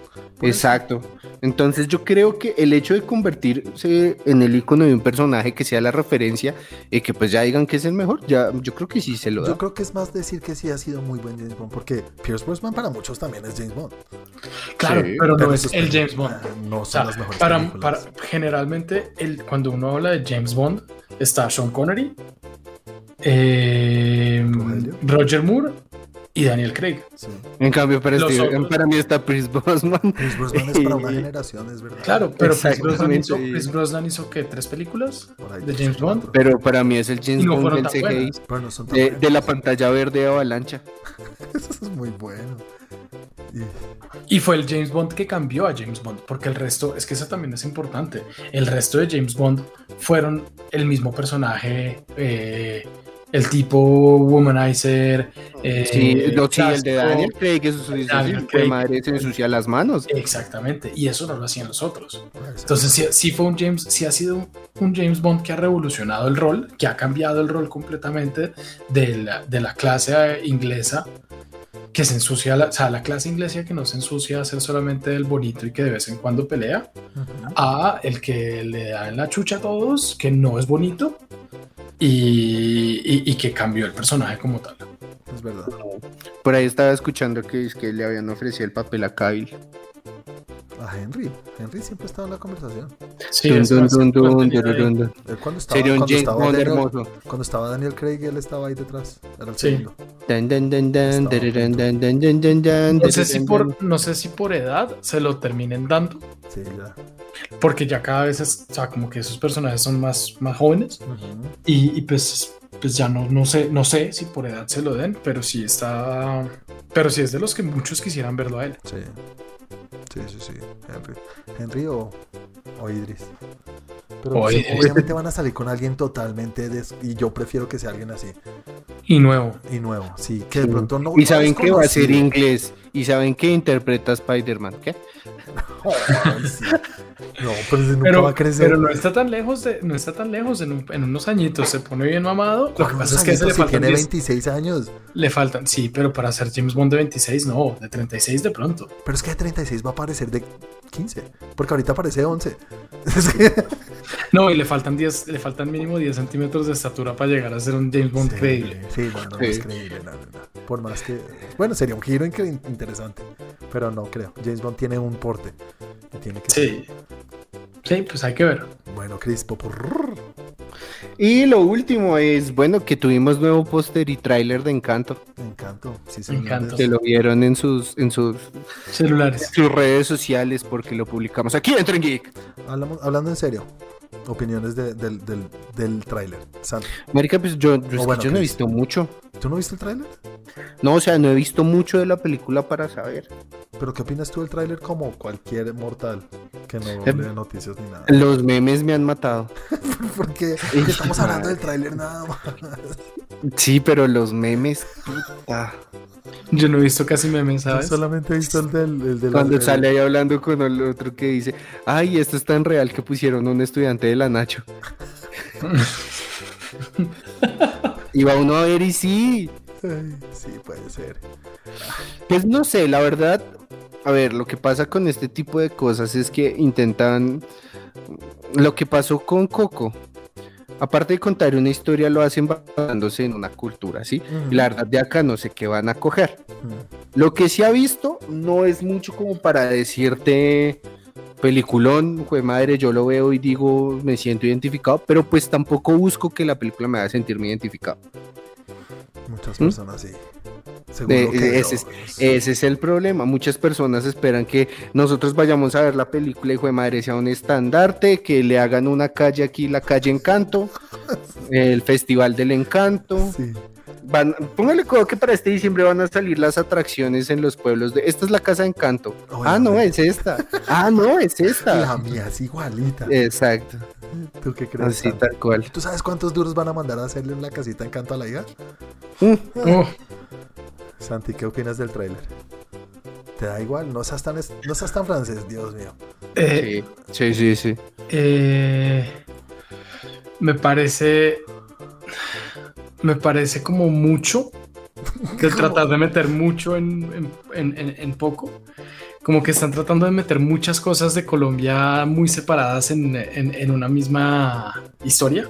Exacto. Entonces yo creo que el hecho de convertirse en el icono de un personaje que sea la referencia y que pues ya digan que es el mejor, ya yo creo que sí se lo da. Yo creo que es más decir que sí ha sido muy buen James Bond, porque Pierce Brosnan para muchos también es James Bond. Claro, pero no es el James Bond. No son las mejores para, para, generalmente el, cuando uno habla de James Bond está Sean Connery, eh, Roger Moore y Daniel Craig. En cambio, para, para mí está Chris Brosnan. Chris Brosnan es para una generación, es verdad. Claro, pero Chris Brosnan, hizo, Chris Brosnan hizo ¿qué? ¿Tres películas de James Bond? Pero para mí es el James Bond del CGI. de, de, la pantalla verde de avalancha. Eso es muy bueno. Y... fue el James Bond que cambió a James Bond, porque el resto, es que eso también es importante. El resto de James Bond fueron el mismo personaje. Eh, el tipo Womanizer. Eh, sí, el de Daniel Craig, que su madre se ensucia las manos. Exactamente, y eso no lo hacían los otros. Entonces, sí, fue un James, sí ha sido un James Bond que ha revolucionado el rol, que ha cambiado el rol completamente de la, de la clase inglesa que se ensucia, la, o sea, la clase inglesa que no se ensucia a ser solamente el bonito y que de vez en cuando pelea, a el que le da en la chucha a todos, que no es bonito y, que cambió el personaje como tal. Es verdad. Por ahí estaba escuchando que, que le habían ofrecido el papel a Kyle. A Henry. Henry siempre estaba en la conversación. Sí, cuando estaba, Sería un James Bond hermoso. Cuando estaba Daniel Craig, él estaba ahí detrás. Era el sí. No sé, si por, no sé si por edad se lo terminen dando. Sí, ya. Porque ya cada vez es, o sea, como que esos personajes son más, más jóvenes. y, y, pues, pues ya no, no sé, no sé si por edad se lo den, pero sí está. Pero sí es de los que muchos quisieran verlo a él. Sí. Sí, sí, sí. Henry. Henry o, o Idris. Pero obviamente van a salir con alguien totalmente y yo prefiero que sea alguien así. Y nuevo. Y nuevo, sí. Que de pronto no. Y saben que va a ser inglés. Y saben que interpreta Spider-Man. ¿Qué? No, pero nunca va a crecer. Pero no está tan lejos de, no está tan lejos en, en unos añitos, se pone bien mamado. Lo que pasa es que se le faltan tiene 26 años. Le faltan, sí, pero para ser James Bond de 26 no, de 36 de pronto. Pero es que de 36 va a aparecer de 15, porque ahorita aparece 11. no, y le faltan 10, le faltan mínimo 10 centímetros de estatura para llegar a ser un James Bond creíble. Sí, no, no, es creíble, Por más que, bueno, sería un giro interesante, pero no creo. James Bond tiene un porte. Tiene que sí. Sí, pues hay que ver. Bueno, Crispo. Y lo último es, bueno, que tuvimos nuevo póster y tráiler de Encanto. Encanto, sí, sí. Encanto. Que lo vieron en sus, en sus celulares. sus redes sociales porque lo publicamos aquí en Tren Geek. hablando en serio, opiniones del, del, del tráiler. Marica, pues yo, yo, no he visto mucho. ¿Tú no viste el tráiler? No, o sea, no he visto mucho de la película para saber. ¿Pero qué opinas tú del tráiler como cualquier mortal que no eh, lee noticias ni nada? Los memes me han matado. Porque estamos hablando del tráiler nada más. Sí, pero los memes... Yo no he visto casi memes, ¿sabes? Yo solamente he visto el del... Cuando sale ahí hablando con el otro que dice, ay, esto es tan real que pusieron un estudiante de la Nacho. y va uno a ver y sí. sí, puede ser. Pues no sé, la verdad, a ver, lo que pasa con este tipo de cosas es que intentan... Lo que pasó con Coco, aparte de contar una historia, lo hacen basándose en una cultura, ¿sí? Y la verdad de acá no sé qué van a coger. Lo que se ha visto no es mucho como para decirte peliculón, fue madre, yo lo veo y digo, me siento identificado, pero pues tampoco busco que la película me haga sentirme identificado. Muchas personas sí. ese, es, el problema. Muchas personas esperan que nosotros vayamos a ver la película y de madre sea un estandarte, que le hagan una calle aquí, la calle Encanto, el Festival del Encanto. van, póngale codo que para este diciembre van a salir las atracciones en los pueblos de esta es la casa de encanto. ah, no, es esta. ah, no, es esta. La mía es igualita. Exacto. ¿Tú qué crees? Así tal cual. ¿Tú sabes cuántos duros van a mandar a hacerle la casita de encanto a la hija? Uh, uh. Santi, ¿qué opinas del tráiler? ¿Te da igual? No seas tan, no seas tan francés, Dios mío. Eh, sí, sí, sí. Eh, me parece me parece como mucho de tratar de meter mucho en, poco. Como que están tratando de meter muchas cosas de Colombia muy separadas en, una misma historia.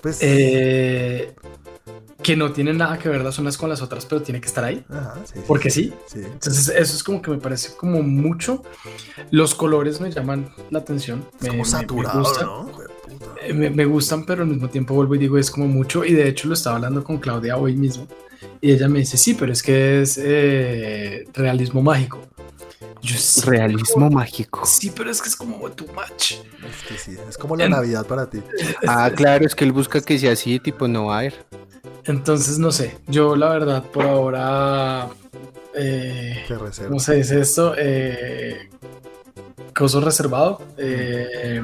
Pues. Eh, que no tienen nada que ver las unas con las otras, pero tiene que estar ahí. porque sí, Entonces, eso es como que me parece como mucho. Los colores me llaman la atención. como saturado, ¿no? Me, gustan, pero al mismo tiempo vuelvo y digo, es como mucho. Y de hecho lo estaba hablando con Claudia hoy mismo. Y ella me dice, sí, pero es que es eh, realismo mágico. realismo mágico. Sí, pero es que es como too much. Es que sí, es como la Navidad para ti. ah, claro, es que él busca que sea así, tipo no ir. Entonces, no sé, yo la verdad por ahora... Eh, no sé, es esto. Eh, coso reservado. Eh,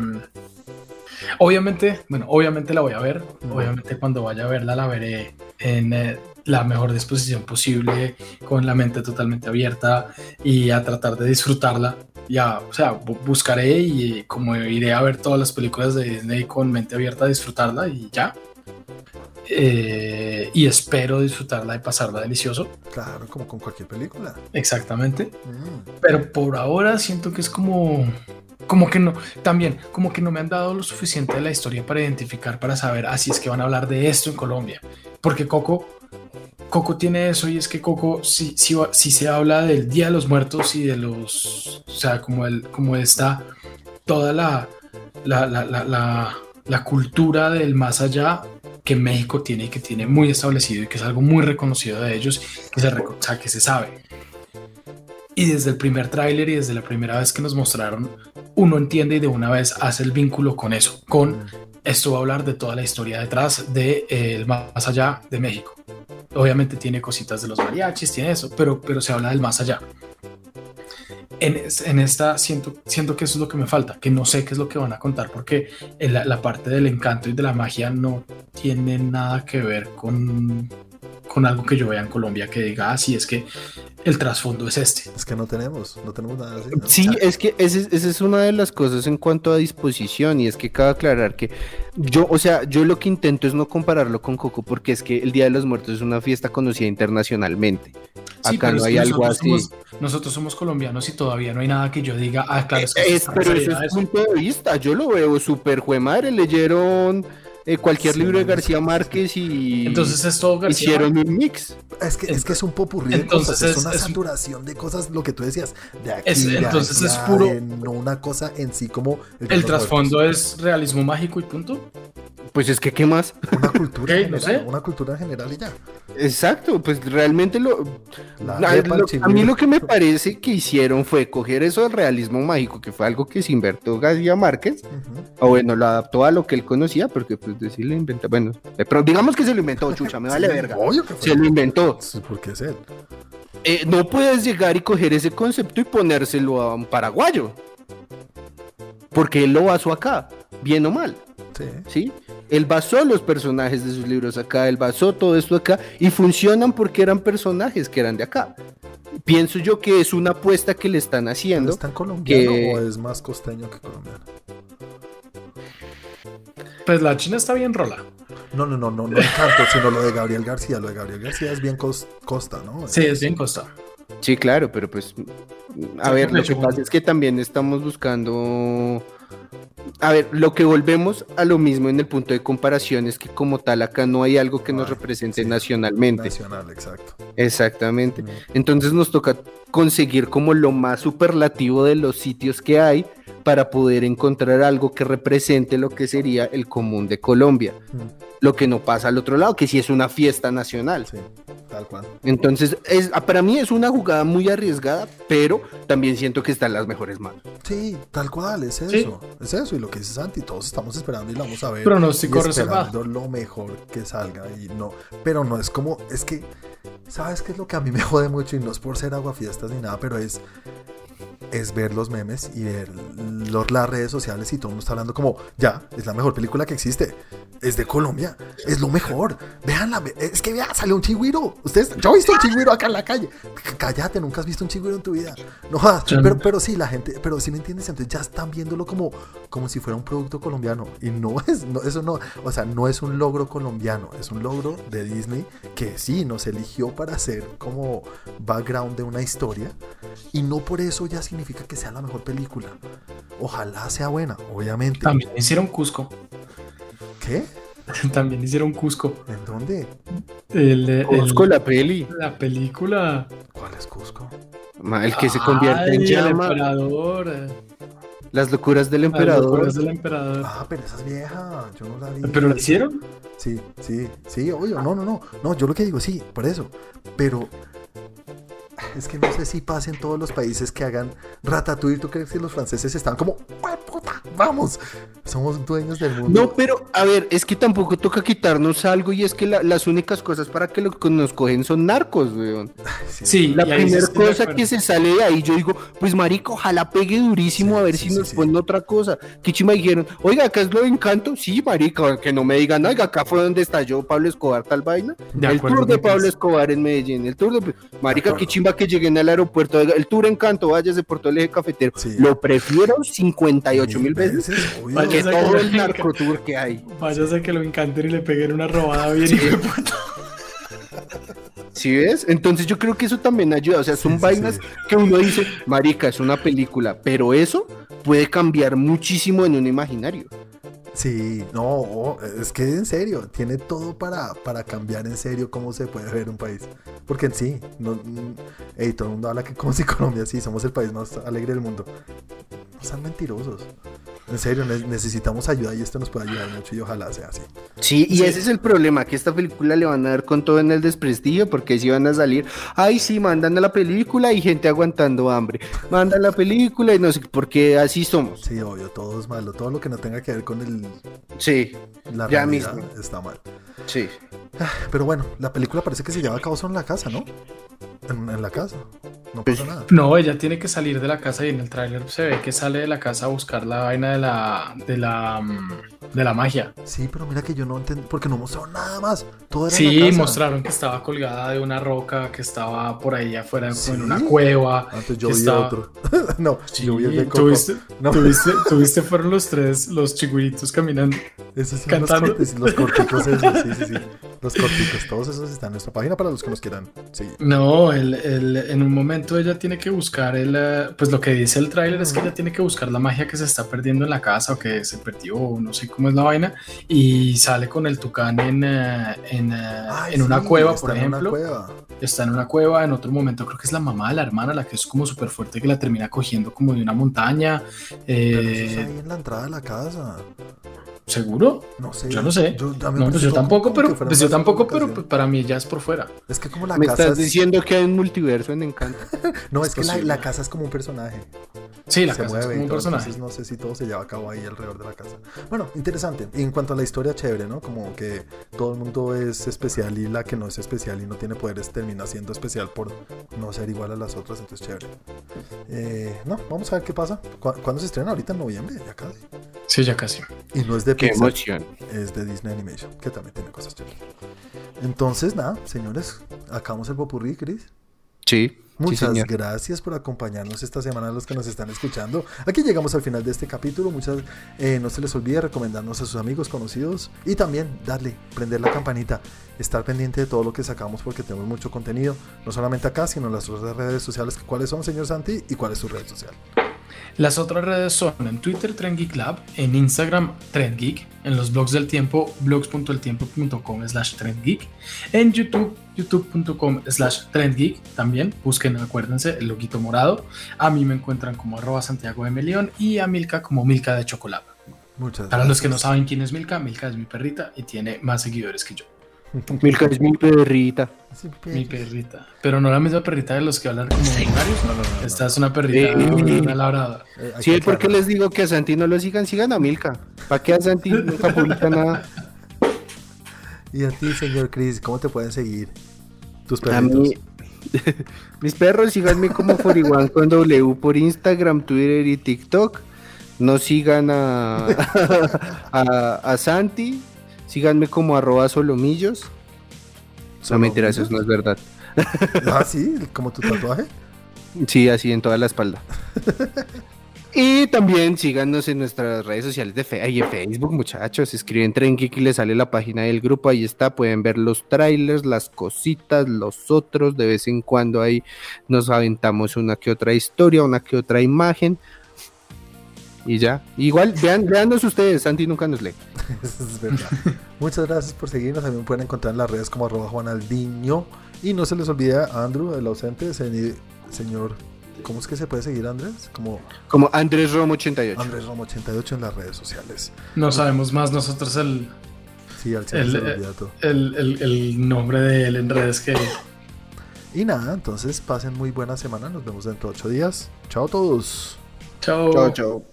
Obviamente, bueno, obviamente la voy a ver. Obviamente cuando vaya a verla la veré en eh, la mejor disposición posible, con la mente totalmente abierta y a tratar de disfrutarla. Ya, o sea, buscaré y como iré a ver todas las películas de Disney con mente abierta a disfrutarla y ya. Eh, y espero disfrutarla y pasarla delicioso. Claro, como con cualquier película. Exactamente. Mm. Pero por ahora siento que es como como que no, también, como que no me han dado lo suficiente de la historia para identificar, para saber, así es que van a hablar de esto en Colombia. Porque Coco, Coco tiene eso y es que Coco, si, si, si se habla del Día de los Muertos y de los, o sea, como, el, como está toda la, la, la, la, la cultura del más allá que México tiene y que tiene muy establecido y que es algo muy reconocido de ellos, que se, que se sabe. Y desde el primer tráiler y desde la primera vez que nos mostraron uno entiende y de una vez hace el vínculo con eso, con esto va a hablar de toda la historia detrás de eh, el más allá de México. Obviamente tiene cositas de los mariachis, tiene eso, pero, pero se habla del más allá. En, en, esta siento, siento que eso es lo que me falta, que no sé qué es lo que van a contar, porque la, la parte del encanto y de la magia no tiene nada que ver con, con algo que yo vea en Colombia que diga, así ah, es que el trasfondo es este. Es que no tenemos, no tenemos nada así. Sí, es que esa es una de las cosas en cuanto a disposición y es que cabe aclarar que yo, o sea, yo lo que intento es no compararlo con Coco porque es que el Día de los Muertos es una fiesta conocida internacionalmente. Acá no hay algo así. nosotros somos colombianos y todavía no hay nada que yo diga, ah, claro, es que es, pero ese es punto de vista, yo lo veo súper jue madre, leyeron eh, cualquier libro de García Márquez y entonces es todo García hicieron un mix. Es que, es que es un popurrí de cosas, es, una saturación de cosas, lo que tú decías, de aquí, entonces es puro, no una cosa en sí como el, trasfondo es realismo mágico y punto. Pues es que qué más? Una cultura, una cultura general y ya. Exacto, pues realmente lo, a mí lo que me parece que hicieron fue coger eso del realismo mágico, que fue algo que se inventó García Márquez, o bueno, lo adaptó a lo que él conocía, porque pues decir lo inventó, bueno, pero digamos que se lo inventó, chucha, me vale verga. se lo inventó. Porque es él. Eh, no puedes llegar y coger ese concepto y ponérselo a un paraguayo. Porque él lo basó acá, bien o mal. Sí. ¿Sí? Él basó los personajes de sus libros acá, él basó todo esto acá y funcionan porque eran personajes que eran de acá. Pienso yo que es una apuesta que le están haciendo. ¿Es tan colombiano o es más costeño que colombiano? Pues la China está bien rola. No, no, no, no, no tanto, sino lo de Gabriel García. Lo de Gabriel García es bien costa, ¿no? Sí, es bien costa. Sí, claro, pero pues, a ver, lo que pasa es que también estamos buscando a ver, lo que volvemos a lo mismo en el punto de comparación es que como tal acá no hay algo que nos represente nacionalmente. Nacional, exacto. Exactamente. Entonces nos toca conseguir como lo más superlativo de los sitios que hay para poder encontrar algo que represente lo que sería el común de Colombia. lo que no pasa al otro lado, que sí es una fiesta nacional. Sí, tal cual. Entonces, es, para mí es una jugada muy arriesgada, pero también siento que está en las mejores manos. Sí, tal cual, es eso. Es eso. Y lo que dice Santi, todos estamos esperando y lo vamos a ver. Pronóstico y reservado. esperando lo mejor que salga. Y no, pero no es como, es que, ¿sabes qué es lo que a mí me jode mucho? Y no es por ser aguafiestas ni nada, pero es es ver los memes y ver los, las redes sociales y todo el mundo está hablando como, ya, es la mejor película que existe. Es de Colombia, es lo mejor. Veanla, es que vea, salió un chigüiro. Ustedes, yo he visto un chigüiro acá en la calle. C cállate, nunca has visto un chigüiro en tu vida. No pero, pero sí, la gente, pero sí me entiendes, entonces ya están viéndolo como, como si fuera un producto colombiano. Y no es, no, eso no, o sea, no es un logro colombiano, es un logro de Disney que sí nos eligió para hacer como background de una historia. Y no por eso ya significa que sea la mejor película. Ojalá sea buena, obviamente. También hicieron Cusco. ¿Qué? También hicieron Cusco. ¿En dónde? El, el- Cusco, la peli. la película. ¿Cuál es Cusco? Ma, El que se convierte en Ay, el llama. emperador. Las locuras del las emperador. locuras del emperador. Ah, pero esa es vieja. Yo no la vi. ¿Pero lo hicieron? Sí, sí, sí, obvio. No, no, no. No, yo lo que digo, sí, por eso. Pero es que no sé si pasa en todos los países que hagan ratatouille. ¿Tú crees que los franceses están como, "¡Hue puta! ¡Vamos! Somos dueños del mundo. No, pero a ver, es que tampoco toca quitarnos algo y es que la- las únicas cosas para que lo que nos cogen son narcos, weón. Sí, La primera de cosa que se sale de ahí, yo digo, pues marico, ojalá pegue durísimo Sí, a ver sí, si sí, nos sí. ponen otra cosa. ¿Qué chima dijeron? Oiga, acá es lo de encanto. Sí, marica, que no me digan, oiga, acá fue donde estalló Pablo Escobar tal vaina. De el acuerdo tour de Pablo. Escobar en Medellín, el tour de... Marica, acuerdo. qué que lleguen al aeropuerto, el tour encanto, váyase por todo el eje cafetero. Sí. Lo prefiero 58 mil veces. Vaya que todo cosa el que- narcotour que hay. Váyase que lo encanten y le peguen una robada bien puta. ¿Sí ves? Entonces yo creo que eso también ayuda. O sea, son Sí, sí, vainas sí. que uno dice, marica, es una película, pero eso puede cambiar muchísimo en un imaginario. Sí, no, es que en serio, tiene todo para, para cambiar en serio cómo se puede ver un país. Porque en sí, no, mm, ey, todo el mundo habla que como si Colombia, sí, somos el país más alegre del mundo. No sean mentirosos. En serio, ne- necesitamos ayuda y esto nos puede ayudar mucho y ojalá sea así. Sí, y Sí. ese es el problema, que esta película le van a dar con todo en el desprestigio, porque si van a salir, ay, sí, mandan a la película y gente aguantando hambre. Mandan la película y no sé, porque así somos. Sí, obvio, todo es malo. Todo lo que no tenga que ver con el, Sí, la Ya mismo. está mal. sí. Pero bueno, la película parece que se lleva a cabo solo en la casa, ¿no? En, en la casa. No Pues- pasa nada. No, ella tiene que salir de la casa y en el tráiler se ve que sale de la casa a buscar la vaina de la de la mm, de la magia. Sí, pero mira que yo no entendí, porque no mostraron nada más. Todo era en Sí, la mostraron que estaba colgada de una roca, que estaba por ahí afuera en una cueva. Antes yo que vi estaba- otro. no, Sí, yo vi el de Coco. tuviste, No. tuviste, tuviste fueron los tres, los chigüiritos caminando. Esos son Cantando. los cortes, los corticos esos, sí, sí, sí. Los corticos, todos esos están en nuestra página para los que nos quieran seguir. No, el, el- en un momento ella tiene que buscar el, eh, pues lo que dice el tráiler es que ella tiene que buscar la magia que se está perdiendo en la casa o que se perdió, o no sé cómo es la vaina, y sale con el tucán en, eh, en, eh, Ay, en una sí, cueva, por ejemplo. cueva. Está en una cueva, en otro momento creo que es la mamá de la hermana, la que es como súper fuerte, que la termina cogiendo como de una montaña. Pero eh, eso es ahí en la entrada de la casa. ¿Seguro? No sé. Yo no sé. Yo, No, pues yo tampoco, como que pero pues yo tampoco, pero pues, para mí ya es por fuera. Es que como la Me casa estás es... diciendo que hay un multiverso en Encanto. No, es es que la, casa es como un personaje. Sí, la se casa es mueve como y un todo, personaje. entonces no sé si todo se lleva a cabo ahí alrededor de la casa. Bueno, interesante. Y en cuanto a la historia, chévere, ¿no? Como que todo el mundo es especial y la que no es especial y no tiene poderes termina siendo especial por no ser igual a las otras, entonces chévere. Eh, no, vamos a ver qué pasa. ¿Cu- ¿Cuándo se estrena? Ahorita en noviembre, ya casi. Sí, ya casi. Y no es de Qué Pixar, emoción. es de Disney Animation, que también tiene cosas chéveres. Entonces, nada, señores, acabamos el popurrí, Chris. Sí. sí, Muchas señor. gracias por acompañarnos esta semana a los que nos están escuchando. Aquí llegamos al final de este capítulo. Muchas, eh, no se les olvide recomendarnos a sus amigos conocidos y también darle, prender la campanita, estar pendiente de todo lo que sacamos porque tenemos mucho contenido, no solamente acá, sino en las otras redes sociales. ¿Cuáles son, señor Santi? ¿Y cuál es su red social? Las otras redes son en Twitter Trend Geek Lab, en Instagram Trend Geek, en los blogs del tiempo blogs.eltiempo.com slash Trend Geek, en YouTube youtube.com slash Trend Geek también, busquen, acuérdense, el loguito morado. A mí me encuentran como arroba Santiago de Melión y a Milka como Milka de Chocolate. Muchas Para los que no saben quién es Milka, Milka es mi perrita y tiene más seguidores que yo. Milka es mi perrita. Sí, Mi perrita. Pero no la misma perrita de los que hablan como millonarios. No, no, no, no. Esta es una perrita, Eh. una labradora. Eh, Sí, porque aclarar. les digo que a Santi no lo sigan, sigan a Milka. ¿Para qué a Santi nunca publica nada? Y a ti, señor Chris, ¿cómo te pueden seguir? Tus A perritos. mí, mis perros, síganme como Foriwan con W por Instagram, Twitter y TikTok. No sigan a, a, a Santi. Síganme como arroba solomillos. No ¿Solo mentira, eso no es verdad. Ah, sí, como tu tatuaje. Sí, así en toda la espalda. y también síganos en nuestras redes sociales de fe- en Facebook, muchachos. Escriben Tren y les sale la página del grupo. Ahí está. Pueden ver los trailers, las cositas, los otros. De vez en cuando ahí nos aventamos una que otra historia, una que otra imagen. Y ya. Igual, vean, véannos ustedes. Santi nunca nos lee. Eso es verdad. Muchas gracias por seguirnos. También pueden encontrar en las redes como arroba Juanaldiño. Y no se les olvide a Andrew, el ausente, se- señor. ¿Cómo es que se puede seguir Andrés? Como Como Andrés Romo 88. Andrés Romo 88 en las redes sociales. No sabemos más nosotros el, Sí, al eh, el, el- el nombre de él en redes que Y nada, entonces pasen muy buena semana. Nos vemos dentro de ocho días. Chao a todos. Chao. Chao, chao.